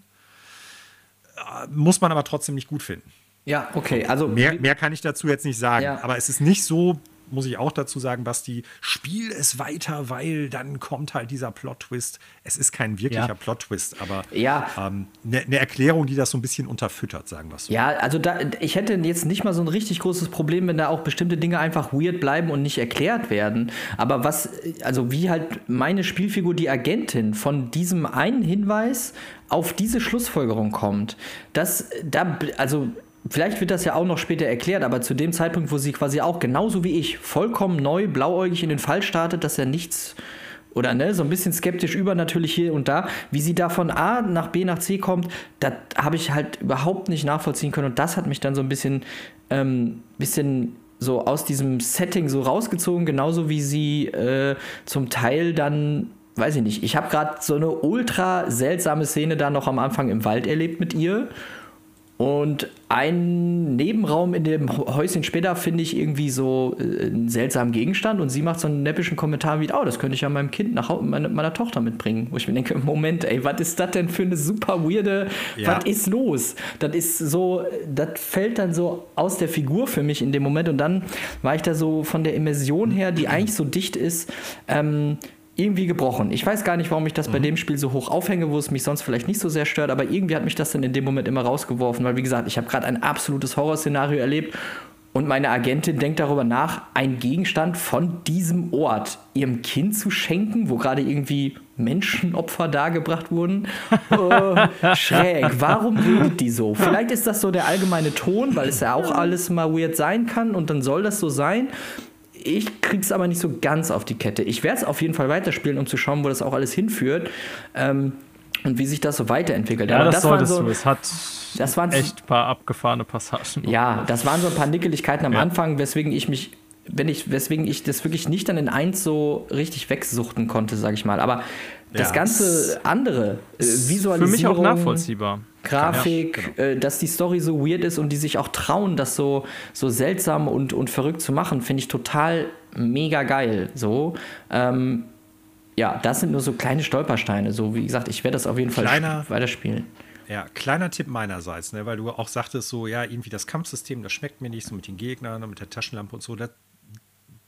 Äh, muss man aber trotzdem nicht gut finden. Ja, okay. Also mehr, mehr kann ich dazu jetzt nicht sagen. Ja. Aber es ist nicht so muss ich auch dazu sagen, Basti, spiel es weiter, weil dann kommt halt dieser Plot-Twist. Es ist kein wirklicher ja. Plot-Twist, aber ja. ähm, eine ne Erklärung, die das so ein bisschen unterfüttert, sagen wir so. Ja, also da, ich hätte jetzt nicht mal so ein richtig großes Problem, wenn da auch bestimmte Dinge einfach weird bleiben und nicht erklärt werden. Aber was, also wie halt meine Spielfigur, die Agentin, von diesem einen Hinweis auf diese Schlussfolgerung kommt, das, da, also Vielleicht wird das ja auch noch später erklärt, aber zu dem Zeitpunkt, wo sie quasi auch genauso wie ich vollkommen neu, blauäugig in den Fall startet, dass er nichts oder ne, so ein bisschen skeptisch übernatürlich hier und da, wie sie da von A nach B nach C kommt, das habe ich halt überhaupt nicht nachvollziehen können. Und das hat mich dann so ein bisschen, ähm, bisschen so aus diesem Setting so rausgezogen, genauso wie sie äh, zum Teil dann weiß ich nicht, ich habe gerade so eine ultra seltsame Szene da noch am Anfang im Wald erlebt mit ihr und ein Nebenraum in dem Häuschen später finde ich irgendwie so äh, einen seltsamen Gegenstand und sie macht so einen neppischen Kommentar wie, oh, das könnte ich ja meinem Kind, nach meine, meiner Tochter mitbringen. Wo ich mir denke, Moment, ey, was ist das denn für eine super weirde, ja. was ist los? Das ist so, das fällt dann so aus der Figur für mich in dem Moment und dann war ich da so von der Immersion her, die eigentlich so dicht ist, ähm, irgendwie gebrochen. Ich weiß gar nicht, warum ich das mhm. bei dem Spiel so hoch aufhänge, wo es mich sonst vielleicht nicht so sehr stört, aber irgendwie hat mich das dann in dem Moment immer rausgeworfen, weil wie gesagt, ich habe gerade ein absolutes Horrorszenario erlebt und meine Agentin denkt darüber nach, einen Gegenstand von diesem Ort ihrem Kind zu schenken, wo gerade irgendwie Menschenopfer dargebracht wurden. äh, schräg. Warum redet die so? Vielleicht ist das so der allgemeine Ton, weil es ja auch alles mal weird sein kann und dann soll das so sein. Ich krieg's aber nicht so ganz auf die Kette. Ich werde es auf jeden Fall weiterspielen, um zu schauen, wo das auch alles hinführt. Ähm, und wie sich das so weiterentwickelt. Ja, aber das, das solltest so, du. Es hat das waren echt ein paar abgefahrene Passagen. Ja, das waren so ein paar Nickeligkeiten am ja. Anfang, weswegen ich mich, wenn ich, weswegen ich das wirklich nicht dann in eins so richtig wegsuchten konnte, sage ich mal. Aber das ja, ganze andere, äh, Visualisierung. Für mich auch nachvollziehbar. Grafik, ja, genau. äh, dass die Story so weird ist und die sich auch trauen, das so, so seltsam und, und verrückt zu machen, finde ich total mega geil. So. Ähm, ja, das sind nur so kleine Stolpersteine. So, wie gesagt, ich werde das auf jeden Fall kleiner, weiterspielen. Ja, kleiner Tipp meinerseits, ne, weil du auch sagtest, so, ja, irgendwie das Kampfsystem, das schmeckt mir nicht, so mit den Gegnern und mit der Taschenlampe und so. Das,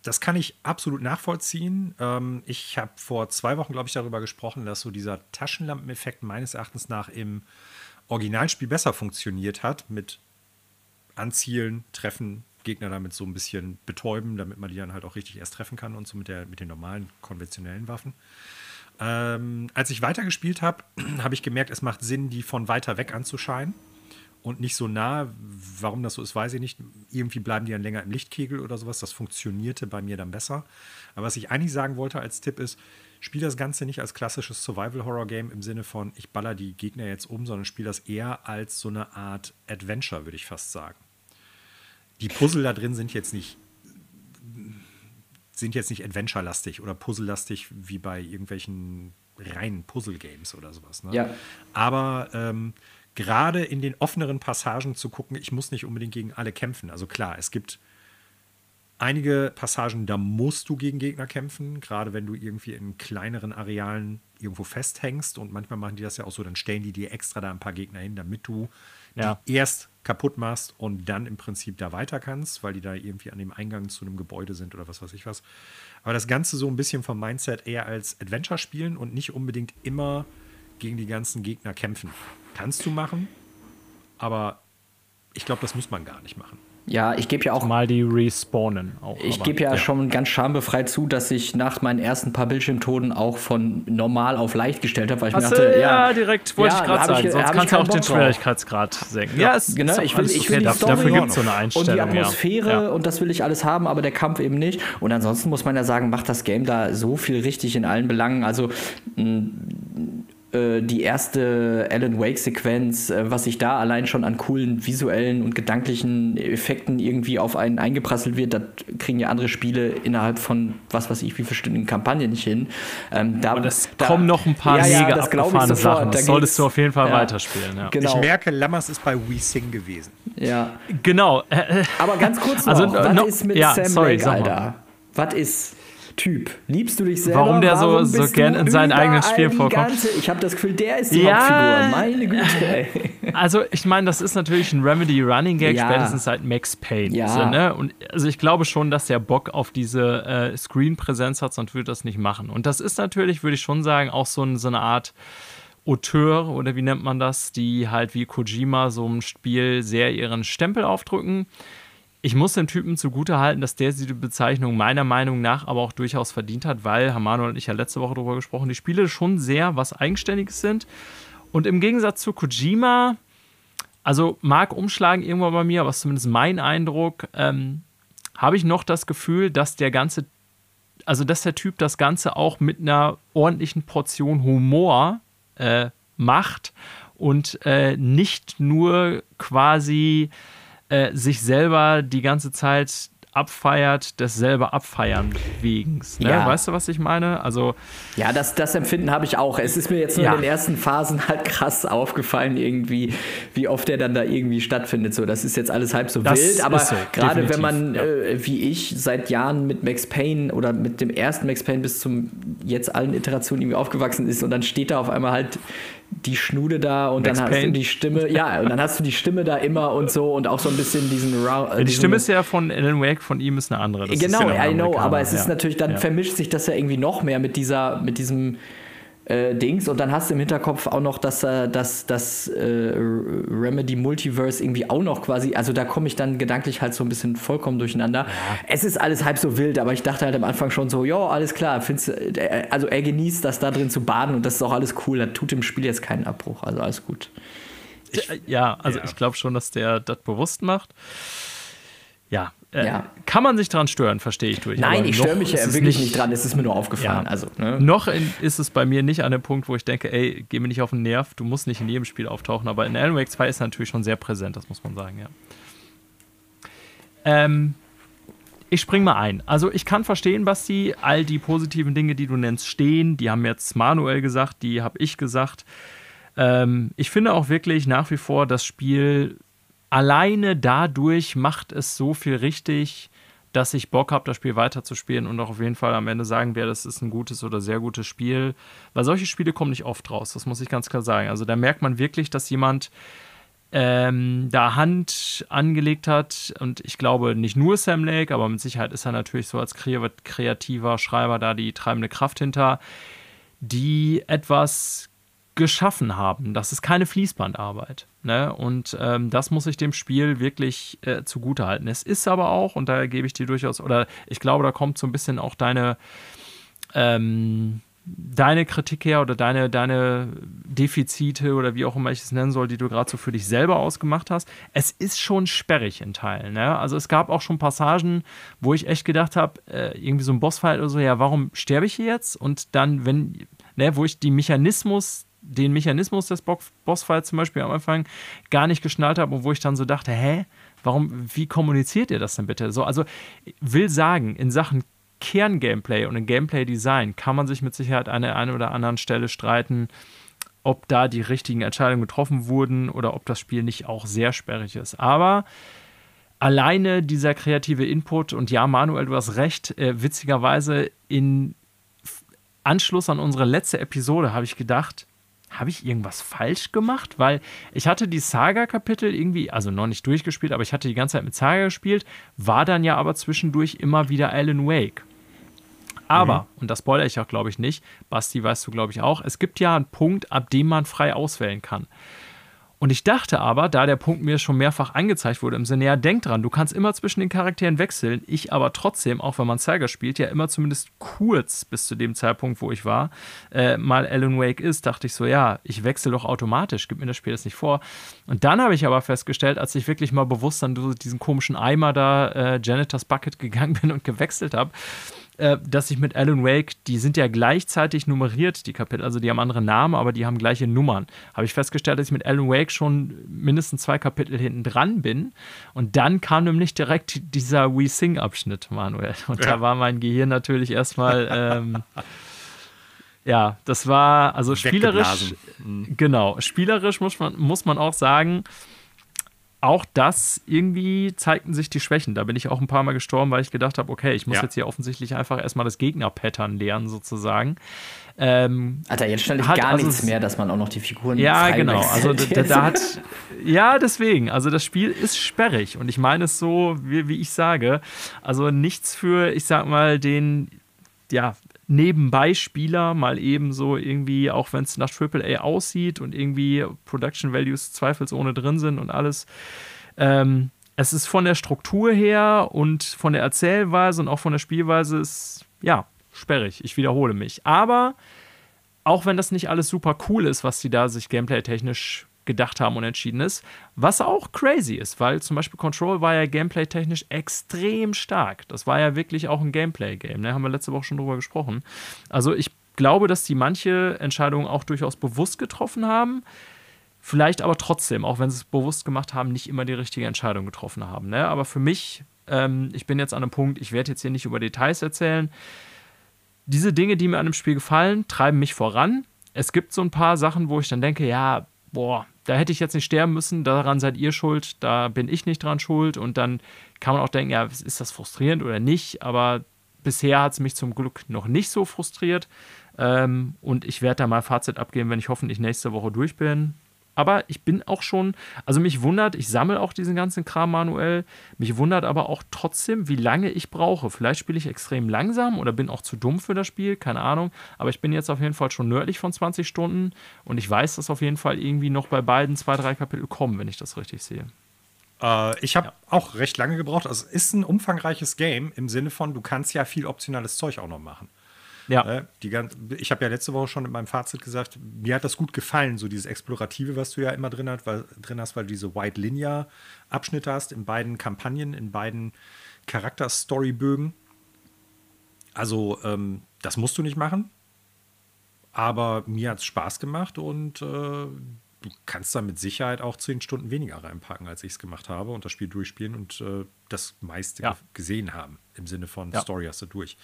das kann ich absolut nachvollziehen. Ähm, ich habe vor zwei Wochen, glaube ich, darüber gesprochen, dass so dieser Taschenlampeneffekt meines Erachtens nach im Originalspiel besser funktioniert hat mit Anzielen, Treffen, Gegner damit so ein bisschen betäuben, damit man die dann halt auch richtig erst treffen kann und so mit, der, mit den normalen konventionellen Waffen. Ähm, als ich weitergespielt habe, habe ich gemerkt, es macht Sinn, die von weiter weg anzuscheinen und nicht so nah. Warum das so ist, weiß ich nicht. Irgendwie bleiben die dann länger im Lichtkegel oder sowas. Das funktionierte bei mir dann besser. Aber was ich eigentlich sagen wollte als Tipp ist, spiel das Ganze nicht als klassisches Survival-Horror-Game im Sinne von, ich baller die Gegner jetzt um, sondern spiel das eher als so eine Art Adventure, würde ich fast sagen. Die Puzzle da drin sind jetzt nicht sind jetzt nicht Adventure-lastig oder Puzzle-lastig wie bei irgendwelchen reinen Puzzle-Games oder sowas. Ne? Ja. Aber ähm, gerade in den offeneren Passagen zu gucken, ich muss nicht unbedingt gegen alle kämpfen. Also klar, es gibt einige Passagen, da musst du gegen Gegner kämpfen, gerade wenn du irgendwie in kleineren Arealen irgendwo festhängst. Und manchmal machen die das ja auch so, dann stellen die dir extra da ein paar Gegner hin, damit du ja. die erst kaputt machst und dann im Prinzip da weiter kannst, weil die da irgendwie an dem Eingang zu einem Gebäude sind oder was weiß ich was. Aber das Ganze so ein bisschen vom Mindset eher als Adventure spielen und nicht unbedingt immer gegen die ganzen Gegner kämpfen. Kannst du machen, aber ich glaube, das muss man gar nicht machen. Ja, ich gebe ja auch. Mal die respawnen auch. Ich gebe ja, ja, schon ganz schambefreit zu, dass ich nach meinen ersten paar Bildschirmtoden auch von normal auf leicht gestellt habe, weil ich Hast mir dachte, ja, ja direkt wollte ja, ich gerade sagen, ich, sonst kannst du auch den Schwierigkeitsgrad senken. Ja, es, genau, ich will, ich will okay, die dafür gibt es so eine Einstellung. Und die Atmosphäre und das will ich alles haben, aber der Kampf eben nicht. Und ansonsten muss man ja sagen, macht das Game da so viel richtig in allen Belangen. Also mh, äh, die erste Alan Wake-Sequenz, äh, was sich da allein schon an coolen visuellen und gedanklichen Effekten irgendwie auf einen eingeprasselt wird, das kriegen ja andere Spiele innerhalb von was weiß ich, wie viele Stunden Kampagne nicht hin. Ähm, da, Aber das da, kommen noch ein paar ja, ja, das abgefahrene Sachen. Das da solltest du auf jeden Fall ja, weiterspielen. Ja. Genau. Ich merke, Lammers ist bei WeSing gewesen. Ja. Genau. Aber ganz kurz noch, also, was no, ist mit Sam sorry, Lake, Alter? Was ist Typ. Liebst du dich selber? Warum der Warum so, so gern in seinen eigenen Spielen vorkommt? Ganze, ich habe das Gefühl, der ist die ja, Hauptfigur. Meine Güte. Ey. Also ich meine, das ist natürlich ein Remedy Running Gag, ja. spätestens seit Max Payne. Ja. So, ne? Und also ich glaube schon, dass der Bock auf diese äh, Screen-Präsenz hat, sonst würde das nicht machen. Und das ist natürlich, würde ich schon sagen, auch so, ein, so eine Art Auteur oder wie nennt man das, die halt wie Kojima so ein Spiel sehr ihren Stempel aufdrücken ich muss dem Typen zugute halten, dass der diese Bezeichnung meiner Meinung nach aber auch durchaus verdient hat, weil Hamano und ich ja letzte Woche darüber gesprochen, die Spiele schon sehr was Eigenständiges sind. Und im Gegensatz zu Kojima, also mag umschlagen irgendwann bei mir, aber ist zumindest mein Eindruck, ähm, habe ich noch das Gefühl, dass der ganze, also dass der Typ das Ganze auch mit einer ordentlichen Portion Humor äh, macht und äh, nicht nur quasi äh, sich selber die ganze Zeit abfeiert, des selber abfeiern wegen. Ne? Ja. Weißt du, was ich meine? Also ja, das, das Empfinden habe ich auch. Es ist mir jetzt nur ja. in den ersten Phasen halt krass aufgefallen, irgendwie, wie oft der dann da irgendwie stattfindet. So, das ist jetzt alles halb so das wild, aber so, gerade wenn man, ja. äh, wie ich, seit Jahren mit Max Payne oder mit dem ersten Max Payne bis zum jetzt allen Iterationen irgendwie aufgewachsen ist und dann steht da auf einmal halt die Schnude da und Max dann hast Payne. du die Stimme, ja, und dann hast du die Stimme da immer und so und auch so ein bisschen diesen Ra äh, Die Stimme ist ja von Alan Wake, von ihm ist eine andere. Das genau, ja I know, aber es ist ja. natürlich, dann ja. vermischt sich das ja irgendwie noch mehr mit dieser, mit diesem äh, Dings und dann hast du im Hinterkopf auch noch, dass äh, das, das äh, Remedy Multiverse irgendwie auch noch quasi, also da komme ich dann gedanklich halt so ein bisschen vollkommen durcheinander. Ja. Es ist alles halb so wild, aber ich dachte halt am Anfang schon so, ja, alles klar, findest, äh, also er genießt das da drin zu baden und das ist auch alles cool, da tut dem Spiel jetzt keinen Abbruch, also alles gut. Ich, ja, also ja. ich glaube schon, dass der das bewusst macht. Ja, äh, ja. Kann man sich dran stören, verstehe ich durch. Nein, ich störe mich ja wirklich nicht, nicht, dran, es ist mir nur aufgefallen. Ja. Also, ne? Noch in, ist es bei mir nicht an dem Punkt, wo ich denke, ey, geh mir nicht auf den Nerv, du musst nicht in jedem Spiel auftauchen, aber in Alan Wake 2 ist er natürlich schon sehr präsent, das muss man sagen, ja. Ähm, ich spring mal ein. Also ich kann verstehen, Basti, all die positiven Dinge, die du nennst, stehen. Die haben jetzt Manuel gesagt, die habe ich gesagt. Ähm, ich finde auch wirklich nach wie vor das Spiel alleine dadurch macht es so viel richtig, dass ich Bock habe, das Spiel weiterzuspielen und auch auf jeden Fall am Ende sagen werde, das ist ein gutes oder sehr gutes Spiel. Weil solche Spiele kommen nicht oft raus, das muss ich ganz klar sagen. Also da merkt man wirklich, dass jemand ähm, da Hand angelegt hat. Und ich glaube nicht nur Sam Lake, aber mit Sicherheit ist er natürlich so als kreativer Schreiber da die treibende Kraft hinter, die etwas geschaffen haben. Das ist keine Fließbandarbeit. Ne? Und ähm, das muss ich dem Spiel wirklich äh, zugutehalten. Es ist aber auch, und da gebe ich dir durchaus, oder ich glaube, da kommt so ein bisschen auch deine, ähm, deine Kritik her oder deine, deine Defizite oder wie auch immer ich es nennen soll, die du gerade so für dich selber ausgemacht hast. Es ist schon sperrig in Teilen. Ne? Also es gab auch schon Passagen, wo ich echt gedacht habe, äh, irgendwie so ein Bossfight oder so, ja, warum sterbe ich hier jetzt? Und dann, wenn, ne, wo ich die Mechanismus den Mechanismus des Bossfights zum Beispiel am Anfang gar nicht geschnallt habe und wo ich dann so dachte, hä, warum, wie kommuniziert ihr das denn bitte? So, also will sagen, in Sachen Kerngameplay und in Gameplay-Design kann man sich mit Sicherheit an der einen oder anderen Stelle streiten, ob da die richtigen Entscheidungen getroffen wurden oder ob das Spiel nicht auch sehr sperrig ist. Aber alleine dieser kreative Input und ja, Manuel, du hast recht, äh, witzigerweise in Anschluss an unsere letzte Episode habe ich gedacht, habe ich irgendwas falsch gemacht? Weil ich hatte die Saga-Kapitel irgendwie, also noch nicht durchgespielt, aber ich hatte die ganze Zeit mit Saga gespielt, war dann ja aber zwischendurch immer wieder Alan Wake. Aber, mhm. und das spoilere ich auch, glaube ich, nicht, Basti weißt du, glaube ich, auch, es gibt ja einen Punkt, ab dem man frei auswählen kann. Und ich dachte aber, da der Punkt mir schon mehrfach angezeigt wurde, im Sinne, ja, denk dran, du kannst immer zwischen den Charakteren wechseln. Ich aber trotzdem, auch wenn man Saga spielt, ja immer zumindest kurz bis zu dem Zeitpunkt, wo ich war, äh, mal Alan Wake ist, dachte ich so, ja, ich wechsle doch automatisch, gib mir das Spiel das nicht vor. Und dann habe ich aber festgestellt, als ich wirklich mal bewusst dann diesen komischen Eimer da, äh, Janitors Bucket gegangen bin und gewechselt habe, äh, dass ich mit Alan Wake, die sind ja gleichzeitig nummeriert, die Kapitel, also die haben andere Namen, aber die haben gleiche Nummern. Habe ich festgestellt, dass ich mit Alan Wake schon mindestens zwei Kapitel hinten dran bin. Und dann kam nämlich direkt dieser We Sing-Abschnitt, Manuel. Und ja. da war mein Gehirn natürlich erstmal. Ähm, ja, das war also spielerisch. Mhm. Genau, spielerisch muss man, muss man auch sagen, auch das irgendwie zeigten sich die Schwächen. Da bin ich auch ein paar Mal gestorben, weil ich gedacht habe, okay, ich muss ja. jetzt hier offensichtlich einfach erstmal das Gegner-Pattern lernen, sozusagen. Ähm, Alter, jetzt stand ich gar also nichts mehr, dass man auch noch die Figuren Ja, genau. Also da, da, hat. Ja, deswegen. Also das Spiel ist sperrig. Und ich meine es so, wie, wie ich sage. Also nichts für, ich sag mal, den ja, Nebenbeispieler mal eben so irgendwie, auch wenn es nach AAA aussieht und irgendwie Production Values zweifelsohne drin sind und alles. Ähm, es ist von der Struktur her und von der Erzählweise und auch von der Spielweise ist, ja, sperrig. Ich wiederhole mich. Aber auch wenn das nicht alles super cool ist, was sie da sich gameplay-technisch gedacht haben und entschieden ist. Was auch crazy ist, weil zum Beispiel Control war ja gameplay-technisch extrem stark. Das war ja wirklich auch ein Gameplay-Game. Ne? Haben wir letzte Woche schon drüber gesprochen. Also ich glaube, dass die manche Entscheidungen auch durchaus bewusst getroffen haben. Vielleicht aber trotzdem, auch wenn sie es bewusst gemacht haben, nicht immer die richtige Entscheidung getroffen haben. Ne? Aber für mich, ähm, ich bin jetzt an einem Punkt, ich werde jetzt hier nicht über Details erzählen. Diese Dinge, die mir an dem Spiel gefallen, treiben mich voran. Es gibt so ein paar Sachen, wo ich dann denke, ja, boah, da hätte ich jetzt nicht sterben müssen, daran seid ihr schuld, da bin ich nicht dran schuld. Und dann kann man auch denken, ja, ist das frustrierend oder nicht? Aber bisher hat es mich zum Glück noch nicht so frustriert. Ähm, und ich werde da mal Fazit abgeben, wenn ich hoffentlich nächste Woche durch bin. Aber ich bin auch schon, also mich wundert, ich sammle auch diesen ganzen Kram manuell. Mich wundert aber auch trotzdem, wie lange ich brauche. Vielleicht spiele ich extrem langsam oder bin auch zu dumm für das Spiel, keine Ahnung. Aber ich bin jetzt auf jeden Fall schon nördlich von 20 Stunden und ich weiß, dass auf jeden Fall irgendwie noch bei beiden zwei, drei Kapitel kommen, wenn ich das richtig sehe. Äh, ich habe ja. auch recht lange gebraucht. Also es ist ein umfangreiches Game im Sinne von, du kannst ja viel optionales Zeug auch noch machen. Ja. Ne, die ganz, ich habe ja letzte Woche schon in meinem Fazit gesagt, mir hat das gut gefallen, so dieses Explorative, was du ja immer drin, hat, weil, drin hast, weil du diese White Linear-Abschnitte hast in beiden Kampagnen, in beiden Charakter-Storybögen. Also, ähm, das musst du nicht machen. Aber mir hat es Spaß gemacht und äh, du kannst da mit Sicherheit auch zehn Stunden weniger reinpacken, als ich es gemacht habe und das Spiel durchspielen und äh, das meiste ja. gesehen haben. Im Sinne von ja. Story hast du durch.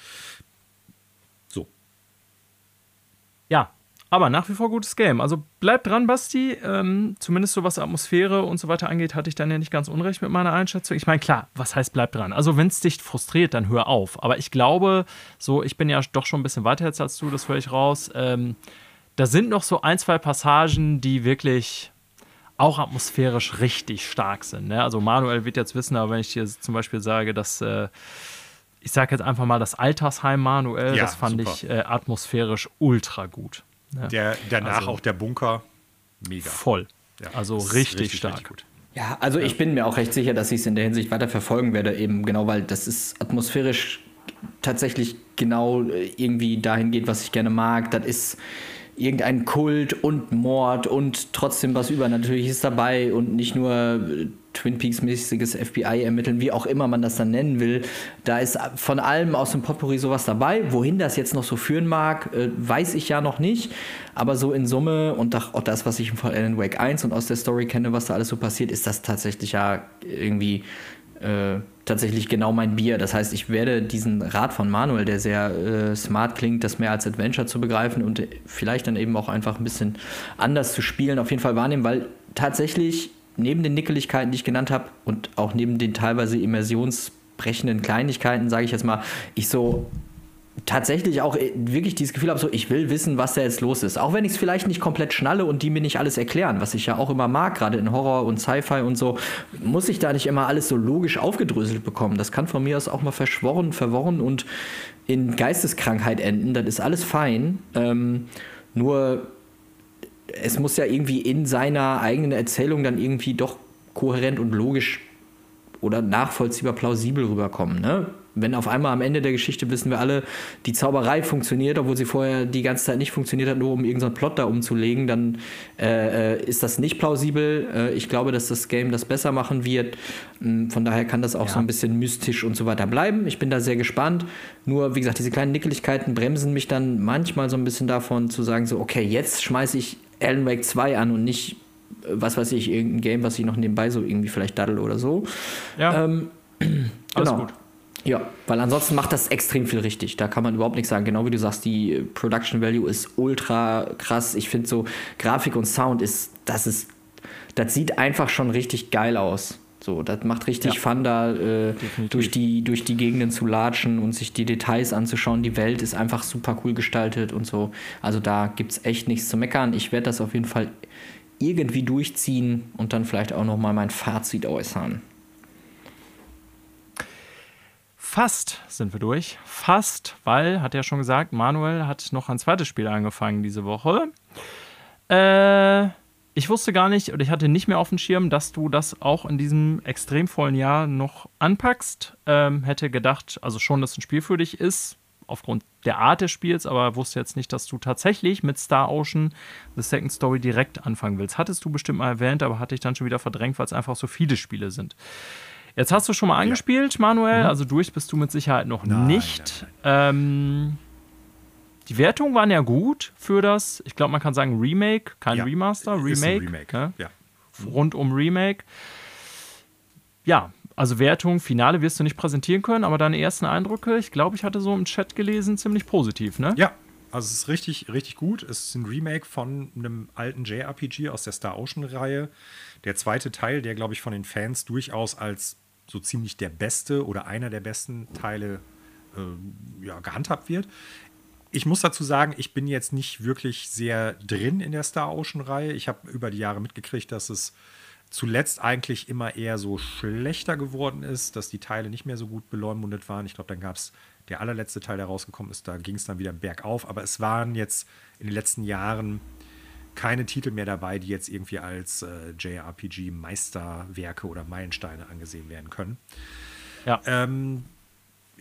Ja, aber nach wie vor gutes Game. Also bleib dran, Basti. Ähm, zumindest so was Atmosphäre und so weiter angeht, hatte ich dann ja nicht ganz unrecht mit meiner Einschätzung. Ich meine, klar, was heißt bleib dran? Also, wenn es dich frustriert, dann hör auf. Aber ich glaube, so, ich bin ja doch schon ein bisschen weiter jetzt als du, das höre ich raus. Ähm, da sind noch so ein, zwei Passagen, die wirklich auch atmosphärisch richtig stark sind. Ne? Also Manuel wird jetzt wissen, aber wenn ich dir zum Beispiel sage, dass äh, ich sage jetzt einfach mal das Altersheim Manuel, ja, das fand super. ich äh, atmosphärisch ultra gut. Ne? Der, danach also, auch der Bunker, mega. Voll. Ja, also richtig, richtig, stark. Richtig ja, also ich bin mir auch recht sicher, dass ich es in der Hinsicht weiter verfolgen werde, eben genau, weil das ist atmosphärisch tatsächlich genau äh, irgendwie dahin geht, was ich gerne mag. Das ist irgendein Kult und Mord und trotzdem was Übernatürliches dabei und nicht nur äh, Twin Peaks-mäßiges FBI-Ermitteln, wie auch immer man das dann nennen will. Da ist von allem aus dem Potpourri sowas dabei. Wohin das jetzt noch so führen mag, äh, weiß ich ja noch nicht. Aber so in Summe und auch das, was ich von Alan Wake 1 und aus der Story kenne, was da alles so passiert, ist das tatsächlich ja irgendwie äh, tatsächlich genau mein Bier. Das heißt, ich werde diesen Rat von Manuel, der sehr äh, smart klingt, das mehr als Adventure zu begreifen und vielleicht dann eben auch einfach ein bisschen anders zu spielen, auf jeden Fall wahrnehmen, weil tatsächlich neben den Nickeligkeiten, die ich genannt habe und auch neben den teilweise immersionsbrechenden Kleinigkeiten, sage ich jetzt mal, ich so tatsächlich auch äh, wirklich dieses Gefühl habe, so ich will wissen, was da jetzt los ist. Auch wenn ich es vielleicht nicht komplett schnalle und die mir nicht alles erklären, was ich ja auch immer mag, gerade in Horror und Sci-Fi und so, muss ich da nicht immer alles so logisch aufgedröselt bekommen. Das kann von mir aus auch mal verschworen, verworren und in Geisteskrankheit enden. Das ist alles fein. Ähm, nur es muss ja irgendwie in seiner eigenen Erzählung dann irgendwie doch kohärent und logisch oder nachvollziehbar plausibel rüberkommen. Ne? Wenn auf einmal am Ende der Geschichte wissen wir alle, die Zauberei funktioniert, obwohl sie vorher die ganze Zeit nicht funktioniert hat, nur um irgendeinen Plot da umzulegen, dann äh, äh, ist das nicht plausibel. Äh, ich glaube, dass das Game das besser machen wird. Hm, von daher kann das auch ja. so ein bisschen mystisch und so weiter bleiben. Ich bin da sehr gespannt. Nur, wie gesagt, diese kleinen Nickeligkeiten bremsen mich dann manchmal so ein bisschen davon zu sagen, so, okay, jetzt schmeiße ich Alan Wake 2 an und nicht was weiß ich, irgendein Game, was ich noch nebenbei so irgendwie vielleicht daddel oder so. Ja. Ähm, Alles genau. gut. Ja, weil ansonsten macht das extrem viel richtig. Da kann man überhaupt nichts sagen. Genau wie du sagst, die Production Value ist ultra krass. Ich finde so Grafik und Sound ist, das ist, das sieht einfach schon richtig geil aus. So, das macht richtig ja. Fun, da äh, durch, die, durch die Gegenden zu latschen und sich die Details anzuschauen. Die Welt ist einfach super cool gestaltet und so. Also da gibt es echt nichts zu meckern. Ich werde das auf jeden Fall irgendwie durchziehen und dann vielleicht auch nochmal mein Fazit äußern. Fast sind wir durch. Fast, weil, hat er schon gesagt, Manuel hat noch ein zweites Spiel angefangen diese Woche. Äh, ich wusste gar nicht oder ich hatte nicht mehr auf dem Schirm, dass du das auch in diesem extrem vollen Jahr noch anpackst. Ähm, hätte gedacht, also schon, dass ein Spiel für dich ist aufgrund der Art des Spiels, aber wusste jetzt nicht, dass du tatsächlich mit Star Ocean The Second Story direkt anfangen willst. Hattest du bestimmt mal erwähnt, aber hatte ich dann schon wieder verdrängt, weil es einfach so viele Spiele sind. Jetzt hast du schon mal angespielt, ja. Manuel, mhm. also durch bist du mit Sicherheit noch nein, nicht. Nein, nein. Ähm, die Wertungen waren ja gut für das, ich glaube, man kann sagen Remake, kein ja, Remaster, Remake. Remake. Ne? Ja. Rund um Remake. Ja, also Wertung, Finale wirst du nicht präsentieren können, aber deine ersten Eindrücke, ich glaube, ich hatte so im Chat gelesen, ziemlich positiv, ne? Ja, also es ist richtig, richtig gut. Es ist ein Remake von einem alten JRPG aus der Star Ocean-Reihe. Der zweite Teil, der, glaube ich, von den Fans durchaus als so ziemlich der beste oder einer der besten Teile äh, ja, gehandhabt wird. Ich muss dazu sagen, ich bin jetzt nicht wirklich sehr drin in der Star Ocean-Reihe. Ich habe über die Jahre mitgekriegt, dass es zuletzt eigentlich immer eher so schlechter geworden ist, dass die Teile nicht mehr so gut beleumundet waren. Ich glaube, dann gab es der allerletzte Teil, der rausgekommen ist, da ging es dann wieder bergauf. Aber es waren jetzt in den letzten Jahren keine Titel mehr dabei, die jetzt irgendwie als äh, JRPG-Meisterwerke oder Meilensteine angesehen werden können. Ja. Ähm,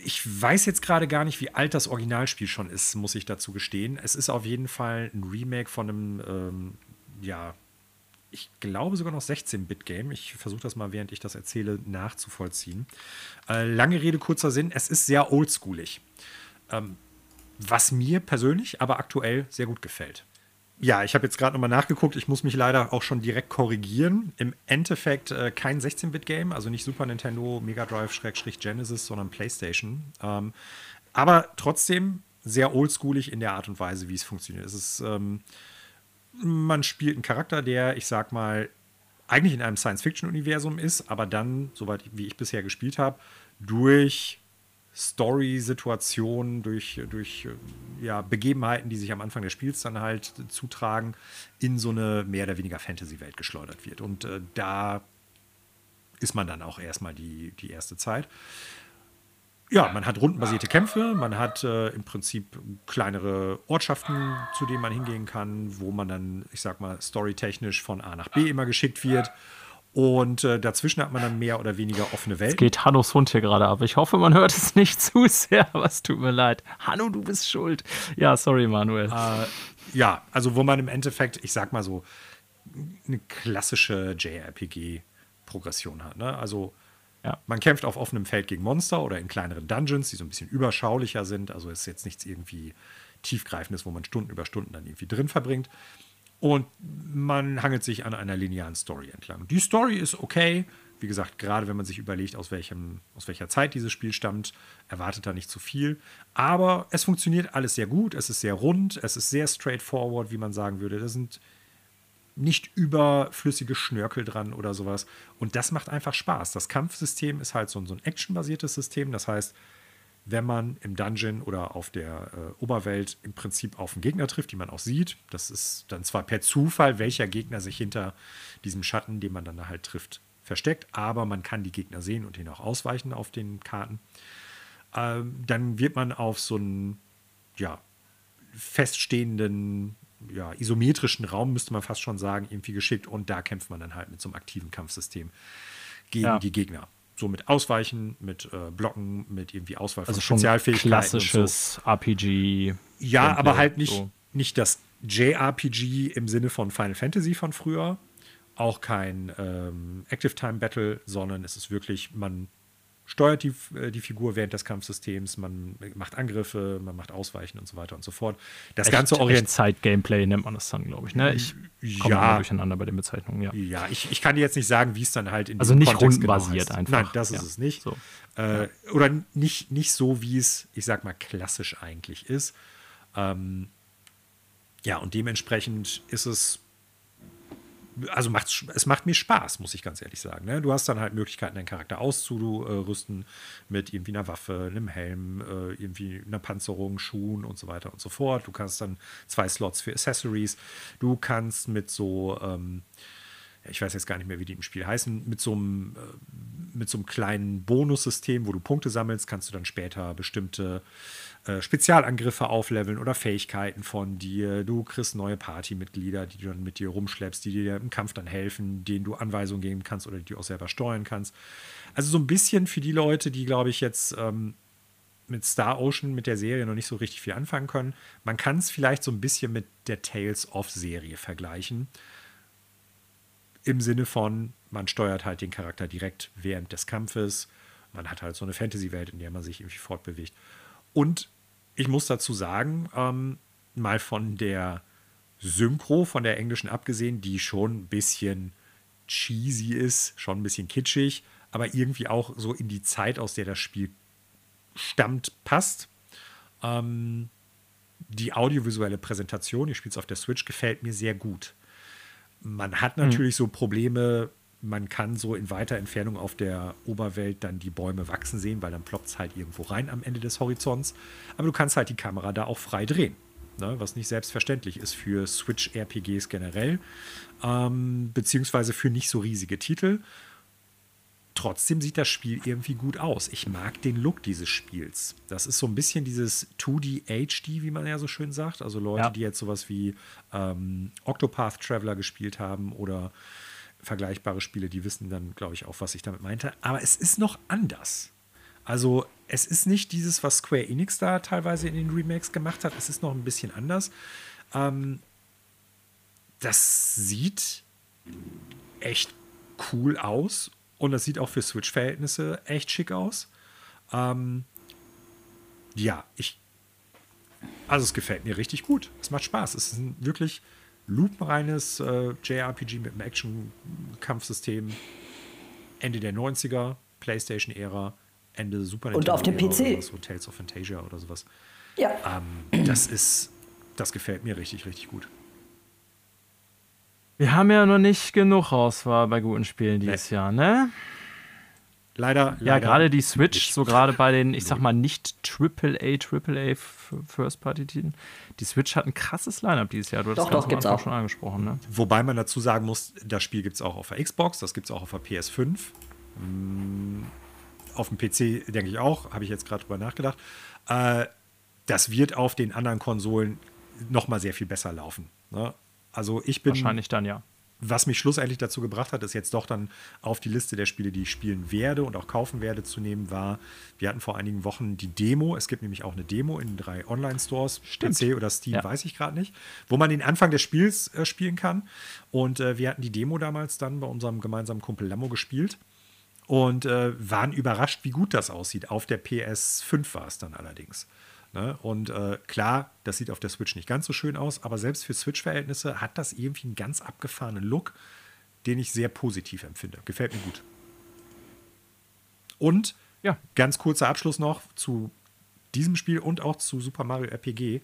ich weiß jetzt gerade gar nicht, wie alt das Originalspiel schon ist, muss ich dazu gestehen. Es ist auf jeden Fall ein Remake von einem ähm, ja, ich glaube sogar noch 16-Bit-Game. Ich versuche das mal, während ich das erzähle, nachzuvollziehen. Äh, lange Rede, kurzer Sinn. Es ist sehr oldschoolig. Ähm, was mir persönlich aber aktuell sehr gut gefällt. Ja, ich habe jetzt gerade nochmal nachgeguckt. Ich muss mich leider auch schon direkt korrigieren. Im Endeffekt äh, kein 16-Bit-Game, also nicht Super Nintendo, Mega Drive, Schrägstrich Genesis, sondern PlayStation. Ähm, aber trotzdem sehr oldschoolig in der Art und Weise, wie es funktioniert. Es ist. Ähm, man spielt einen Charakter, der, ich sag mal, eigentlich in einem Science-Fiction-Universum ist, aber dann, soweit wie ich bisher gespielt habe, durch Story-Situationen, durch, durch ja, Begebenheiten, die sich am Anfang des Spiels dann halt zutragen, in so eine mehr oder weniger Fantasy-Welt geschleudert wird. Und äh, da ist man dann auch erstmal die, die erste Zeit. Ja, man hat rundenbasierte Kämpfe, man hat äh, im Prinzip kleinere Ortschaften, zu denen man hingehen kann, wo man dann, ich sag mal, storytechnisch von A nach B immer geschickt wird. Und äh, dazwischen hat man dann mehr oder weniger offene Welt. Es geht Hannos Hund hier gerade ab. Ich hoffe, man hört es nicht zu sehr, aber es tut mir leid. Hanno, du bist schuld. Ja, sorry, Manuel. Äh, ja, also wo man im Endeffekt, ich sag mal so, eine klassische JRPG-Progression hat. Ne? Also ja. man kämpft auf offenem Feld gegen Monster oder in kleineren Dungeons, die so ein bisschen überschaulicher sind. Also ist jetzt nichts irgendwie tiefgreifendes, wo man Stunden über Stunden dann irgendwie drin verbringt. Und man hangelt sich an einer linearen Story entlang. Die Story ist okay. Wie gesagt, gerade wenn man sich überlegt, aus, welchem, aus welcher Zeit dieses Spiel stammt, erwartet da nicht zu viel. Aber es funktioniert alles sehr gut. Es ist sehr rund. Es ist sehr straightforward, wie man sagen würde. Da sind nicht überflüssige Schnörkel dran oder sowas. Und das macht einfach Spaß. Das Kampfsystem ist halt so, so ein actionbasiertes System. Das heißt, wenn man im Dungeon oder auf der äh, Oberwelt im Prinzip auf einen Gegner trifft, die man auch sieht. Das ist dann zwar per Zufall, welcher Gegner sich hinter diesem Schatten, den man dann halt trifft, versteckt, aber man kann die Gegner sehen und ihn auch ausweichen auf den Karten. Ähm, dann wird man auf so einen ja, feststehenden, ja, isometrischen Raum, müsste man fast schon sagen, irgendwie geschickt und da kämpft man dann halt mit so einem aktiven Kampfsystem gegen ja. die Gegner so mit Ausweichen, mit äh, Blocken, mit irgendwie Auswahl also von Spezialfähigkeiten. Klassisches so. RPG. Ja, aber halt nicht, so. nicht das JRPG im Sinne von Final Fantasy von früher. Auch kein ähm, Active Time Battle, sondern es ist wirklich, man steuert die, äh, die Figur während des Kampfsystems, man macht Angriffe, man macht Ausweichen und so weiter und so fort. Das echt, ganze Orient Zeit-Gameplay nennt man das dann, glaube ich. Ne? Ich komme ja, durcheinander bei den Bezeichnungen, ja. Ja, ich, ich kann dir jetzt nicht sagen, wie es dann halt in Also nicht Kontext genau rundenbasiert genau einfach. Nein, das ist ja. es nicht. So. Äh, oder nicht, nicht so, wie es, ich sag mal, klassisch eigentlich ist. Ähm, ja, und dementsprechend ist es also macht's, es macht mir Spaß, muss ich ganz ehrlich sagen. Ne? Du hast dann halt Möglichkeiten, deinen Charakter auszurüsten mit irgendwie einer Waffe, einem Helm, äh, irgendwie einer Panzerung, Schuhen und so weiter und so fort. Du kannst dann zwei Slots für Accessories. Du kannst mit so, ähm, ich weiß jetzt gar nicht mehr, wie die im Spiel heißen, mit so einem, äh, mit so einem kleinen Bonussystem, wo du Punkte sammelst, kannst du dann später bestimmte äh, Spezialangriffe aufleveln oder Fähigkeiten von dir. Du kriegst neue Partymitglieder, die du dann mit dir rumschleppst, die dir im Kampf dann helfen, denen du Anweisungen geben kannst oder die du auch selber steuern kannst. Also so ein bisschen für die Leute, die, glaube ich, jetzt ähm, mit Star Ocean, mit der Serie noch nicht so richtig viel anfangen können. Man kann es vielleicht so ein bisschen mit der Tales of Serie vergleichen. Im Sinne von, man steuert halt den Charakter direkt während des Kampfes. Man hat halt so eine Fantasy-Welt, in der man sich irgendwie fortbewegt. Und ich muss dazu sagen, ähm, mal von der Synchro, von der englischen abgesehen, die schon ein bisschen cheesy ist, schon ein bisschen kitschig, aber irgendwie auch so in die Zeit, aus der das Spiel stammt, passt. Ähm, die audiovisuelle Präsentation, ich spiele es auf der Switch, gefällt mir sehr gut. Man hat mhm. natürlich mhm. so Probleme man kann so in weiter Entfernung auf der Oberwelt dann die Bäume wachsen sehen, weil dann ploppt es halt irgendwo rein am Ende des Horizonts. Aber du kannst halt die Kamera da auch frei drehen. Ne, was nicht selbstverständlich ist für Switch-RPGs generell, ähm, beziehungsweise für nicht so riesige Titel. Trotzdem sieht das Spiel irgendwie gut aus. Ich mag den Look dieses Spiels. Das ist so ein bisschen dieses 2D HD, wie man ja so schön sagt. Also Leute, ja. die jetzt sowas wie ähm, Octopath Traveler gespielt haben oder vergleichbare Spiele, die wissen dann, glaube ich, auch, was ich damit meinte. Aber es ist noch anders. Also es ist nicht dieses, was Square Enix da teilweise in den Remakes gemacht hat. Es ist noch ein bisschen anders. Ähm, das sieht echt cool aus und das sieht auch für Switch-Verhältnisse echt schick aus. Ähm, ja, ich. Also es gefällt mir richtig gut. Es macht Spaß. Es ist wirklich lupenreines äh, JRPG mit einem Action-Kampfsystem. Ende der 90er, PlayStation-Ära, Ende Super Nintendo. Und auf dem PC. So Tales of Fantasia oder sowas. Ja. Ähm, das ist, das gefällt mir richtig, richtig gut. Wir haben ja noch nicht genug Auswahl bei guten Spielen dieses nee. Jahr, ne? Leider. Ja, leider gerade die Switch, nicht. so gerade bei den, ich sag mal, nicht AAA, AAA First-Party-Titeln. Die Switch hat ein krasses Line-Up dieses Jahr. Du hast Doch, das doch, gibt's auch. schon angesprochen, ne? Wobei man dazu sagen muss, das Spiel gibt es auch auf der Xbox, das gibt es auch auf der PS5. Mm, Auf dem PC denke ich auch, habe ich jetzt gerade drüber nachgedacht. Äh, das wird auf den anderen Konsolen noch mal sehr viel besser laufen. Ne? Also ich bin Wahrscheinlich dann ja. Was mich schlussendlich dazu gebracht hat, ist jetzt doch dann auf die Liste der Spiele, die ich spielen werde und auch kaufen werde, zu nehmen, war, wir hatten vor einigen Wochen die Demo. Es gibt nämlich auch eine Demo in drei Online-Stores. PC oder Steam, Ja. weiß ich gerade nicht, wo man den Anfang des Spiels äh, spielen kann. Und äh, wir hatten die Demo damals dann bei unserem gemeinsamen Kumpel Lammo gespielt und äh, waren überrascht, wie gut das aussieht. Auf der PS5 war es dann allerdings. Ne? Und äh, klar, das sieht auf der Switch nicht ganz so schön aus, aber selbst für Switch-Verhältnisse hat das irgendwie einen ganz abgefahrenen Look, den ich sehr positiv empfinde. Gefällt mir gut. Und Ja. ganz kurzer Abschluss noch zu diesem Spiel und auch zu Super Mario RPG.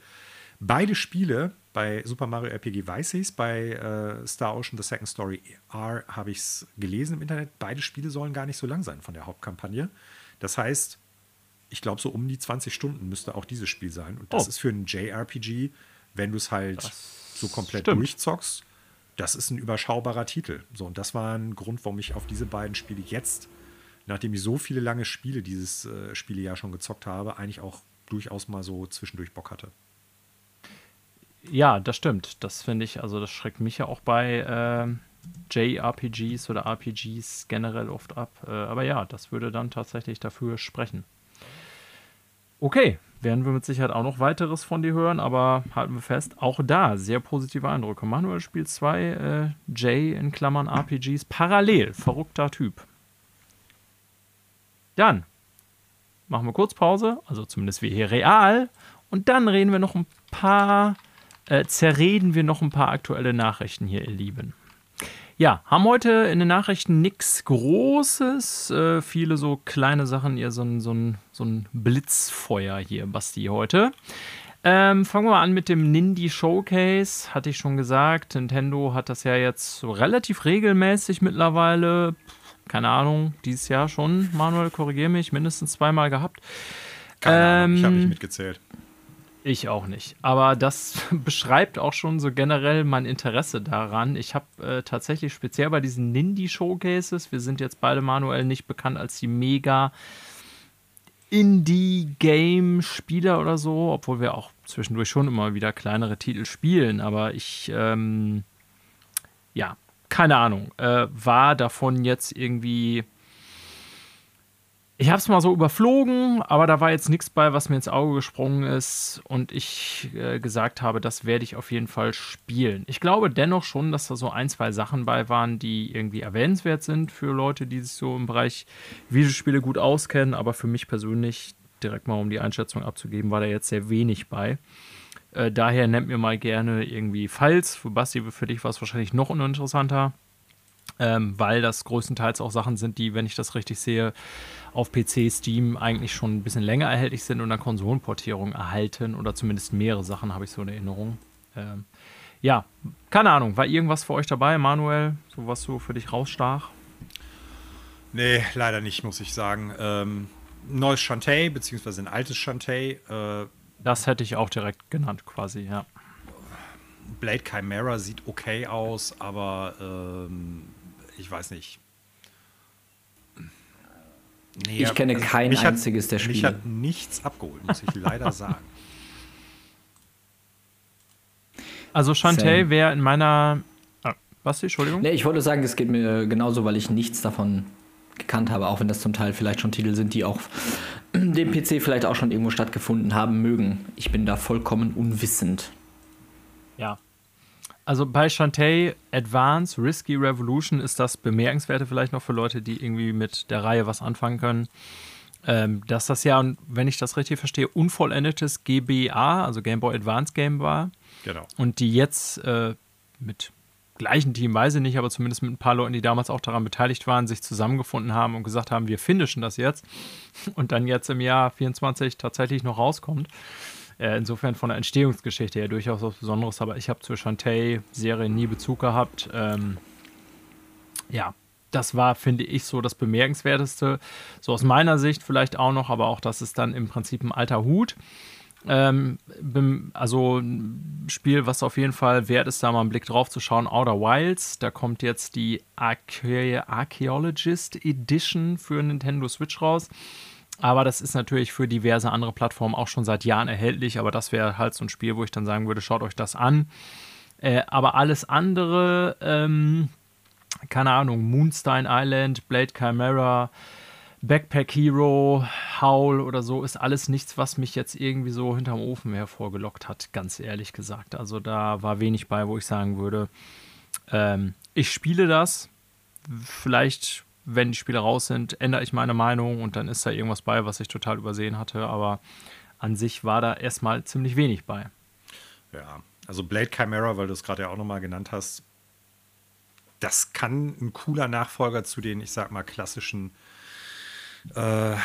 Beide Spiele, bei Super Mario RPG weiß ich es, bei äh, Star Ocean The Second Story R habe ich es gelesen im Internet. Beide Spiele sollen gar nicht so lang sein von der Hauptkampagne. Das heißt, ich glaube, so um die 20 Stunden müsste auch dieses Spiel sein. Und das Oh. ist für ein JRPG, wenn du es halt so komplett stimmt. durchzockst, das ist ein überschaubarer Titel. So, und das war ein Grund, warum ich auf diese beiden Spiele jetzt, nachdem ich so viele lange Spiele dieses äh, Spielejahr schon gezockt habe, eigentlich auch durchaus mal so zwischendurch Bock hatte. Ja, das stimmt. Das finde ich, also das schreckt mich ja auch bei ähm, JRPGs oder RPGs generell oft ab. Äh, aber ja, das würde dann tatsächlich dafür sprechen. Okay, werden wir mit Sicherheit auch noch weiteres von dir hören, aber halten wir fest, auch da sehr positive Eindrücke. Manuel spielt zwei äh, J in Klammern RPGs parallel. Verrückter Typ. Dann machen wir kurz Pause, also zumindest wir hier real. Und dann reden wir noch ein paar, äh, zerreden wir noch ein paar aktuelle Nachrichten hier, ihr Lieben. Ja, haben heute in den Nachrichten nichts Großes, äh, viele so kleine Sachen, ihr so ein, so, ein, so ein Blitzfeuer hier, Basti, heute. Ähm, fangen wir mal an mit dem Nindy Showcase. Hatte ich schon gesagt, Nintendo hat das ja jetzt relativ regelmäßig mittlerweile, keine Ahnung, dieses Jahr schon, Manuel, korrigiere mich, mindestens zweimal gehabt. Keine Ahnung, ich habe Ähm, nicht mitgezählt. Ich auch nicht. Aber das beschreibt auch schon so generell mein Interesse daran. Ich habe äh, tatsächlich speziell bei diesen Nindy-Showcases, wir sind jetzt beide manuell nicht bekannt als die mega Indie-Game-Spieler oder so, obwohl wir auch zwischendurch schon immer wieder kleinere Titel spielen. Aber ich, ähm, ja, keine Ahnung, äh, war davon jetzt irgendwie ich habe es mal so überflogen, aber da war jetzt nichts bei, was mir ins Auge gesprungen ist und ich äh, gesagt habe, das werde ich auf jeden Fall spielen. Ich glaube dennoch schon, dass da so ein, zwei Sachen bei waren, die irgendwie erwähnenswert sind für Leute, die sich so im Bereich Videospiele gut auskennen, aber für mich persönlich, direkt mal um die Einschätzung abzugeben, war da jetzt sehr wenig bei. Äh, daher nennt mir mal gerne irgendwie Files. Für Basti, für dich war es wahrscheinlich noch uninteressanter ähm, weil das größtenteils auch Sachen sind, die, wenn ich das richtig sehe, auf PC, Steam eigentlich schon ein bisschen länger erhältlich sind und eine Konsolenportierung erhalten oder zumindest mehrere Sachen habe ich so in Erinnerung. Ähm, ja, keine Ahnung, war irgendwas für euch dabei, Manuel, so was so für dich rausstach? Nee, leider nicht, muss ich sagen. Ähm, neues Shantae, beziehungsweise ein altes Shantae. Äh, Das hätte ich auch direkt genannt, quasi, ja. Blade Chimera sieht okay aus, aber ähm, ich weiß nicht. Nee, Ich kenne kein mich hat- einziges der Mich Spiele. hat nichts abgeholt, muss ich leider sagen. Also Shantae Same. wäre in meiner. Ah, Basti, Entschuldigung? Nee, ich wollte sagen, es geht mir genauso, weil ich nichts davon gekannt habe, auch wenn das zum Teil vielleicht schon Titel sind, die auf dem PC vielleicht auch schon irgendwo stattgefunden haben mögen. Ich bin da vollkommen unwissend. Ja. Also bei Shantae Advance Risky Revolution ist das Bemerkenswerte vielleicht noch für Leute, die irgendwie mit der Reihe was anfangen können. Ähm, dass das ja, wenn ich das richtig verstehe, unvollendetes GBA, also Game Boy Advance Game war. Genau. Und die jetzt äh, mit gleichen Team, weiß ich nicht, aber zumindest mit ein paar Leuten, die damals auch daran beteiligt waren, sich zusammengefunden haben und gesagt haben, wir finishen das jetzt. Und dann jetzt im Jahr 24 tatsächlich noch rauskommt. Äh, insofern von der Entstehungsgeschichte her durchaus was Besonderes, aber ich habe zur Shantae-Serie nie Bezug gehabt. Ähm, ja, das war, finde ich, so das Bemerkenswerteste. So aus meiner Sicht vielleicht auch noch, aber auch das ist dann im Prinzip ein alter Hut. Ähm, also ein Spiel, was auf jeden Fall wert ist, da mal einen Blick drauf zu schauen. Outer Wilds, da kommt jetzt die Arche Archaeologist Edition für Nintendo Switch raus. Aber das ist natürlich für diverse andere Plattformen auch schon seit Jahren erhältlich. Aber das wäre halt so ein Spiel, wo ich dann sagen würde, schaut euch das an. Äh, aber alles andere, ähm, keine Ahnung, Moonstein Island, Blade Chimera, Backpack Hero, Howl oder so, ist alles nichts, was mich jetzt irgendwie so hinterm Ofen hervorgelockt hat, ganz ehrlich gesagt. Also da war wenig bei, wo ich sagen würde, ähm, ich spiele das. Vielleicht, wenn die Spiele raus sind, ändere ich meine Meinung und dann ist da irgendwas bei, was ich total übersehen hatte. Aber an sich war da erstmal ziemlich wenig bei. Ja, also Blade Chimera, weil du es gerade ja auch nochmal genannt hast, das kann ein cooler Nachfolger zu den, ich sag mal, klassischen äh,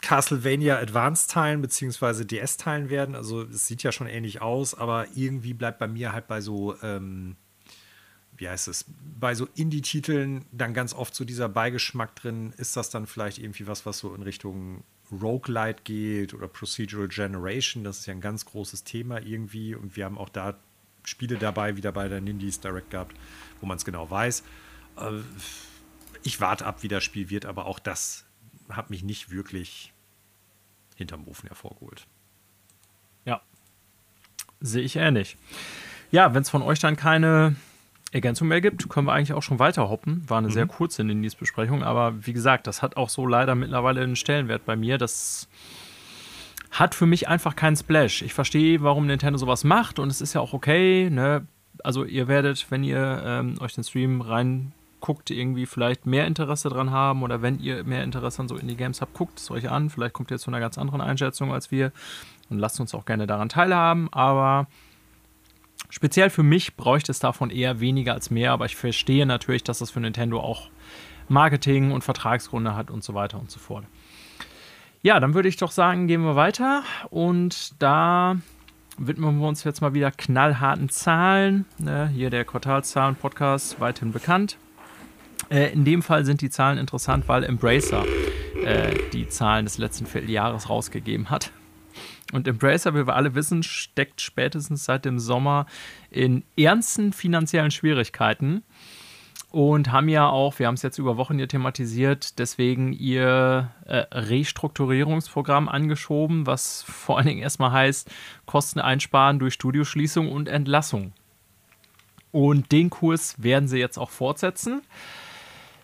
Castlevania Advanced-Teilen beziehungsweise DS-Teilen werden. Also es sieht ja schon ähnlich aus, aber irgendwie bleibt bei mir halt bei so, ähm, wie heißt es, bei so Indie-Titeln dann ganz oft so dieser Beigeschmack drin. Ist das dann vielleicht irgendwie was, was so in Richtung Roguelite geht oder Procedural Generation? Das ist ja ein ganz großes Thema irgendwie und wir haben auch da Spiele dabei, wie dabei der Nindies Direct gehabt, wo man es genau weiß. Äh, ich warte ab, wie das Spiel wird, aber auch das hat mich nicht wirklich hinterm Ofen hervorgeholt. Ja, sehe ich ähnlich. Ja, wenn es von euch dann keine Ergänzung mehr gibt, können wir eigentlich auch schon weiter hoppen. War eine mhm. sehr kurze Indies-Besprechung, aber wie gesagt, das hat auch so leider mittlerweile einen Stellenwert bei mir. Das hat für mich einfach keinen Splash. Ich verstehe, warum Nintendo sowas macht und es ist ja auch okay. Ne? Also ihr werdet, wenn ihr ähm, euch den Stream rein guckt, irgendwie vielleicht mehr Interesse dran haben oder wenn ihr mehr Interesse an so Indie-Games habt, guckt es euch an. Vielleicht kommt ihr zu einer ganz anderen Einschätzung als wir und lasst uns auch gerne daran teilhaben. Aber speziell für mich bräuchte es davon eher weniger als mehr. Aber ich verstehe natürlich, dass das für Nintendo auch Marketing und Vertragsgründe hat und so weiter und so fort. Ja, dann würde ich doch sagen, gehen wir weiter und da widmen wir uns jetzt mal wieder knallharten Zahlen. Ne, hier der Quartalszahlen-Podcast, weithin bekannt. Äh, in dem Fall sind die Zahlen interessant, weil Embracer äh, die Zahlen des letzten Vierteljahres rausgegeben hat. Und Embracer, wie wir alle wissen, steckt spätestens seit dem Sommer in ernsten finanziellen Schwierigkeiten und haben ja auch, wir haben es jetzt über Wochen hier thematisiert, deswegen ihr äh, Restrukturierungsprogramm angeschoben, was vor allen Dingen erstmal heißt, Kosten einsparen durch Studioschließung und Entlassung. Und den Kurs werden sie jetzt auch fortsetzen.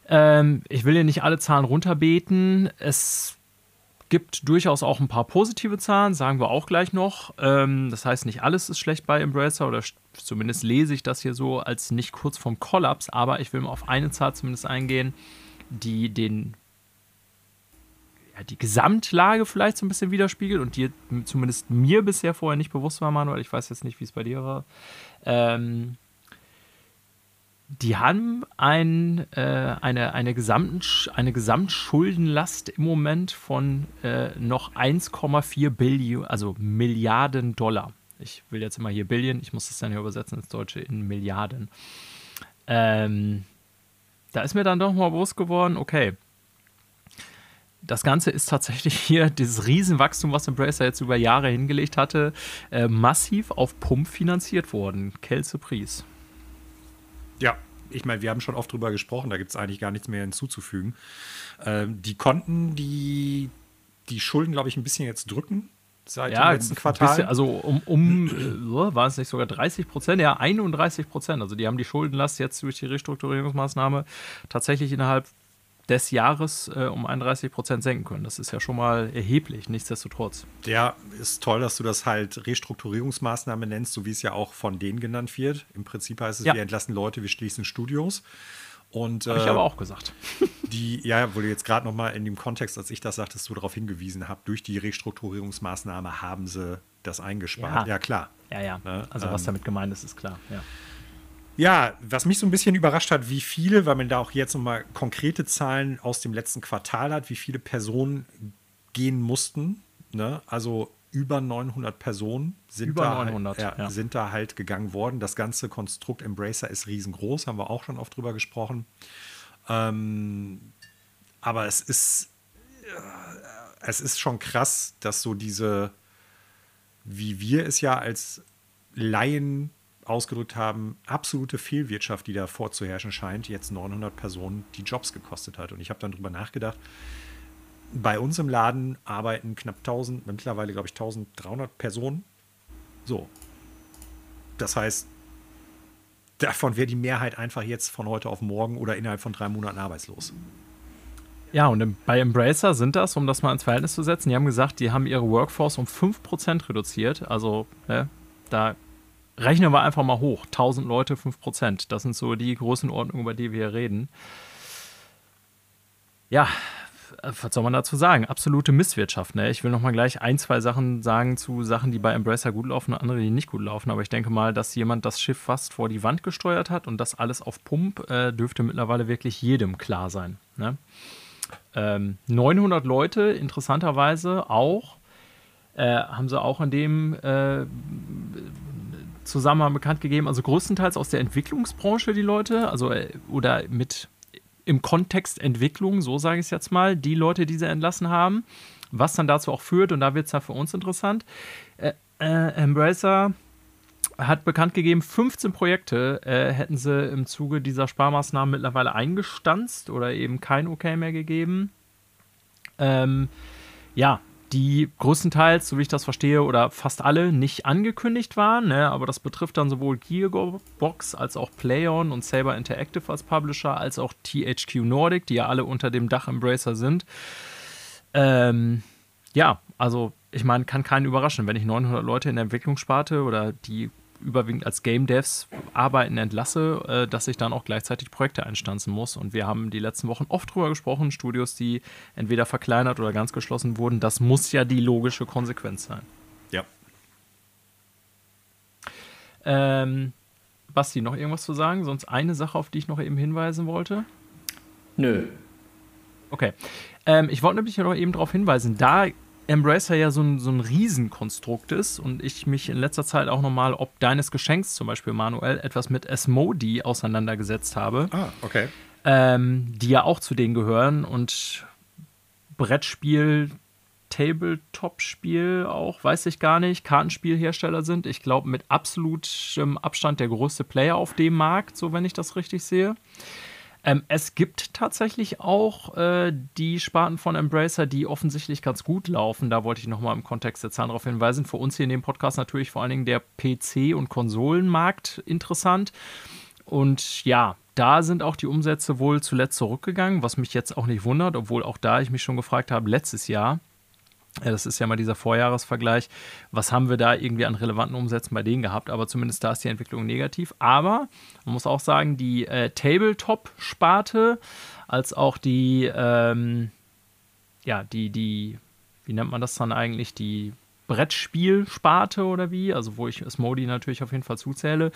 Ähm, ich will hier nicht alle Zahlen runterbeten. Es gibt durchaus auch ein paar positive Zahlen, sagen wir auch gleich noch. Ähm, das heißt, nicht alles ist schlecht bei Embracer oder zumindest lese ich das hier so als nicht kurz vorm Kollaps, aber ich will mal auf eine Zahl zumindest eingehen, die den ja, die Gesamtlage vielleicht so ein bisschen widerspiegelt und die zumindest mir bisher vorher nicht bewusst war, Manuel. Ich weiß jetzt nicht, wie es bei dir war. Ähm, die haben ein, äh, eine, eine, Gesamten, eine Gesamtschuldenlast im Moment von äh, noch 1,4 Billionen, also Milliarden Dollar. Ich will jetzt immer hier Billion, ich muss das dann hier übersetzen ins Deutsche in Milliarden. Ähm, da ist mir dann doch mal bewusst geworden, okay, das Ganze ist tatsächlich hier dieses Riesenwachstum, was Embracer jetzt über Jahre hingelegt hatte, äh, massiv auf Pump finanziert worden. Kelze Pries. Ja, ich meine, wir haben schon oft drüber gesprochen, da gibt es eigentlich gar nichts mehr hinzuzufügen. Ähm, die konnten die, die Schulden, glaube ich, ein bisschen jetzt drücken seit ja, dem letzten Quartal. Bisschen, also um, um äh, war es nicht sogar 30 Prozent? Ja, 31 Prozent. Also die haben die Schuldenlast jetzt durch die Restrukturierungsmaßnahme tatsächlich innerhalb des Jahres äh, um 31 Prozent senken können. Das ist ja schon mal erheblich, nichtsdestotrotz. Ja, ist toll, dass du das halt Restrukturierungsmaßnahme nennst, so wie es ja auch von denen genannt wird. Im Prinzip heißt es, ja. wir entlassen Leute, wir schließen Studios. Und, Habe ich aber äh, auch gesagt. Die, ja, wo du jetzt gerade nochmal in dem Kontext, als ich das sagtest, du darauf hingewiesen hast, durch die Restrukturierungsmaßnahme haben sie das eingespart. Ja, ja klar. Ja, ja. Ne? Also, was ähm, damit gemeint ist, ist klar. Ja. Ja, was mich so ein bisschen überrascht hat, wie viele, weil man da auch jetzt nochmal konkrete Zahlen aus dem letzten Quartal hat, wie viele Personen gehen mussten. Ne? Also über 900 Personen sind, über da, 900, halt, ja, sind da halt gegangen worden. Das ganze Konstrukt Embracer ist riesengroß, haben wir auch schon oft drüber gesprochen. Ähm, aber es ist, äh, es ist schon krass, dass so diese, wie wir es ja als Laien ausgedrückt haben, absolute Fehlwirtschaft, die da vorzuherrschen scheint, jetzt 900 Personen die Jobs gekostet hat. Und ich habe dann drüber nachgedacht, bei uns im Laden arbeiten knapp 1000, mittlerweile glaube ich 1300 Personen. So. Das heißt, davon wäre die Mehrheit einfach jetzt von heute auf morgen oder innerhalb von drei Monaten arbeitslos. Ja, und bei Embracer sind das, um das mal ins Verhältnis zu setzen, die haben gesagt, die haben ihre Workforce um 5% reduziert. Also, ne, da rechnen wir einfach mal hoch. 1000 Leute, 5%. Das sind so die Größenordnungen, über die wir hier reden. Ja, was soll man dazu sagen? Absolute Misswirtschaft. Ne? Ich will noch mal gleich ein, zwei Sachen sagen zu Sachen, die bei Embracer gut laufen und andere, die nicht gut laufen. Aber ich denke mal, dass jemand das Schiff fast vor die Wand gesteuert hat und das alles auf Pump, äh, dürfte mittlerweile wirklich jedem klar sein. Ne? Ähm, 900 Leute, interessanterweise auch, äh, haben sie auch in dem äh, Zusammenhang bekannt gegeben, also größtenteils aus der Entwicklungsbranche die Leute, also äh, oder mit im Kontext Entwicklung, so sage ich es jetzt mal, die Leute, die sie entlassen haben, was dann dazu auch führt, und da wird es ja für uns interessant. Äh, äh, Embracer hat bekannt gegeben, 15 Projekte äh, hätten sie im Zuge dieser Sparmaßnahmen mittlerweile eingestanzt oder eben kein Okay mehr gegeben. Ähm, ja, die größtenteils, so wie ich das verstehe, oder fast alle nicht angekündigt waren. Ne? Aber das betrifft dann sowohl Gearbox als auch PlayOn und Saber Interactive als Publisher, als auch THQ Nordic, die ja alle unter dem Dach Embracer sind. Ähm, ja, also ich meine, kann keinen überraschen, wenn ich 900 Leute in der Entwicklungssparte oder die überwiegend als Game Devs arbeiten entlasse, äh, dass ich dann auch gleichzeitig Projekte einstanzen muss. Und wir haben die letzten Wochen oft drüber gesprochen, Studios, die entweder verkleinert oder ganz geschlossen wurden. Das muss ja die logische Konsequenz sein. Ja. Ähm, Basti, noch irgendwas zu sagen? Sonst eine Sache, auf die ich noch eben hinweisen wollte? Nö. Okay. Ähm, ich wollte nämlich noch eben darauf hinweisen, da Embracer ja so ein, so ein Riesenkonstrukt ist und ich mich in letzter Zeit auch nochmal, ob deines Geschenks zum Beispiel, Manuel, etwas mit Asmodi auseinandergesetzt habe. Ah, okay. Ähm, die ja auch zu denen gehören und Brettspiel, Tabletop-Spiel auch, weiß ich gar nicht, Kartenspielhersteller sind. Ich glaube, mit absolutem Abstand der größte Player auf dem Markt, so wenn ich das richtig sehe. Ähm, es gibt tatsächlich auch äh, die Sparten von Embracer, die offensichtlich ganz gut laufen. Da wollte ich nochmal im Kontext der Zahlen darauf hinweisen. Für uns hier in dem Podcast natürlich vor allen Dingen der PC- und Konsolenmarkt interessant. Und ja, da sind auch die Umsätze wohl zuletzt zurückgegangen, was mich jetzt auch nicht wundert, obwohl auch da ich mich schon gefragt habe, letztes Jahr ja, das ist ja mal dieser Vorjahresvergleich. Was haben wir da irgendwie an relevanten Umsätzen bei denen gehabt? Aber zumindest da ist die Entwicklung negativ. Aber man muss auch sagen, die äh, Tabletop-Sparte als auch die, ähm, ja, die, die, wie nennt man das dann eigentlich? Die Brettspielsparte oder wie? Also, wo ich Smodi natürlich auf jeden Fall zuzähle.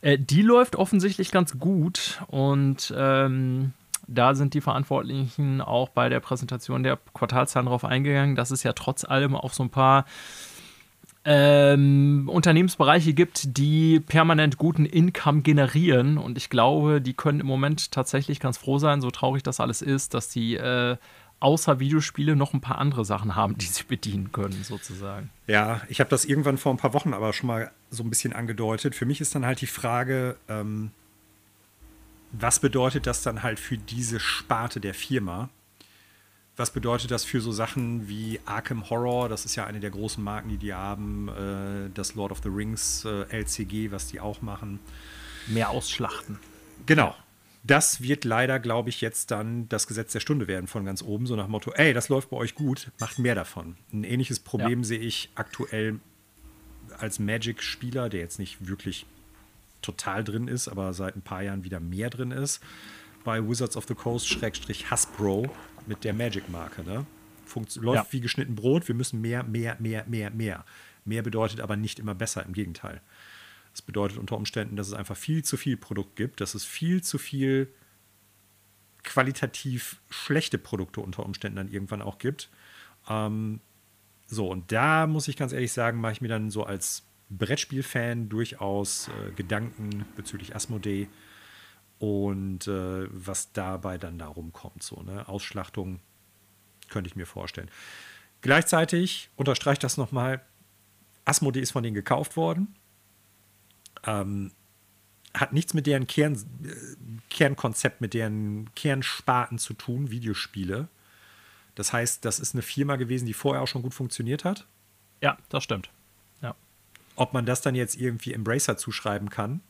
Äh, die läuft offensichtlich ganz gut und ähm, da sind die Verantwortlichen auch bei der Präsentation der Quartalzahlen darauf eingegangen, dass es ja trotz allem auch so ein paar ähm, Unternehmensbereiche gibt, die permanent guten Income generieren. Und ich glaube, die können im Moment tatsächlich ganz froh sein, so traurig das alles ist, dass die äh, außer Videospiele noch ein paar andere Sachen haben, die sie bedienen können, sozusagen. Ja, ich habe das irgendwann vor ein paar Wochen aber schon mal so ein bisschen angedeutet. Für mich ist dann halt die Frage, ähm, was bedeutet das dann halt für diese Sparte der Firma? Was bedeutet das für so Sachen wie Arkham Horror? Das ist ja eine der großen Marken, die die haben. Äh, das Lord of the Rings äh, LCG, was die auch machen. Mehr ausschlachten. Genau. Das wird leider, glaube ich, jetzt dann das Gesetz der Stunde werden von ganz oben. So nach dem Motto, ey, das läuft bei euch gut, macht mehr davon. Ein ähnliches Problem ja. sehe ich aktuell als Magic-Spieler, der jetzt nicht wirklich total drin ist, aber seit ein paar Jahren wieder mehr drin ist. Bei Wizards of the Coast Schrägstrich Hasbro mit der Magic-Marke. Ne? läuft ja. wie geschnitten Brot. Wir müssen mehr, mehr, mehr, mehr, mehr. Mehr bedeutet aber nicht immer besser, im Gegenteil. Das bedeutet unter Umständen, dass es einfach viel zu viel Produkt gibt, dass es viel zu viel qualitativ schlechte Produkte unter Umständen dann irgendwann auch gibt. Ähm, so, und da muss ich ganz ehrlich sagen, mache ich mir dann so als Brettspielfan durchaus äh, Gedanken bezüglich Asmodee. und äh, was dabei dann da rumkommt. So, ne? Ausschlachtung könnte ich mir vorstellen. Gleichzeitig unterstreicht das nochmal, Asmodee ist von denen gekauft worden. Ähm, hat nichts mit deren Kern, äh, Kernkonzept, mit deren Kernsparten zu tun, Videospiele. Das heißt, das ist eine Firma gewesen, die vorher auch schon gut funktioniert hat. Ja, das stimmt. Ob man das dann jetzt irgendwie Embracer zuschreiben kann,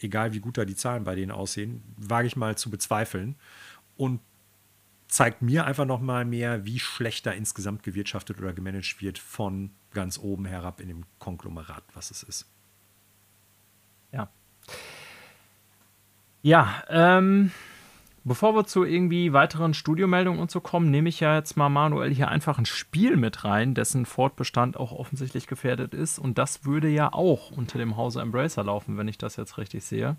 egal wie gut da die Zahlen bei denen aussehen, wage ich mal zu bezweifeln. Und zeigt mir einfach noch mal mehr, wie schlecht da insgesamt gewirtschaftet oder gemanagt wird von ganz oben herab in dem Konglomerat, was es ist. Ja. Ja, ähm, bevor wir zu irgendwie weiteren Studiomeldungen und so kommen, nehme ich ja jetzt mal manuell hier einfach ein Spiel mit rein, dessen Fortbestand auch offensichtlich gefährdet ist. Und das würde ja auch unter dem Hause Embracer laufen, wenn ich das jetzt richtig sehe.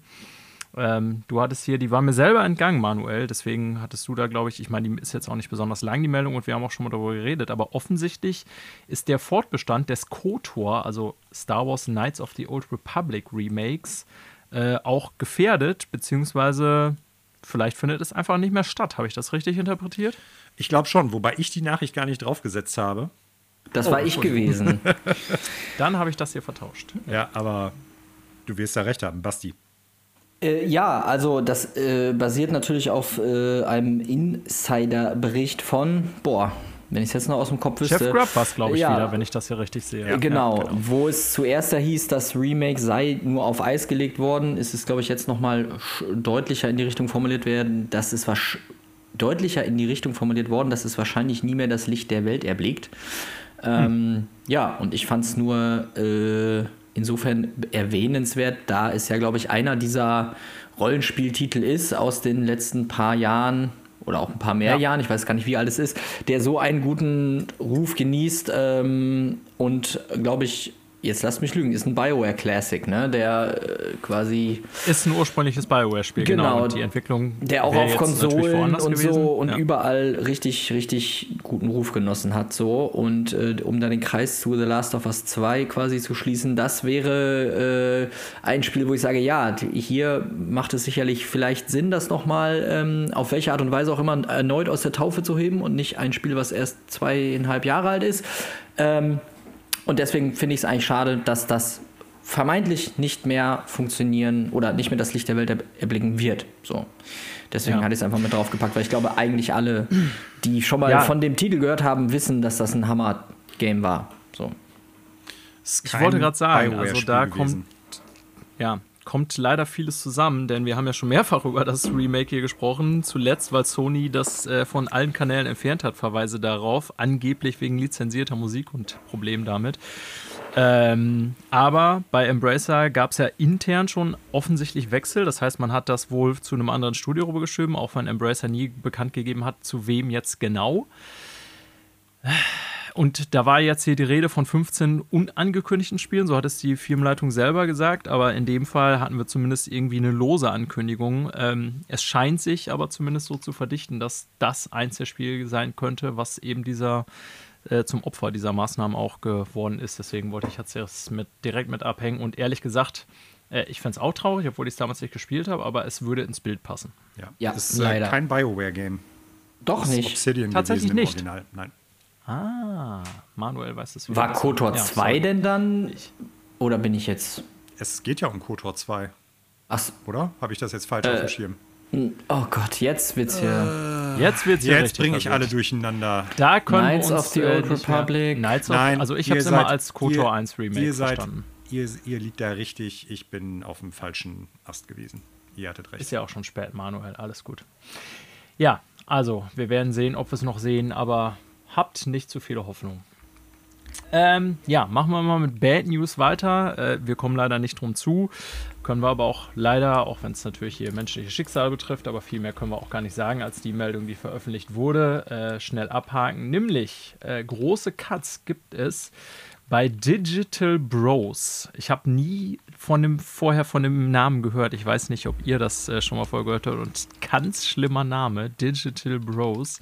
Ähm, du hattest hier, die war mir selber entgangen, Manuel. Deswegen hattest du da, glaube ich, ich meine, die ist jetzt auch nicht besonders lang, die Meldung, und wir haben auch schon mal darüber geredet. Aber offensichtlich ist der Fortbestand des KOTOR, also Star Wars Knights of the Old Republic Remakes, äh, auch gefährdet, beziehungsweise vielleicht findet es einfach nicht mehr statt. Habe ich das richtig interpretiert? Ich glaube schon, wobei ich die Nachricht gar nicht draufgesetzt habe. Das oh, war ich gewesen. Dann habe ich das hier vertauscht. Ja, aber du wirst ja recht haben, Basti. Äh, ja, also das äh, basiert natürlich auf äh, einem Insider-Bericht von, boah, wenn ich es jetzt noch aus dem Kopf wüsste. Chef Grub war es, glaube ich, ja, wieder, wenn ich das hier richtig sehe. Ja, genau, ja, genau, wo es zuerst ja hieß, das Remake sei nur auf Eis gelegt worden, ist es, glaube ich, jetzt nochmal deutlicher in die Richtung formuliert werden, dass es deutlicher in die Richtung formuliert worden, dass es wahrscheinlich nie mehr das Licht der Welt erblickt. Ähm, hm. Ja, und ich fand es nur äh, insofern erwähnenswert, da es ja, glaube ich, einer dieser Rollenspieltitel ist aus den letzten paar Jahren oder auch ein paar mehr ja. Jahren, ich weiß gar nicht, wie alt es ist, der so einen guten Ruf genießt ähm, und, glaube ich, jetzt lasst mich lügen, ist ein Bioware Classic, ne? Der äh, quasi. Ist ein ursprüngliches Bioware-Spiel, genau. genau. Und die Entwicklung. Der auch auf Konsolen und gewesen. so und ja. überall richtig, richtig guten Ruf genossen hat, so. Und äh, um dann den Kreis zu The Last of Us 2 quasi zu schließen, das wäre äh, ein Spiel, wo ich sage, ja, hier macht es sicherlich vielleicht Sinn, das nochmal ähm, auf welche Art und Weise auch immer erneut aus der Taufe zu heben und nicht ein Spiel, was erst zweieinhalb Jahre alt ist. Ähm, und deswegen finde ich es eigentlich schade, dass das vermeintlich nicht mehr funktionieren oder nicht mehr das Licht der Welt erblicken wird. So. Deswegen ja. hatte ich es einfach mit draufgepackt, weil ich glaube, eigentlich alle, die schon mal ja. von dem Titel gehört haben, wissen, dass das ein Hammer-Game war. So. Ich wollte gerade sagen, also da kommt, ja, kommt leider vieles zusammen, denn wir haben ja schon mehrfach über das Remake hier gesprochen. Zuletzt, weil Sony das äh, von allen Kanälen entfernt hat, Verweise darauf, angeblich wegen lizenzierter Musik und Problem damit. Ähm, aber bei Embracer gab es ja intern schon offensichtlich Wechsel. Das heißt, man hat das wohl zu einem anderen Studio rübergeschoben, auch wenn Embracer nie bekannt gegeben hat, zu wem jetzt genau. Und da war jetzt hier die Rede von 15 unangekündigten Spielen, so hat es die Firmenleitung selber gesagt, aber in dem Fall hatten wir zumindest irgendwie eine lose Ankündigung. Ähm, es scheint sich aber zumindest so zu verdichten, dass das eins der Spiele sein könnte, was eben dieser äh, zum Opfer dieser Maßnahmen auch geworden ist. Deswegen wollte ich jetzt mit, direkt mit abhängen und ehrlich gesagt, äh, ich fände es auch traurig, obwohl ich es damals nicht gespielt habe, aber es würde ins Bild passen. Ja, ja es ist leider. kein BioWare-Game. Doch nicht. Obsidian Tatsächlich nicht. Original. Nein. Ah, Manuel weiß das wieder. War KOTOR 2 ja, denn dann? Oder bin ich jetzt. Es geht ja um KOTOR 2. Ach, oder? Habe ich das jetzt falsch äh, auf dem Schirm? Oh Gott, jetzt wird's hier. Äh, jetzt wird's hier Jetzt bringe ich alle durcheinander. Da können Knights wir uns, of the Old Republic. Knights of, Nein, also ich habe es immer als KOTOR 1 Remake ihr seid, verstanden. Ihr, ihr liegt da richtig. Ich bin auf dem falschen Ast gewesen. Ihr hattet recht. Ist ja auch schon spät, Manuel. Alles gut. Ja, also wir werden sehen, ob wir es noch sehen, aber habt nicht zu viele Hoffnung. Ähm, ja, machen wir mal mit Bad News weiter. Äh, wir kommen leider nicht drum zu. Können wir aber auch leider, auch wenn es natürlich hier menschliche Schicksale betrifft, aber viel mehr können wir auch gar nicht sagen, als die Meldung, die veröffentlicht wurde, äh, schnell abhaken. Nämlich, äh, große Cuts gibt es bei Digital Bros. Ich habe nie von dem, vorher von dem Namen gehört. Ich weiß nicht, ob ihr das äh, schon mal vorher gehört habt. Und ganz schlimmer Name, Digital Bros.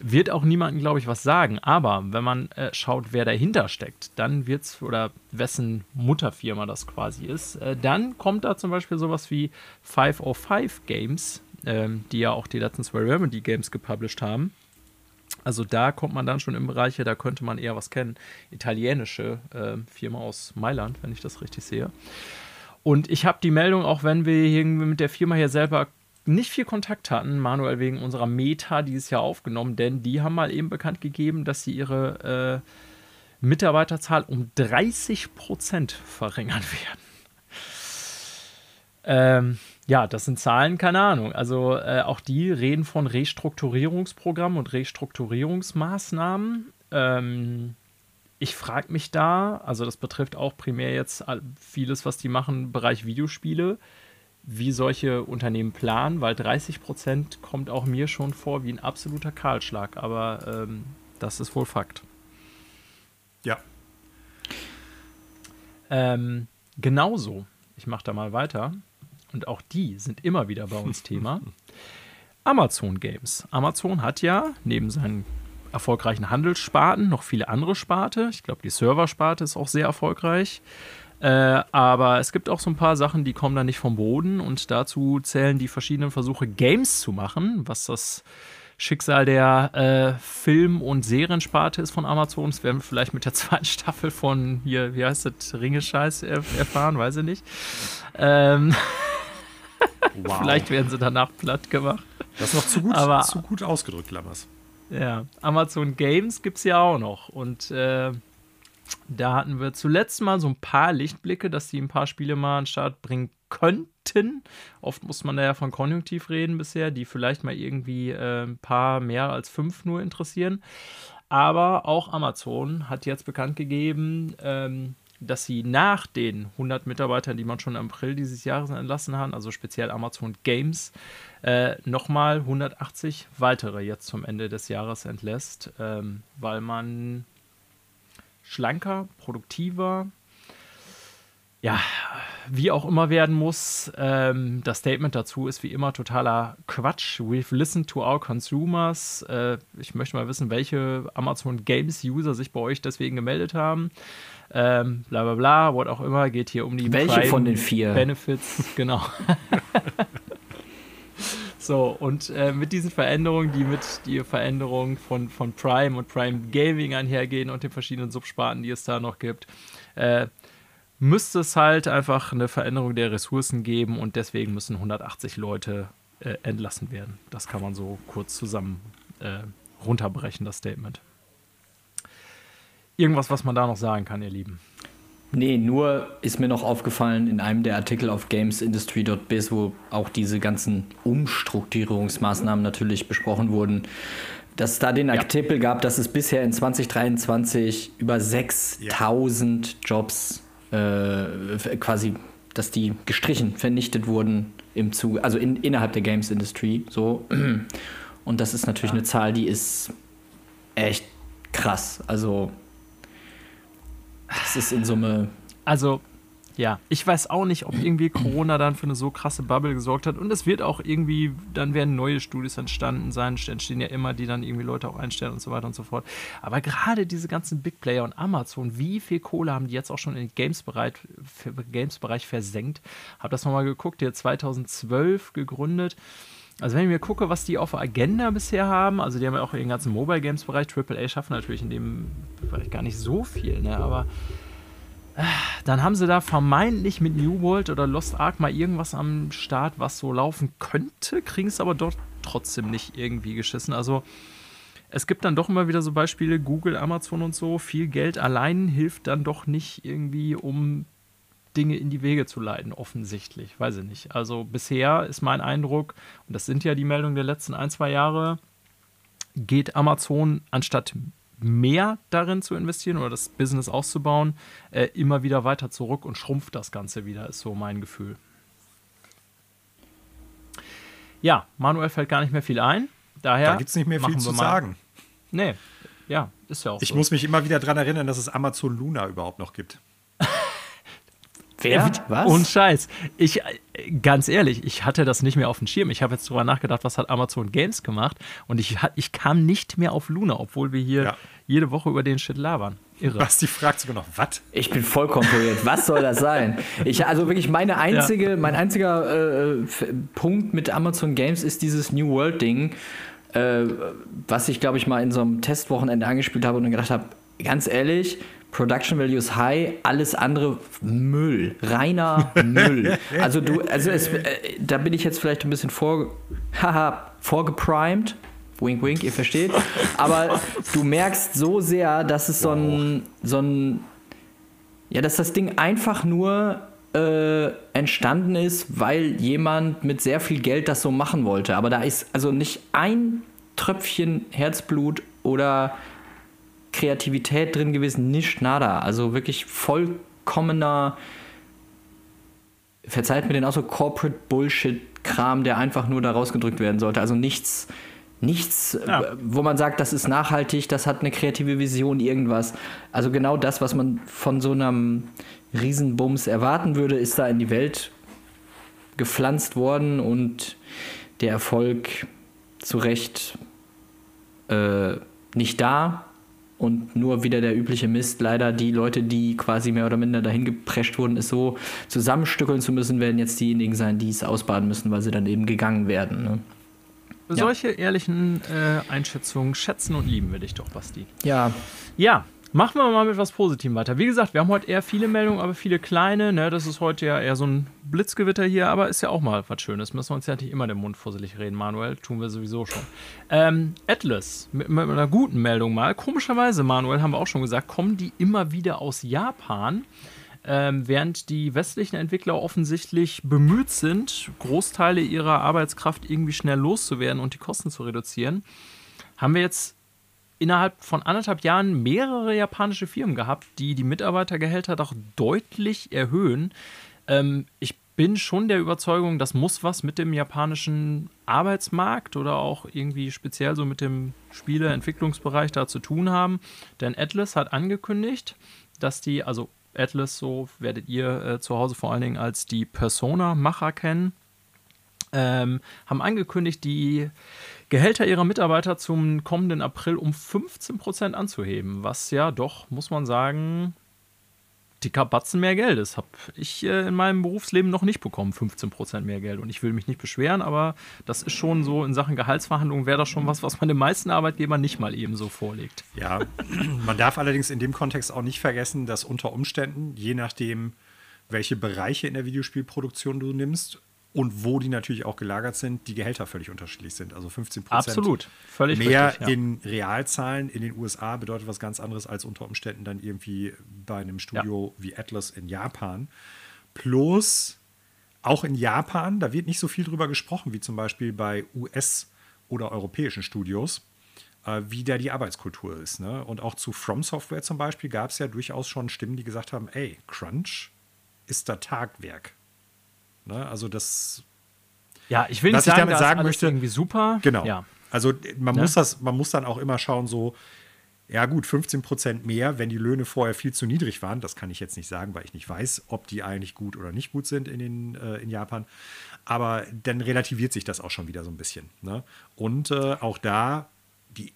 Wird auch niemandem, glaube ich, was sagen. Aber wenn man äh, schaut, wer dahinter steckt, dann wird es, oder wessen Mutterfirma das quasi ist, äh, dann kommt da zum Beispiel sowas wie 505 Games, ähm, die ja auch die letzten zwei Remedy Games gepublished haben. Also da kommt man dann schon im Bereich, da könnte man eher was kennen. Italienische äh, Firma aus Mailand, wenn ich das richtig sehe. Und ich habe die Meldung, auch wenn wir hier mit der Firma hier selber nicht viel Kontakt hatten, Manuel wegen unserer Meta dieses Jahr aufgenommen, denn die haben mal eben bekannt gegeben, dass sie ihre äh, Mitarbeiterzahl um 30 Prozent verringern werden. Ähm, ja, das sind Zahlen, keine Ahnung. Also äh, auch die reden von Restrukturierungsprogrammen und Restrukturierungsmaßnahmen. Ähm, ich frage mich da, also das betrifft auch primär jetzt vieles, was die machen im Bereich Videospiele, wie solche Unternehmen planen, weil 30 Prozent kommt auch mir schon vor wie ein absoluter Kahlschlag, aber ähm, das ist wohl Fakt. Ja. Ähm, genauso, ich mache da mal weiter, und auch die sind immer wieder bei uns Thema. Amazon Games. Amazon hat ja neben seinen erfolgreichen Handelssparten noch viele andere Sparte. Ich glaube, die Serversparte ist auch sehr erfolgreich. Äh, aber es gibt auch so ein paar Sachen, die kommen da nicht vom Boden und dazu zählen die verschiedenen Versuche, Games zu machen, was das Schicksal der äh, Film- und Seriensparte ist von Amazon. Das werden wir vielleicht mit der zweiten Staffel von hier, wie heißt das, Ringescheiß erfahren, weiß ich nicht. Ähm wow. vielleicht werden sie danach platt gemacht. Das ist noch zu gut, aber, zu gut ausgedrückt, Lammers. Ja, Amazon Games gibt es ja auch noch. Und äh, da hatten wir zuletzt mal so ein paar Lichtblicke, dass die ein paar Spiele mal an den Start bringen könnten. Oft muss man da ja von Konjunktiv reden bisher, die vielleicht mal irgendwie äh, ein paar mehr als fünf nur interessieren. Aber auch Amazon hat jetzt bekannt gegeben, ähm, dass sie nach den 100 Mitarbeitern, die man schon im April dieses Jahres entlassen hat, also speziell Amazon Games, äh, nochmal 180 weitere jetzt zum Ende des Jahres entlässt, ähm, weil man schlanker, produktiver, ja, wie auch immer werden muss. Ähm, das Statement dazu ist wie immer totaler Quatsch. We've listened to our consumers. Äh, ich möchte mal wissen, welche Amazon Games User sich bei euch deswegen gemeldet haben ähm, bla bla bla, what auch immer, geht hier um die Welche Prime von den vier? Benefits, genau. so, und äh, mit diesen Veränderungen, die mit die Veränderung von, von Prime und Prime Gaming einhergehen und den verschiedenen Subsparten, die es da noch gibt, äh, müsste es halt einfach eine Veränderung der Ressourcen geben und deswegen müssen 180 Leute äh, entlassen werden. Das kann man so kurz zusammen äh, runterbrechen, das Statement. Irgendwas, was man da noch sagen kann, ihr Lieben? Nee, nur ist mir noch aufgefallen in einem der Artikel auf gamesindustry.biz, wo auch diese ganzen Umstrukturierungsmaßnahmen natürlich besprochen wurden, dass es da den Artikel ja. gab, dass es bisher in 2023 über 6000 ja. Jobs äh, quasi, dass die gestrichen, vernichtet wurden im Zuge, also in, innerhalb der Games Industry so. Und das ist natürlich ja. eine Zahl, die ist echt krass. Also das ist in Summe. Also, ja, ich weiß auch nicht, ob irgendwie Corona dann für eine so krasse Bubble gesorgt hat. Und es wird auch irgendwie, dann werden neue Studios entstanden sein, entstehen ja immer, die dann irgendwie Leute auch einstellen und so weiter und so fort. Aber gerade diese ganzen Big Player und Amazon, wie viel Kohle haben die jetzt auch schon in den Games-Bereich Games versenkt? Hab das nochmal geguckt, der 2012 gegründet. Also wenn ich mir gucke, was die auf der Agenda bisher haben, also die haben ja auch den ganzen Mobile Games Bereich, AAA schaffen natürlich in dem Bereich gar nicht so viel, ne? aber äh, dann haben sie da vermeintlich mit New World oder Lost Ark mal irgendwas am Start, was so laufen könnte, kriegen es aber dort trotzdem nicht irgendwie geschissen. Also es gibt dann doch immer wieder so Beispiele, Google, Amazon und so, viel Geld allein hilft dann doch nicht irgendwie, um Dinge in die Wege zu leiten, offensichtlich. Weiß ich nicht. Also bisher ist mein Eindruck, und das sind ja die Meldungen der letzten ein, zwei Jahre, geht Amazon anstatt mehr darin zu investieren oder das Business auszubauen, äh, immer wieder weiter zurück und schrumpft das Ganze wieder, ist so mein Gefühl. Ja, Manuel fällt gar nicht mehr viel ein. Daher da gibt es nicht mehr viel zu sagen. Nee, ja, ist ja auch ich so. muss mich immer wieder daran erinnern, dass es Amazon Luna überhaupt noch gibt. Wer? Was? Und Scheiß. Ich, ganz ehrlich, ich hatte das nicht mehr auf dem Schirm. Ich habe jetzt drüber nachgedacht, was hat Amazon Games gemacht und ich, ich kam nicht mehr auf Luna, obwohl wir hier ja. jede Woche über den Shit labern. Irre. Basti fragt sogar noch, was? Ich bin vollkommen verwirrt. Was soll das sein? Ich, also wirklich, meine einzige, ja. mein einziger äh, Punkt mit Amazon Games ist dieses New World-Ding, äh, was ich, glaube ich, mal in so einem Testwochenende angespielt habe und gedacht habe, ganz ehrlich, Production Values High, alles andere Müll, reiner Müll. Also du, also es, äh, da bin ich jetzt vielleicht ein bisschen vor, haha, vorgeprimed. Wink, wink, ihr versteht. Aber du merkst so sehr, dass es so ein, so ein, ja, dass das Ding einfach nur äh, entstanden ist, weil jemand mit sehr viel Geld das so machen wollte. Aber da ist also nicht ein Tröpfchen Herzblut oder Kreativität drin gewesen, nicht nada. Also wirklich vollkommener, verzeiht mir den auch so Corporate Bullshit-Kram, der einfach nur da rausgedrückt werden sollte. Also nichts, nichts, ja. wo man sagt, das ist nachhaltig, das hat eine kreative Vision, irgendwas. Also genau das, was man von so einem Riesenbums erwarten würde, ist da in die Welt gepflanzt worden und der Erfolg zu Recht äh, nicht da und nur wieder der übliche Mist. Leider die Leute, die quasi mehr oder minder dahin geprescht wurden, es so zusammenstückeln zu müssen, werden jetzt diejenigen sein, die es ausbaden müssen, weil sie dann eben gegangen werden. Ne? Solche ehrlichen äh, Einschätzungen schätzen und lieben wir dich doch, Basti. Ja. Ja, Machen wir mal mit was Positivem weiter. Wie gesagt, wir haben heute eher viele Meldungen, aber viele kleine. Ne? Das ist heute ja eher so ein Blitzgewitter hier, aber ist ja auch mal was Schönes. Müssen wir uns ja nicht immer den Mund fusselig reden, Manuel. Tun wir sowieso schon. Ähm, Atlas, mit, mit, einer guten Meldung mal. Komischerweise, Manuel, haben wir auch schon gesagt, kommen die immer wieder aus Japan. Ähm, während die westlichen Entwickler offensichtlich bemüht sind, Großteile ihrer Arbeitskraft irgendwie schnell loszuwerden und die Kosten zu reduzieren, haben wir jetzt innerhalb von anderthalb Jahren mehrere japanische Firmen gehabt, die die Mitarbeitergehälter doch deutlich erhöhen. Ähm, ich bin schon der Überzeugung, das muss was mit dem japanischen Arbeitsmarkt oder auch irgendwie speziell so mit dem Spieleentwicklungsbereich da zu tun haben. Denn Atlas hat angekündigt, dass die, also Atlas, so werdet ihr äh, zu Hause vor allen Dingen als die Persona-Macher kennen, ähm, haben angekündigt, die Gehälter ihrer Mitarbeiter zum kommenden April um 15% anzuheben, was ja doch, muss man sagen, dicker Batzen mehr Geld ist. Habe ich äh, in meinem Berufsleben noch nicht bekommen, 15% mehr Geld. Und ich will mich nicht beschweren, aber das ist schon so, in Sachen Gehaltsverhandlungen wäre das schon was, was man den meisten Arbeitgebern nicht mal eben so vorlegt. Ja, man darf allerdings in dem Kontext auch nicht vergessen, dass unter Umständen, je nachdem, welche Bereiche in der Videospielproduktion du nimmst, und wo die natürlich auch gelagert sind, die Gehälter völlig unterschiedlich sind. Also 15 Prozent Absolut, völlig mehr richtig, ja. in Realzahlen in den USA bedeutet was ganz anderes als unter Umständen dann irgendwie bei einem Studio ja. wie Atlas in Japan. Plus auch in Japan, da wird nicht so viel drüber gesprochen wie zum Beispiel bei US- oder europäischen Studios, äh, wie da die Arbeitskultur ist. Ne? Und auch zu From Software zum Beispiel gab es ja durchaus schon Stimmen, die gesagt haben, ey, Crunch ist da Tagwerk. Ne? Also das. Ja, ich will nicht sagen, ich damit sagen möchte, irgendwie super. Genau. Ja. Also man ne? muss das, man muss dann auch immer schauen, so, ja gut, 15 Prozent mehr, wenn die Löhne vorher viel zu niedrig waren. Das kann ich jetzt nicht sagen, weil ich nicht weiß, ob die eigentlich gut oder nicht gut sind in, den, äh, in Japan. Aber dann relativiert sich das auch schon wieder so ein bisschen. Ne? Und äh, auch da die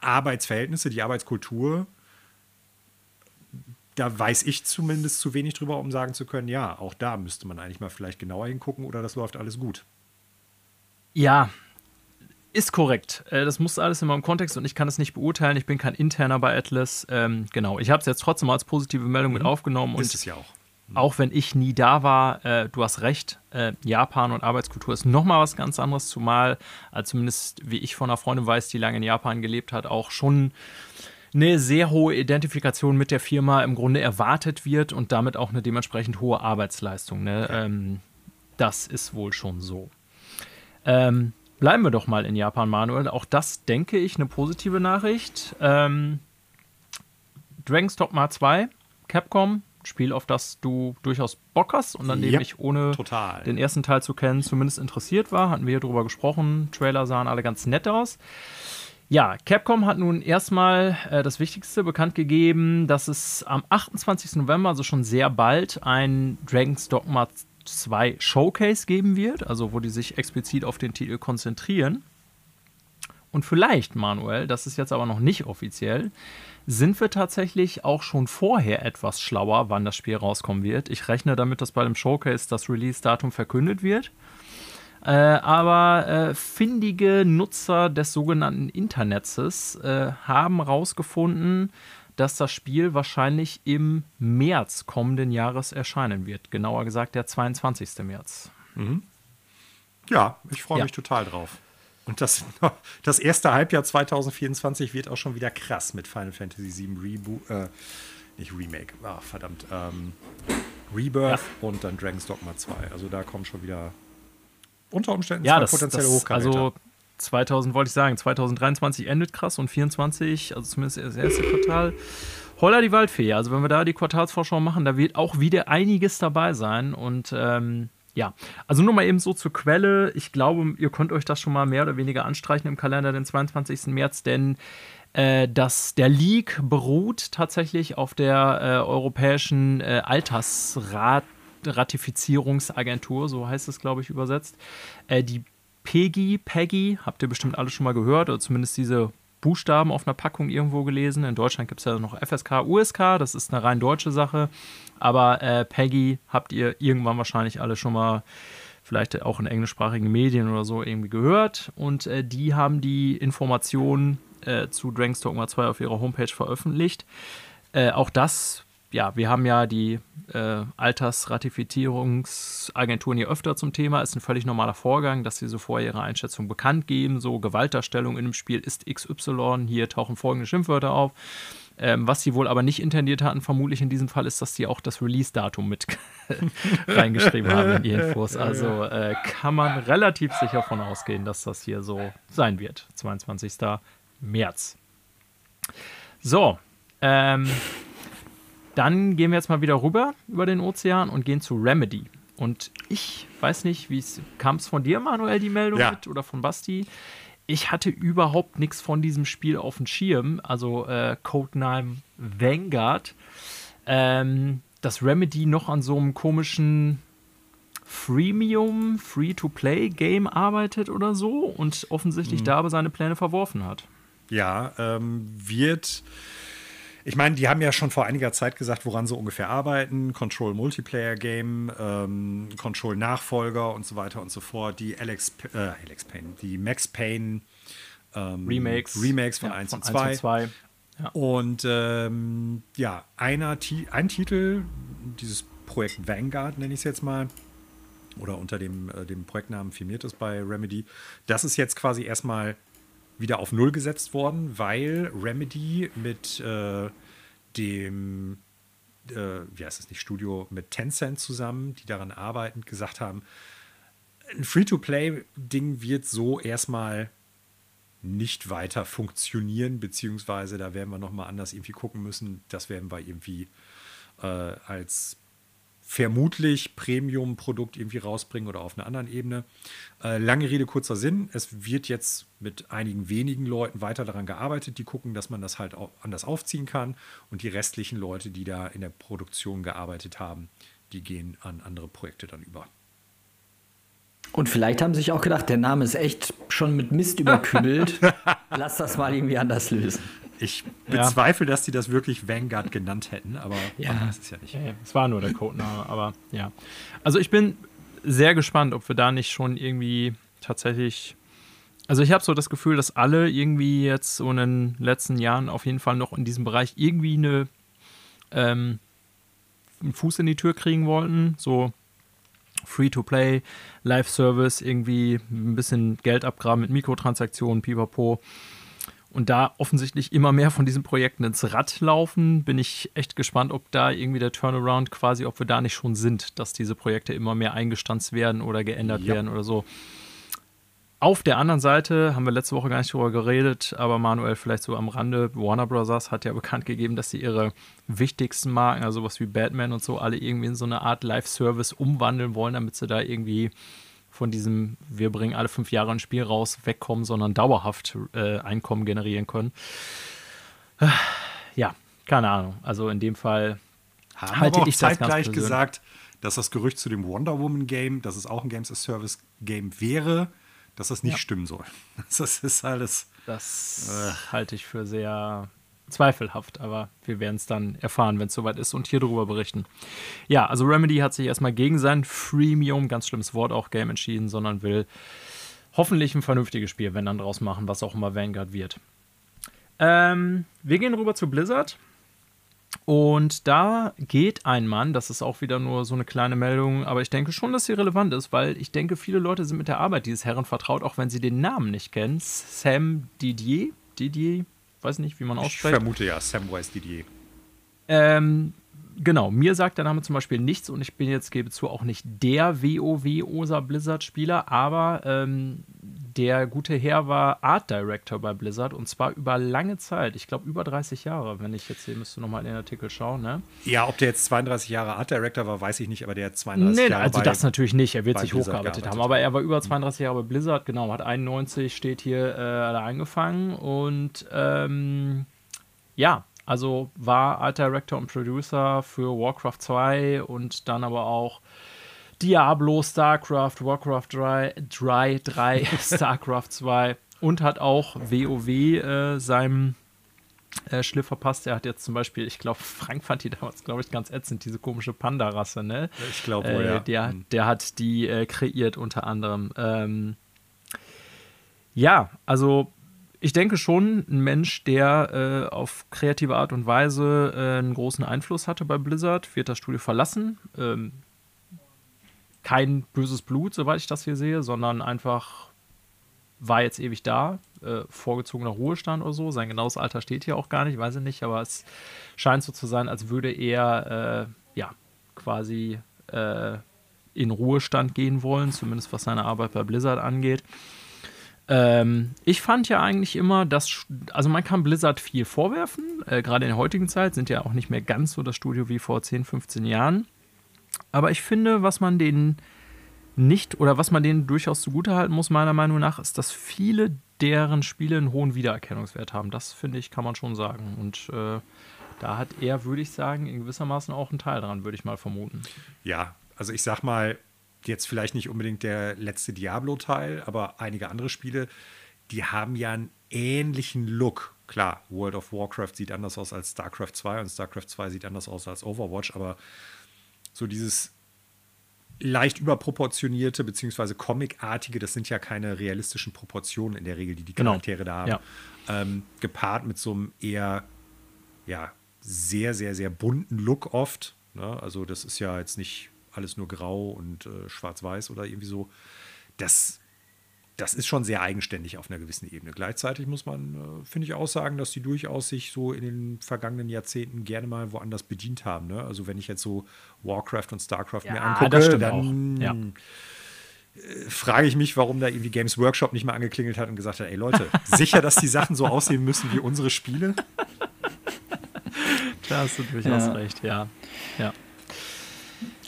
Arbeitsverhältnisse, die Arbeitskultur da weiß ich zumindest zu wenig drüber, um sagen zu können, ja, auch da müsste man eigentlich mal vielleicht genauer hingucken oder das läuft alles gut. Ja, ist korrekt. Äh, das muss alles immer im Kontext und ich kann es nicht beurteilen. Ich bin kein Interner bei Atlas. Ähm, genau, ich habe es jetzt trotzdem als positive Meldung mit mhm. aufgenommen. Ist es ja auch. Mhm. Auch wenn ich nie da war, äh, du hast recht, äh, Japan und Arbeitskultur ist nochmal was ganz anderes, zumal, äh, zumindest wie ich von einer Freundin weiß, die lange in Japan gelebt hat, auch schon eine sehr hohe Identifikation mit der Firma im Grunde erwartet wird und damit auch eine dementsprechend hohe Arbeitsleistung. Ne? Ähm, das ist wohl schon so. Ähm, bleiben wir doch mal in Japan, Manuel. Auch das, denke ich, eine positive Nachricht. Ähm, Dragon's Dogma 2, Capcom, Spiel, auf das du durchaus Bock hast und an dem yep, ich ohne total. den ersten Teil zu kennen zumindest interessiert war. Hatten wir hier drüber gesprochen. Trailer sahen alle ganz nett aus. Ja, Capcom hat nun erstmal äh, das Wichtigste bekannt gegeben, dass es am 28. November, also schon sehr bald, ein Dragon's Dogma 2 Showcase geben wird, also wo die sich explizit auf den Titel konzentrieren. Und vielleicht, Manuel, das ist jetzt aber noch nicht offiziell, sind wir tatsächlich auch schon vorher etwas schlauer, wann das Spiel rauskommen wird. Ich rechne damit, dass bei dem Showcase das Release-Datum verkündet wird. Äh, aber äh, findige Nutzer des sogenannten Internets äh, haben herausgefunden, dass das Spiel wahrscheinlich im März kommenden Jahres erscheinen wird. Genauer gesagt der 22. März. Mhm. Ja, ich freue mich total drauf. Und das, das erste Halbjahr 2024 wird auch schon wieder krass mit Final Fantasy VII Reboot, äh, nicht Remake, ach verdammt, ähm, Rebirth ja. und dann Dragon's Dogma 2. Also da kommen schon wieder unter Umständen ja, zwei das, potenzielle das, Also 2000 wollte ich sagen, 2023 endet krass und 24, also zumindest das erste Quartal. Holla die Waldfee. Also wenn wir da die Quartalsvorschau machen, da wird auch wieder einiges dabei sein und ähm, ja, also nur mal eben so zur Quelle. Ich glaube, ihr könnt euch das schon mal mehr oder weniger anstreichen im Kalender, den 22. März, denn äh, dass der Leak beruht tatsächlich auf der äh, europäischen äh, Altersrat Ratifizierungsagentur, so heißt es, glaube ich, übersetzt. Äh, die PEGI, PEGI, habt ihr bestimmt alle schon mal gehört, oder zumindest diese Buchstaben auf einer Packung irgendwo gelesen. In Deutschland gibt es ja noch FSK, USK, das ist eine rein deutsche Sache. Aber äh, PEGI habt ihr irgendwann wahrscheinlich alle schon mal vielleicht auch in englischsprachigen Medien oder so irgendwie gehört. Und äh, die haben die Informationen äh, zu Dragon's Dogma 2 auf ihrer Homepage veröffentlicht. Äh, auch das ja, wir haben ja die äh, Altersratifizierungsagenturen hier öfter zum Thema. Ist ein völlig normaler Vorgang, dass sie so vorher ihre Einschätzung bekannt geben. So Gewaltdarstellung in dem Spiel ist XY. Hier tauchen folgende Schimpfwörter auf. Ähm, was sie wohl aber nicht intendiert hatten, vermutlich in diesem Fall, ist, dass sie auch das Release-Datum mit reingeschrieben haben in die Infos. Also äh, kann man relativ sicher davon ausgehen, dass das hier so sein wird. 22. März. So, ähm, dann gehen wir jetzt mal wieder rüber über den Ozean und gehen zu Remedy. Und ich weiß nicht, wie es kam es von dir, Manuel, die Meldung ja. mit oder von Basti? Ich hatte überhaupt nichts von diesem Spiel auf dem Schirm, also äh, Codename Vanguard. Ähm, dass Remedy noch an so einem komischen Freemium, Free-to-Play-Game arbeitet oder so und offensichtlich mhm. da aber seine Pläne verworfen hat. Ja, ähm, wird ich meine, die haben ja schon vor einiger Zeit gesagt, woran sie ungefähr arbeiten. Control Multiplayer Game, ähm, Control Nachfolger und so weiter und so fort. Die Alex, äh, Alex Payne, die Max Payne ähm, Remakes. Remakes von ja, 1 und 2. 2. Ja. Und ähm, ja, einer, ein Titel, dieses Projekt Vanguard nenne ich es jetzt mal, oder unter dem, äh, dem Projektnamen firmiert ist bei Remedy, das ist jetzt quasi erstmal wieder auf Null gesetzt worden, weil Remedy mit äh, dem, äh, wie heißt es nicht, Studio mit Tencent zusammen, die daran arbeiten, gesagt haben, ein Free-to-Play-Ding wird so erstmal nicht weiter funktionieren, beziehungsweise da werden wir nochmal anders irgendwie gucken müssen. Das werden wir irgendwie äh, als vermutlich Premium-Produkt irgendwie rausbringen oder auf einer anderen Ebene. Äh, lange Rede, kurzer Sinn. Es wird jetzt mit einigen wenigen Leuten weiter daran gearbeitet, die gucken, dass man das halt auch anders aufziehen kann. Und die restlichen Leute, die da in der Produktion gearbeitet haben, die gehen an andere Projekte dann über. Und vielleicht haben sie sich auch gedacht, der Name ist echt schon mit Mist überkübelt. Lass das mal irgendwie anders lösen. Ich bezweifle, ja. dass die das wirklich Vanguard genannt hätten, aber ja. man weiß es ja nicht. Ja, es war nur der Codename, aber ja. Also ich bin sehr gespannt, ob wir da nicht schon irgendwie tatsächlich. Also ich habe so das Gefühl, dass alle irgendwie jetzt so in den letzten Jahren auf jeden Fall noch in diesem Bereich irgendwie eine ähm, einen Fuß in die Tür kriegen wollten. So Free-to-Play, Live-Service, irgendwie ein bisschen Geld abgraben mit Mikrotransaktionen, pipapo und da offensichtlich immer mehr von diesen Projekten ins Rad laufen, bin ich echt gespannt, ob da irgendwie der Turnaround quasi, ob wir da nicht schon sind, dass diese Projekte immer mehr eingestanzt werden oder geändert ja. werden oder so. Auf der anderen Seite haben wir letzte Woche gar nicht drüber geredet, aber Manuel vielleicht so am Rande. Warner Bros. hat ja bekannt gegeben, dass sie ihre wichtigsten Marken, also was wie Batman und so, alle irgendwie in so eine Art Live-Service umwandeln wollen, damit sie da irgendwie von diesem, wir bringen alle fünf Jahre ein Spiel raus, wegkommen, sondern dauerhaft äh, Einkommen generieren können. Ja, keine Ahnung. Also in dem Fall haben halte ich das zeitgleich gesagt, dass das Gerücht zu dem Wonder Woman Game, dass es auch ein Games as Service Game wäre, dass das nicht ja. stimmen soll. Das ist alles. Das äh. halte ich für sehr zweifelhaft, aber wir werden es dann erfahren, wenn es soweit ist und hier darüber berichten. Ja, also Remedy hat sich erstmal gegen sein Freemium, ganz schlimmes Wort auch, Game entschieden, sondern will hoffentlich ein vernünftiges Spiel, wenn dann draus machen, was auch immer Vanguard wird. Ähm, wir gehen rüber zu Blizzard. Und da geht ein Mann, das ist auch wieder nur so eine kleine Meldung, aber ich denke schon, dass sie relevant ist, weil ich denke, viele Leute sind mit der Arbeit dieses Herren vertraut, auch wenn sie den Namen nicht kennen. Sam Didier, Didier, weiß nicht, wie man ausspricht. Ich vermute ja, Samwise Didier. Ähm, genau, mir sagt der Name zum Beispiel nichts und ich bin jetzt, gebe zu, auch nicht der WoW-Osa Blizzard-Spieler, aber ähm, der gute Herr war Art Director bei Blizzard und zwar über lange Zeit. Ich glaube, über 30 Jahre, wenn ich jetzt hier müsste nochmal in den Artikel schauen. Ne? Ja, ob der jetzt 32 Jahre Art Director war, weiß ich nicht, aber der hat 32 nee, Jahre. Also, das natürlich nicht. Er wird sich hochgearbeitet haben. Aber er war über 32 Jahre bei Blizzard, genau. Hat 91, steht hier, äh, angefangen und ähm, ja, also war Art Director und Producer für Warcraft 2 und dann aber auch Diablo, StarCraft, Warcraft 3, 3, 3 StarCraft 2 und hat auch WoW äh, seinem äh, Schliff verpasst. Er hat jetzt zum Beispiel, ich glaube, Frank fand die damals, glaube ich, ganz ätzend, diese komische Panda-Rasse, ne? Ich glaube, äh, ja. Der, hm. der hat die äh, kreiert unter anderem. Ähm, ja, also ich denke schon, ein Mensch, der äh, auf kreative Art und Weise äh, einen großen Einfluss hatte bei Blizzard, wird das Studio verlassen. Ähm, kein böses Blut, soweit ich das hier sehe, sondern einfach war jetzt ewig da, äh, vorgezogener Ruhestand oder so. Sein genaues Alter steht hier auch gar nicht, weiß ich nicht, aber es scheint so zu sein, als würde er äh, ja quasi äh, in Ruhestand gehen wollen, zumindest was seine Arbeit bei Blizzard angeht. Ähm, ich fand ja eigentlich immer, dass, also man kann Blizzard viel vorwerfen, äh, gerade in der heutigen Zeit sind ja auch nicht mehr ganz so das Studio wie vor 10, 15 Jahren. Aber ich finde, was man denen nicht oder was man denen durchaus zugutehalten muss, meiner Meinung nach, ist, dass viele deren Spiele einen hohen Wiedererkennungswert haben. Das finde ich, kann man schon sagen. Und äh, da hat er, würde ich sagen, in gewissermaßen auch einen Teil dran, würde ich mal vermuten. Ja, also ich sag mal, jetzt vielleicht nicht unbedingt der letzte Diablo-Teil, aber einige andere Spiele, die haben ja einen ähnlichen Look. Klar, World of Warcraft sieht anders aus als StarCraft 2 und StarCraft 2 sieht anders aus als Overwatch, aber so dieses leicht überproportionierte beziehungsweise comicartige, das sind ja keine realistischen Proportionen in der Regel, die die genau. Charaktere genau. da haben, ja. ähm, gepaart mit so einem eher ja sehr sehr sehr bunten Look oft. Ne? Also das ist ja jetzt nicht alles nur grau und äh, schwarz-weiß oder irgendwie so. Das das ist schon sehr eigenständig auf einer gewissen Ebene. Gleichzeitig muss man, äh, finde ich, auch sagen, dass die durchaus sich so in den vergangenen Jahrzehnten gerne mal woanders bedient haben. Ne? Also wenn ich jetzt so Warcraft und Starcraft ja, mir angucke, dann ja. äh, frage ich mich, warum da irgendwie Games Workshop nicht mal angeklingelt hat und gesagt hat, ey Leute, sicher, dass die Sachen so aussehen müssen wie unsere Spiele? da hast du durchaus ja. recht, ja. Ja.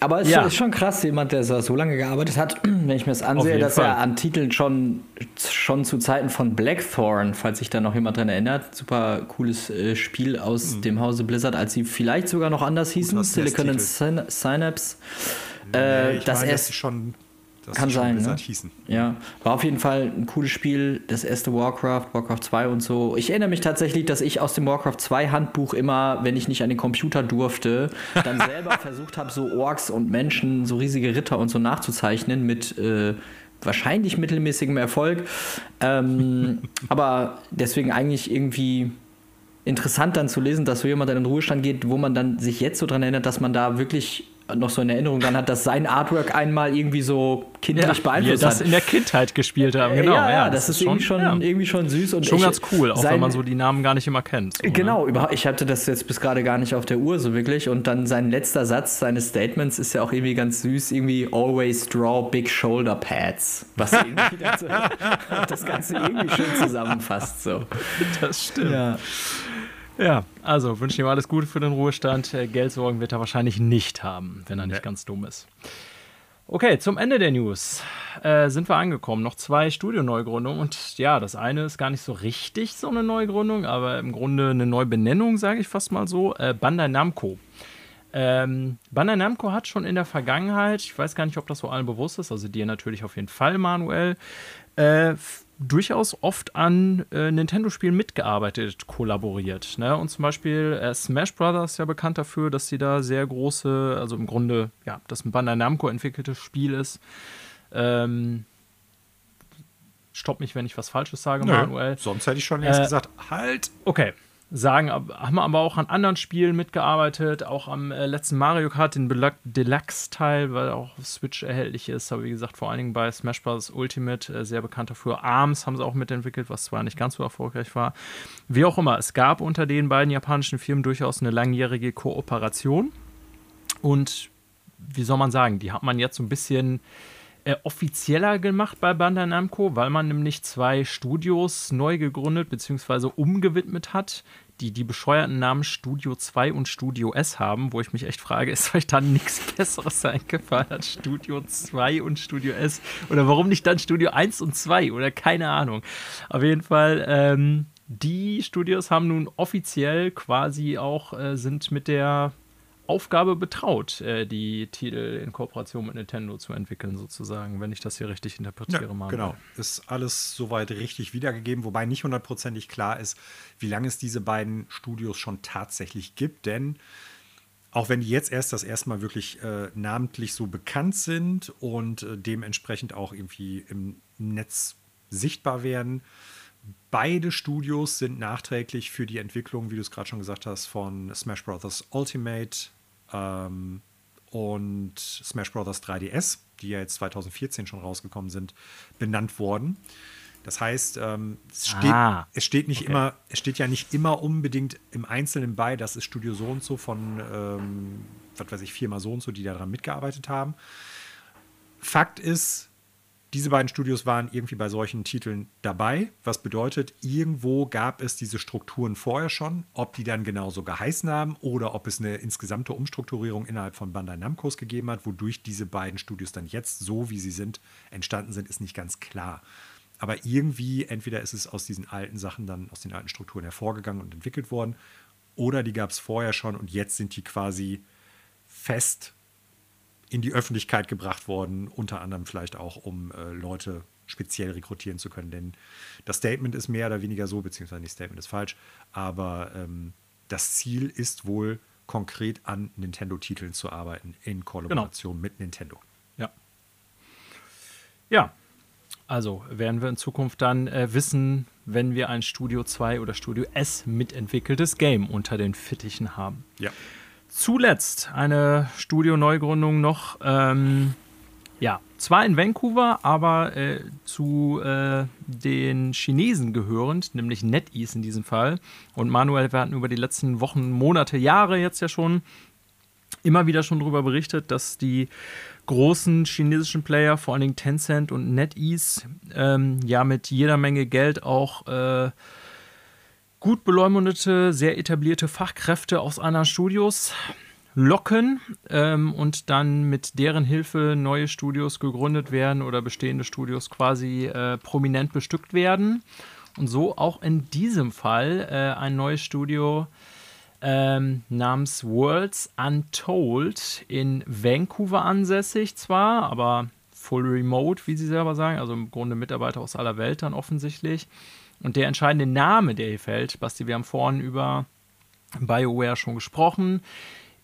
Aber es ja. ist schon krass, jemand, der so lange gearbeitet hat, wenn ich mir das ansehe, dass Fall. er an Titeln schon, schon zu Zeiten von Blackthorn, falls sich da noch jemand dran erinnert, super cooles äh, Spiel aus mhm. dem Hause Blizzard, als sie vielleicht sogar noch anders hießen, Silicon and Synapse. Äh, nee, das erst schon das Kann sein, ne? hießen. Ja, war auf jeden Fall ein cooles Spiel. Das erste Warcraft, Warcraft 2 und so. Ich erinnere mich tatsächlich, dass ich aus dem Warcraft 2 Handbuch immer, wenn ich nicht an den Computer durfte, dann selber versucht habe, so Orks und Menschen, so riesige Ritter und so nachzuzeichnen mit äh, wahrscheinlich mittelmäßigem Erfolg. Ähm, aber deswegen eigentlich irgendwie interessant dann zu lesen, dass so jemand dann in den Ruhestand geht, wo man dann sich jetzt so dran erinnert, dass man da wirklich noch so in Erinnerung dann hat, dass sein Artwork einmal irgendwie so kindlich ja, beeinflusst wir das in der Kindheit gespielt haben, genau. Ja, ja das, das, ist, irgendwie schon, ja. irgendwie schon süß. Und schon ich, ganz cool, auch sein, wenn man so die Namen gar nicht immer kennt. So, ne? genau, ne? ich hatte das jetzt bis gerade gar nicht auf der Uhr so wirklich. Und dann sein letzter Satz seines Statements ist ja auch irgendwie ganz süß, irgendwie always draw big shoulder pads. Was irgendwie das, das Ganze irgendwie schön zusammenfasst. So. Das stimmt. Ja. Ja, also wünsche ihm alles Gute für den Ruhestand. Äh, Geldsorgen wird er wahrscheinlich nicht haben, wenn er nicht nee. ganz dumm ist. Okay, zum Ende der News äh, sind wir angekommen. Noch zwei Studio-Neugründungen. Und ja, das eine ist gar nicht so richtig so eine Neugründung, aber im Grunde eine Neubenennung, sage ich fast mal so. Äh, Bandai Namco. Ähm, Bandai Namco hat schon in der Vergangenheit, ich weiß gar nicht, ob das so allen bewusst ist, also dir natürlich auf jeden Fall, Manuel, äh, durchaus oft an äh, Nintendo-Spielen mitgearbeitet, kollaboriert. Ne? Und zum Beispiel äh, Smash Brothers ist ja bekannt dafür, dass sie da sehr große, also im Grunde, ja, das ein Bandai Namco entwickeltes Spiel ist. Ähm, stopp mich, wenn ich was Falsches sage, Nö, Manuel. Sonst hätte ich schon längst äh, gesagt, halt. Okay, sagen, haben aber auch an anderen Spielen mitgearbeitet, auch am äh, letzten Mario Kart, den Deluxe-Teil, weil auch auf Switch erhältlich ist, aber wie gesagt, vor allen Dingen bei Smash Bros. Ultimate äh, sehr bekannt dafür. ARMS haben sie auch mitentwickelt, was zwar nicht ganz so erfolgreich war. Wie auch immer, es gab unter den beiden japanischen Firmen durchaus eine langjährige Kooperation und wie soll man sagen, die hat man jetzt so ein bisschen äh, offizieller gemacht bei Bandai Namco, weil man nämlich zwei Studios neu gegründet bzw. umgewidmet hat, die die bescheuerten Namen Studio 2 und Studio S haben, wo ich mich echt frage, ist euch da nichts Besseres eingefallen als Studio 2 und Studio S? Oder warum nicht dann Studio 1 und 2? Oder keine Ahnung. Auf jeden Fall, ähm, die Studios haben nun offiziell quasi auch, äh, sind mit der Aufgabe betraut, äh, die Titel in Kooperation mit Nintendo zu entwickeln, sozusagen, wenn ich das hier richtig interpretiere. Ja, genau, ist alles soweit richtig wiedergegeben, wobei nicht hundertprozentig klar ist, wie lange es diese beiden Studios schon tatsächlich gibt, denn auch wenn die jetzt erst das erste Mal wirklich äh, namentlich so bekannt sind und äh, dementsprechend auch irgendwie im Netz sichtbar werden, Beide Studios sind nachträglich für die Entwicklung, wie du es gerade schon gesagt hast, von Smash Bros. Ultimate ähm, und Smash Bros. 3DS, die ja jetzt 2014 schon rausgekommen sind, benannt worden. Das heißt, ähm, es, steht, ah, es steht nicht okay. immer, es steht ja nicht immer unbedingt im Einzelnen bei, das ist Studio so und so von, ähm, was weiß ich, Firma so und so, die daran mitgearbeitet haben. Fakt ist, diese beiden Studios waren irgendwie bei solchen Titeln dabei, was bedeutet, irgendwo gab es diese Strukturen vorher schon. Ob die dann genauso geheißen haben oder ob es eine insgesamte Umstrukturierung innerhalb von Bandai Namcos gegeben hat, wodurch diese beiden Studios dann jetzt so, wie sie sind, entstanden sind, ist nicht ganz klar. Aber irgendwie, entweder ist es aus diesen alten Sachen dann, aus den alten Strukturen hervorgegangen und entwickelt worden, oder die gab es vorher schon und jetzt sind die quasi fest in die Öffentlichkeit gebracht worden, unter anderem vielleicht auch, um äh, Leute speziell rekrutieren zu können. Denn das Statement ist mehr oder weniger so, beziehungsweise nicht Statement ist falsch, aber ähm, das Ziel ist wohl konkret an Nintendo-Titeln zu arbeiten in Kollaboration genau. mit Nintendo. Ja. Ja. Also werden wir in Zukunft dann äh, wissen, wenn wir ein Studio 2 oder Studio S mitentwickeltes Game unter den Fittichen haben. Ja. Zuletzt eine Studio-Neugründung noch. Ähm, ja, zwar in Vancouver, aber äh, zu äh, den Chinesen gehörend, nämlich NetEase in diesem Fall. Und Manuel, wir hatten über die letzten Wochen, Monate, Jahre jetzt ja schon immer wieder schon darüber berichtet, dass die großen chinesischen Player, vor allen Dingen Tencent und NetEase, ähm, ja mit jeder Menge Geld auch äh, gut beleumundete, sehr etablierte Fachkräfte aus anderen Studios locken ähm, und dann mit deren Hilfe neue Studios gegründet werden oder bestehende Studios quasi äh, prominent bestückt werden. Und so auch in diesem Fall äh, ein neues Studio ähm, namens Worlds Untold in Vancouver ansässig zwar, aber full remote, wie sie selber sagen, also im Grunde Mitarbeiter aus aller Welt dann offensichtlich. Und der entscheidende Name, der hier fällt, Basti, wir haben vorhin über BioWare schon gesprochen,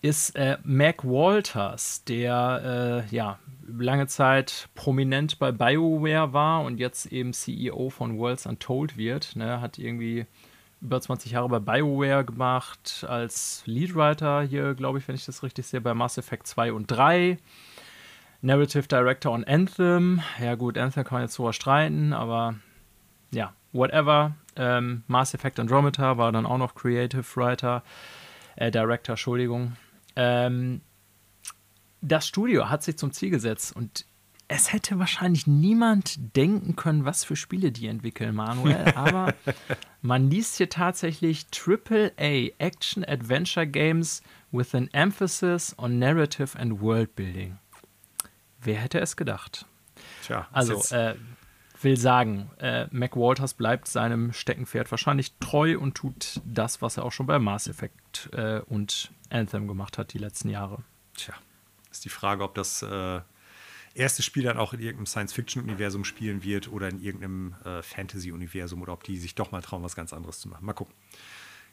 ist äh, Mac Walters, der äh, ja lange Zeit prominent bei BioWare war und jetzt eben CEO von Worlds Untold wird. Ne, hat irgendwie über 20 Jahre bei BioWare gemacht, als Leadwriter hier, glaube ich, wenn ich das richtig sehe, bei Mass Effect 2 und 3. Narrative Director on Anthem. Ja, gut, Anthem kann man jetzt sogar streiten, aber ja, whatever. Ähm, Mass Effect Andromeda war dann auch noch Creative Writer, äh, Director, Entschuldigung. Ähm, das Studio hat sich zum Ziel gesetzt und es hätte wahrscheinlich niemand denken können, was für Spiele die entwickeln, Manuel. Aber man liest hier tatsächlich AAA Action Adventure Games with an emphasis on narrative and world building. Wer hätte es gedacht? Tja, also, äh, will sagen, äh, Mac Walters bleibt seinem Steckenpferd wahrscheinlich treu und tut das, was er auch schon bei Mass Effect äh, und Anthem gemacht hat die letzten Jahre. Tja, ist die Frage, ob das äh, erste Spiel dann auch in irgendeinem Science-Fiction-Universum spielen wird oder in irgendeinem äh, Fantasy-Universum oder ob die sich doch mal trauen, was ganz anderes zu machen. Mal gucken.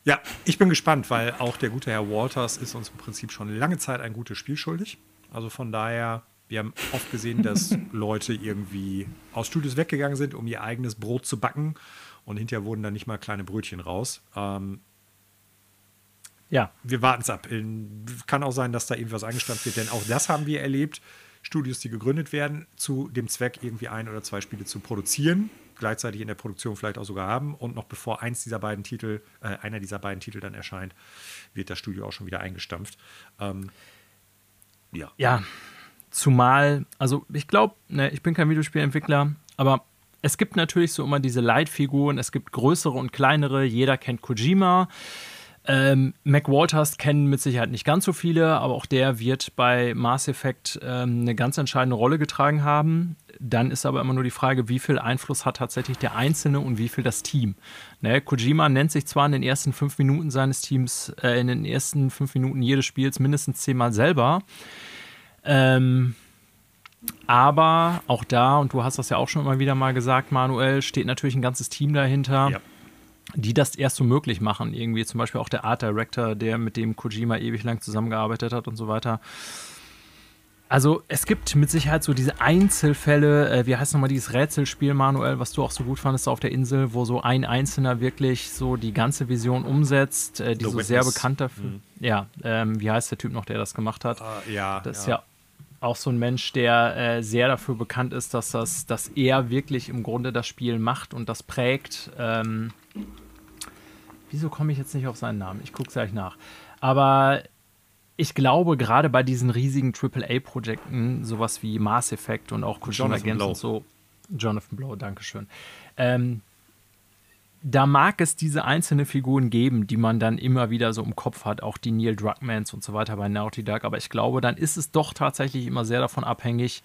Ja, ich bin gespannt, weil auch der gute Herr Walters ist uns im Prinzip schon lange Zeit ein gutes Spiel schuldig. Also von daher, wir haben oft gesehen, dass Leute irgendwie aus Studios weggegangen sind, um ihr eigenes Brot zu backen und hinterher wurden dann nicht mal kleine Brötchen raus. Ähm, ja. Wir warten es ab. Kann auch sein, dass da irgendwas eingestampft wird, denn auch das haben wir erlebt. Studios, die gegründet werden, zu dem Zweck, irgendwie ein oder zwei Spiele zu produzieren, gleichzeitig in der Produktion vielleicht auch sogar haben. Und noch bevor eins dieser beiden Titel, äh, einer dieser beiden Titel dann erscheint, wird das Studio auch schon wieder eingestampft. Ähm, ja. Ja, zumal, also ich glaube, ne, ich bin kein Videospielentwickler, aber es gibt natürlich so immer diese Leitfiguren, es gibt größere und kleinere, jeder kennt Kojima. Ähm, Mac Walters kennen mit Sicherheit nicht ganz so viele, aber auch der wird bei Mass Effect ähm, eine ganz entscheidende Rolle getragen haben. Dann ist aber immer nur die Frage, wie viel Einfluss hat tatsächlich der Einzelne und wie viel das Team. Ne, Kojima nennt sich zwar in den ersten fünf Minuten seines Teams, äh, in den ersten fünf Minuten jedes Spiels mindestens zehnmal selber. Ähm, aber auch da, und du hast das ja auch schon immer wieder mal gesagt, Manuel, steht natürlich ein ganzes Team dahinter. Ja die das erst so möglich machen. Irgendwie zum Beispiel auch der Art Director, der mit dem Kojima ewig lang zusammengearbeitet hat und so weiter. Also es gibt mit Sicherheit so diese Einzelfälle, äh, wie heißt nochmal dieses Rätselspiel, Manuel, was du auch so gut fandest auf der Insel, wo so ein Einzelner wirklich so die ganze Vision umsetzt, äh, die The so Witness. sehr bekannt dafür. Mhm. Ja, ähm, wie heißt der Typ noch, der das gemacht hat? Uh, ja. Das ist ja auch so ein Mensch, der äh, sehr dafür bekannt ist, dass, das, dass er wirklich im Grunde das Spiel macht und das prägt. Ähm, Wieso komme ich jetzt nicht auf seinen Namen? Ich gucke gleich nach. Aber ich glaube, gerade bei diesen riesigen AAA-Projekten, sowas wie Mass Effect und auch Kojima Games und so, Jonathan Blow, Dankeschön. Ähm, da mag es diese einzelnen Figuren geben, die man dann immer wieder so im Kopf hat, auch die Neil Druckmans und so weiter bei Naughty Dog, aber ich glaube, dann ist es doch tatsächlich immer sehr davon abhängig,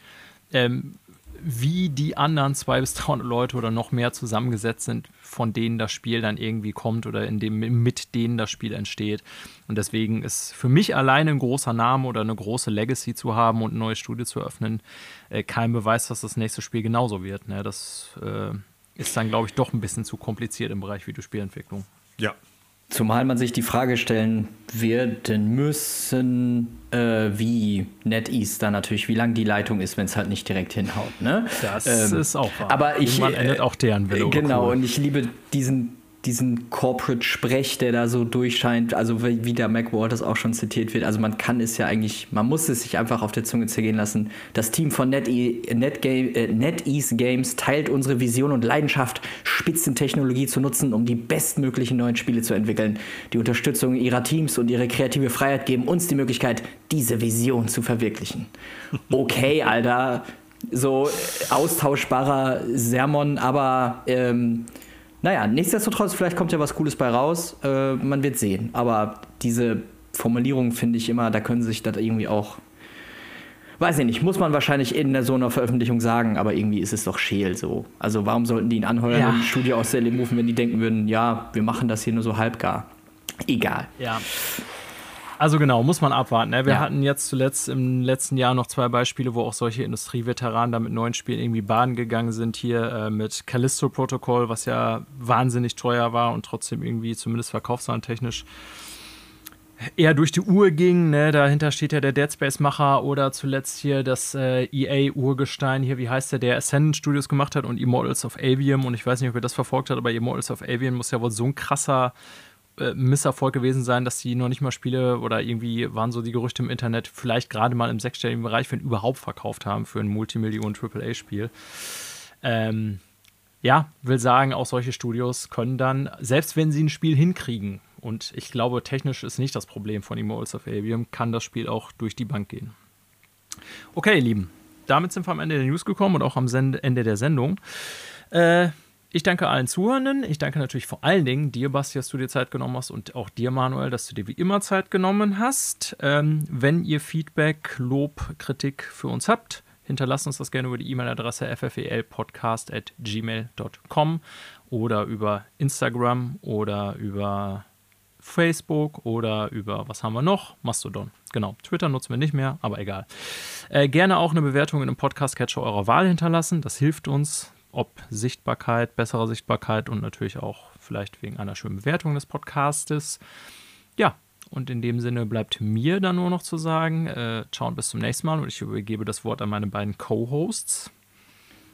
ähm, wie die anderen zwei bis 300 Leute oder noch mehr zusammengesetzt sind, von denen das Spiel dann irgendwie kommt oder in dem, mit denen das Spiel entsteht. Und deswegen ist für mich alleine ein großer Name oder eine große Legacy zu haben und ein neues Studio zu öffnen, äh, kein Beweis, dass das nächste Spiel genauso wird. Ne? Das äh, ist dann, glaube ich, doch ein bisschen zu kompliziert im Bereich Videospielentwicklung. Ja, Zumal man sich die Frage stellen werden müssen, äh, wie NetEase da natürlich, wie lang die Leitung ist, wenn es halt nicht direkt hinhaut. Ne? Das ähm, ist auch wahr. Aber ich, Irgendwann endet auch deren Wille. Genau, cool. und ich liebe diesen diesen Corporate-Sprech, der da so durchscheint, also wie der Mac Walters auch schon zitiert wird. Also man kann es ja eigentlich, man muss es sich einfach auf der Zunge zergehen lassen. Das Team von NetEase Net äh, Net Games teilt unsere Vision und Leidenschaft, Spitzentechnologie zu nutzen, um die bestmöglichen neuen Spiele zu entwickeln. Die Unterstützung ihrer Teams und ihre kreative Freiheit geben uns die Möglichkeit, diese Vision zu verwirklichen. Okay, Alter, so austauschbarer Sermon, aber ähm, naja, nichtsdestotrotz, vielleicht kommt ja was Cooles bei raus. Äh, man wird sehen. Aber diese Formulierung finde ich immer, da können sich das irgendwie auch. Weiß ich nicht, muss man wahrscheinlich in so einer Veröffentlichung sagen, aber irgendwie ist es doch scheel so. Also warum sollten die ihn anheuern ja. und ein Studio aus der rufen, wenn die denken würden, ja, wir machen das hier nur so halbgar. Egal. Ja. Also genau, muss man abwarten. Ne? Wir ja. hatten jetzt zuletzt im letzten Jahr noch zwei Beispiele, wo auch solche Industrieveteranen da mit neuen Spielen irgendwie baden gegangen sind. Hier äh, mit Callisto Protocol, was ja wahnsinnig teuer war und trotzdem irgendwie zumindest verkaufszahlentechnisch eher durch die Uhr ging. Ne? Dahinter steht ja der Dead Space-Macher oder zuletzt hier das äh, EA-Urgestein hier, wie heißt der, der Ascendant Studios gemacht hat und Immortals of Avium. Und ich weiß nicht, ob ihr das verfolgt habt, aber Immortals of Avium muss ja wohl so ein krasser äh, Misserfolg gewesen sein, dass die noch nicht mal Spiele oder irgendwie waren so die Gerüchte im Internet vielleicht gerade mal im sechsstelligen Bereich, wenn überhaupt verkauft haben für ein Multimillionen AAA-Spiel. Ähm, ja, will sagen, auch solche Studios können dann, selbst wenn sie ein Spiel hinkriegen, und ich glaube, technisch ist nicht das Problem von Immortals of Avium, kann das Spiel auch durch die Bank gehen. Okay, ihr Lieben, damit sind wir am Ende der News gekommen und auch am Ende der Sendung. Äh, ich danke allen Zuhörenden. Ich danke natürlich vor allen Dingen dir, Basti, dass du dir Zeit genommen hast und auch dir, Manuel, dass du dir wie immer Zeit genommen hast. Ähm, wenn ihr Feedback, Lob, Kritik für uns habt, hinterlasst uns das gerne über die E-Mail-Adresse ffelpodcast.gmail.com oder über Instagram oder über Facebook oder über, was haben wir noch? Mastodon. Genau, Twitter nutzen wir nicht mehr, aber egal. Äh, gerne auch eine Bewertung in einem Podcast-Catcher eurer Wahl hinterlassen. Das hilft uns, ob Sichtbarkeit, bessere Sichtbarkeit und natürlich auch vielleicht wegen einer schönen Bewertung des Podcastes. Ja, und in dem Sinne bleibt mir dann nur noch zu sagen, äh, ciao und bis zum nächsten Mal. Und ich übergebe das Wort an meine beiden Co-Hosts.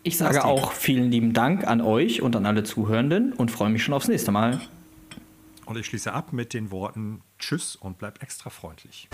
Ich sage auch vielen lieben Dank an euch und an alle Zuhörenden und freue mich schon aufs nächste Mal. Und ich schließe ab mit den Worten Tschüss und bleibt extra freundlich.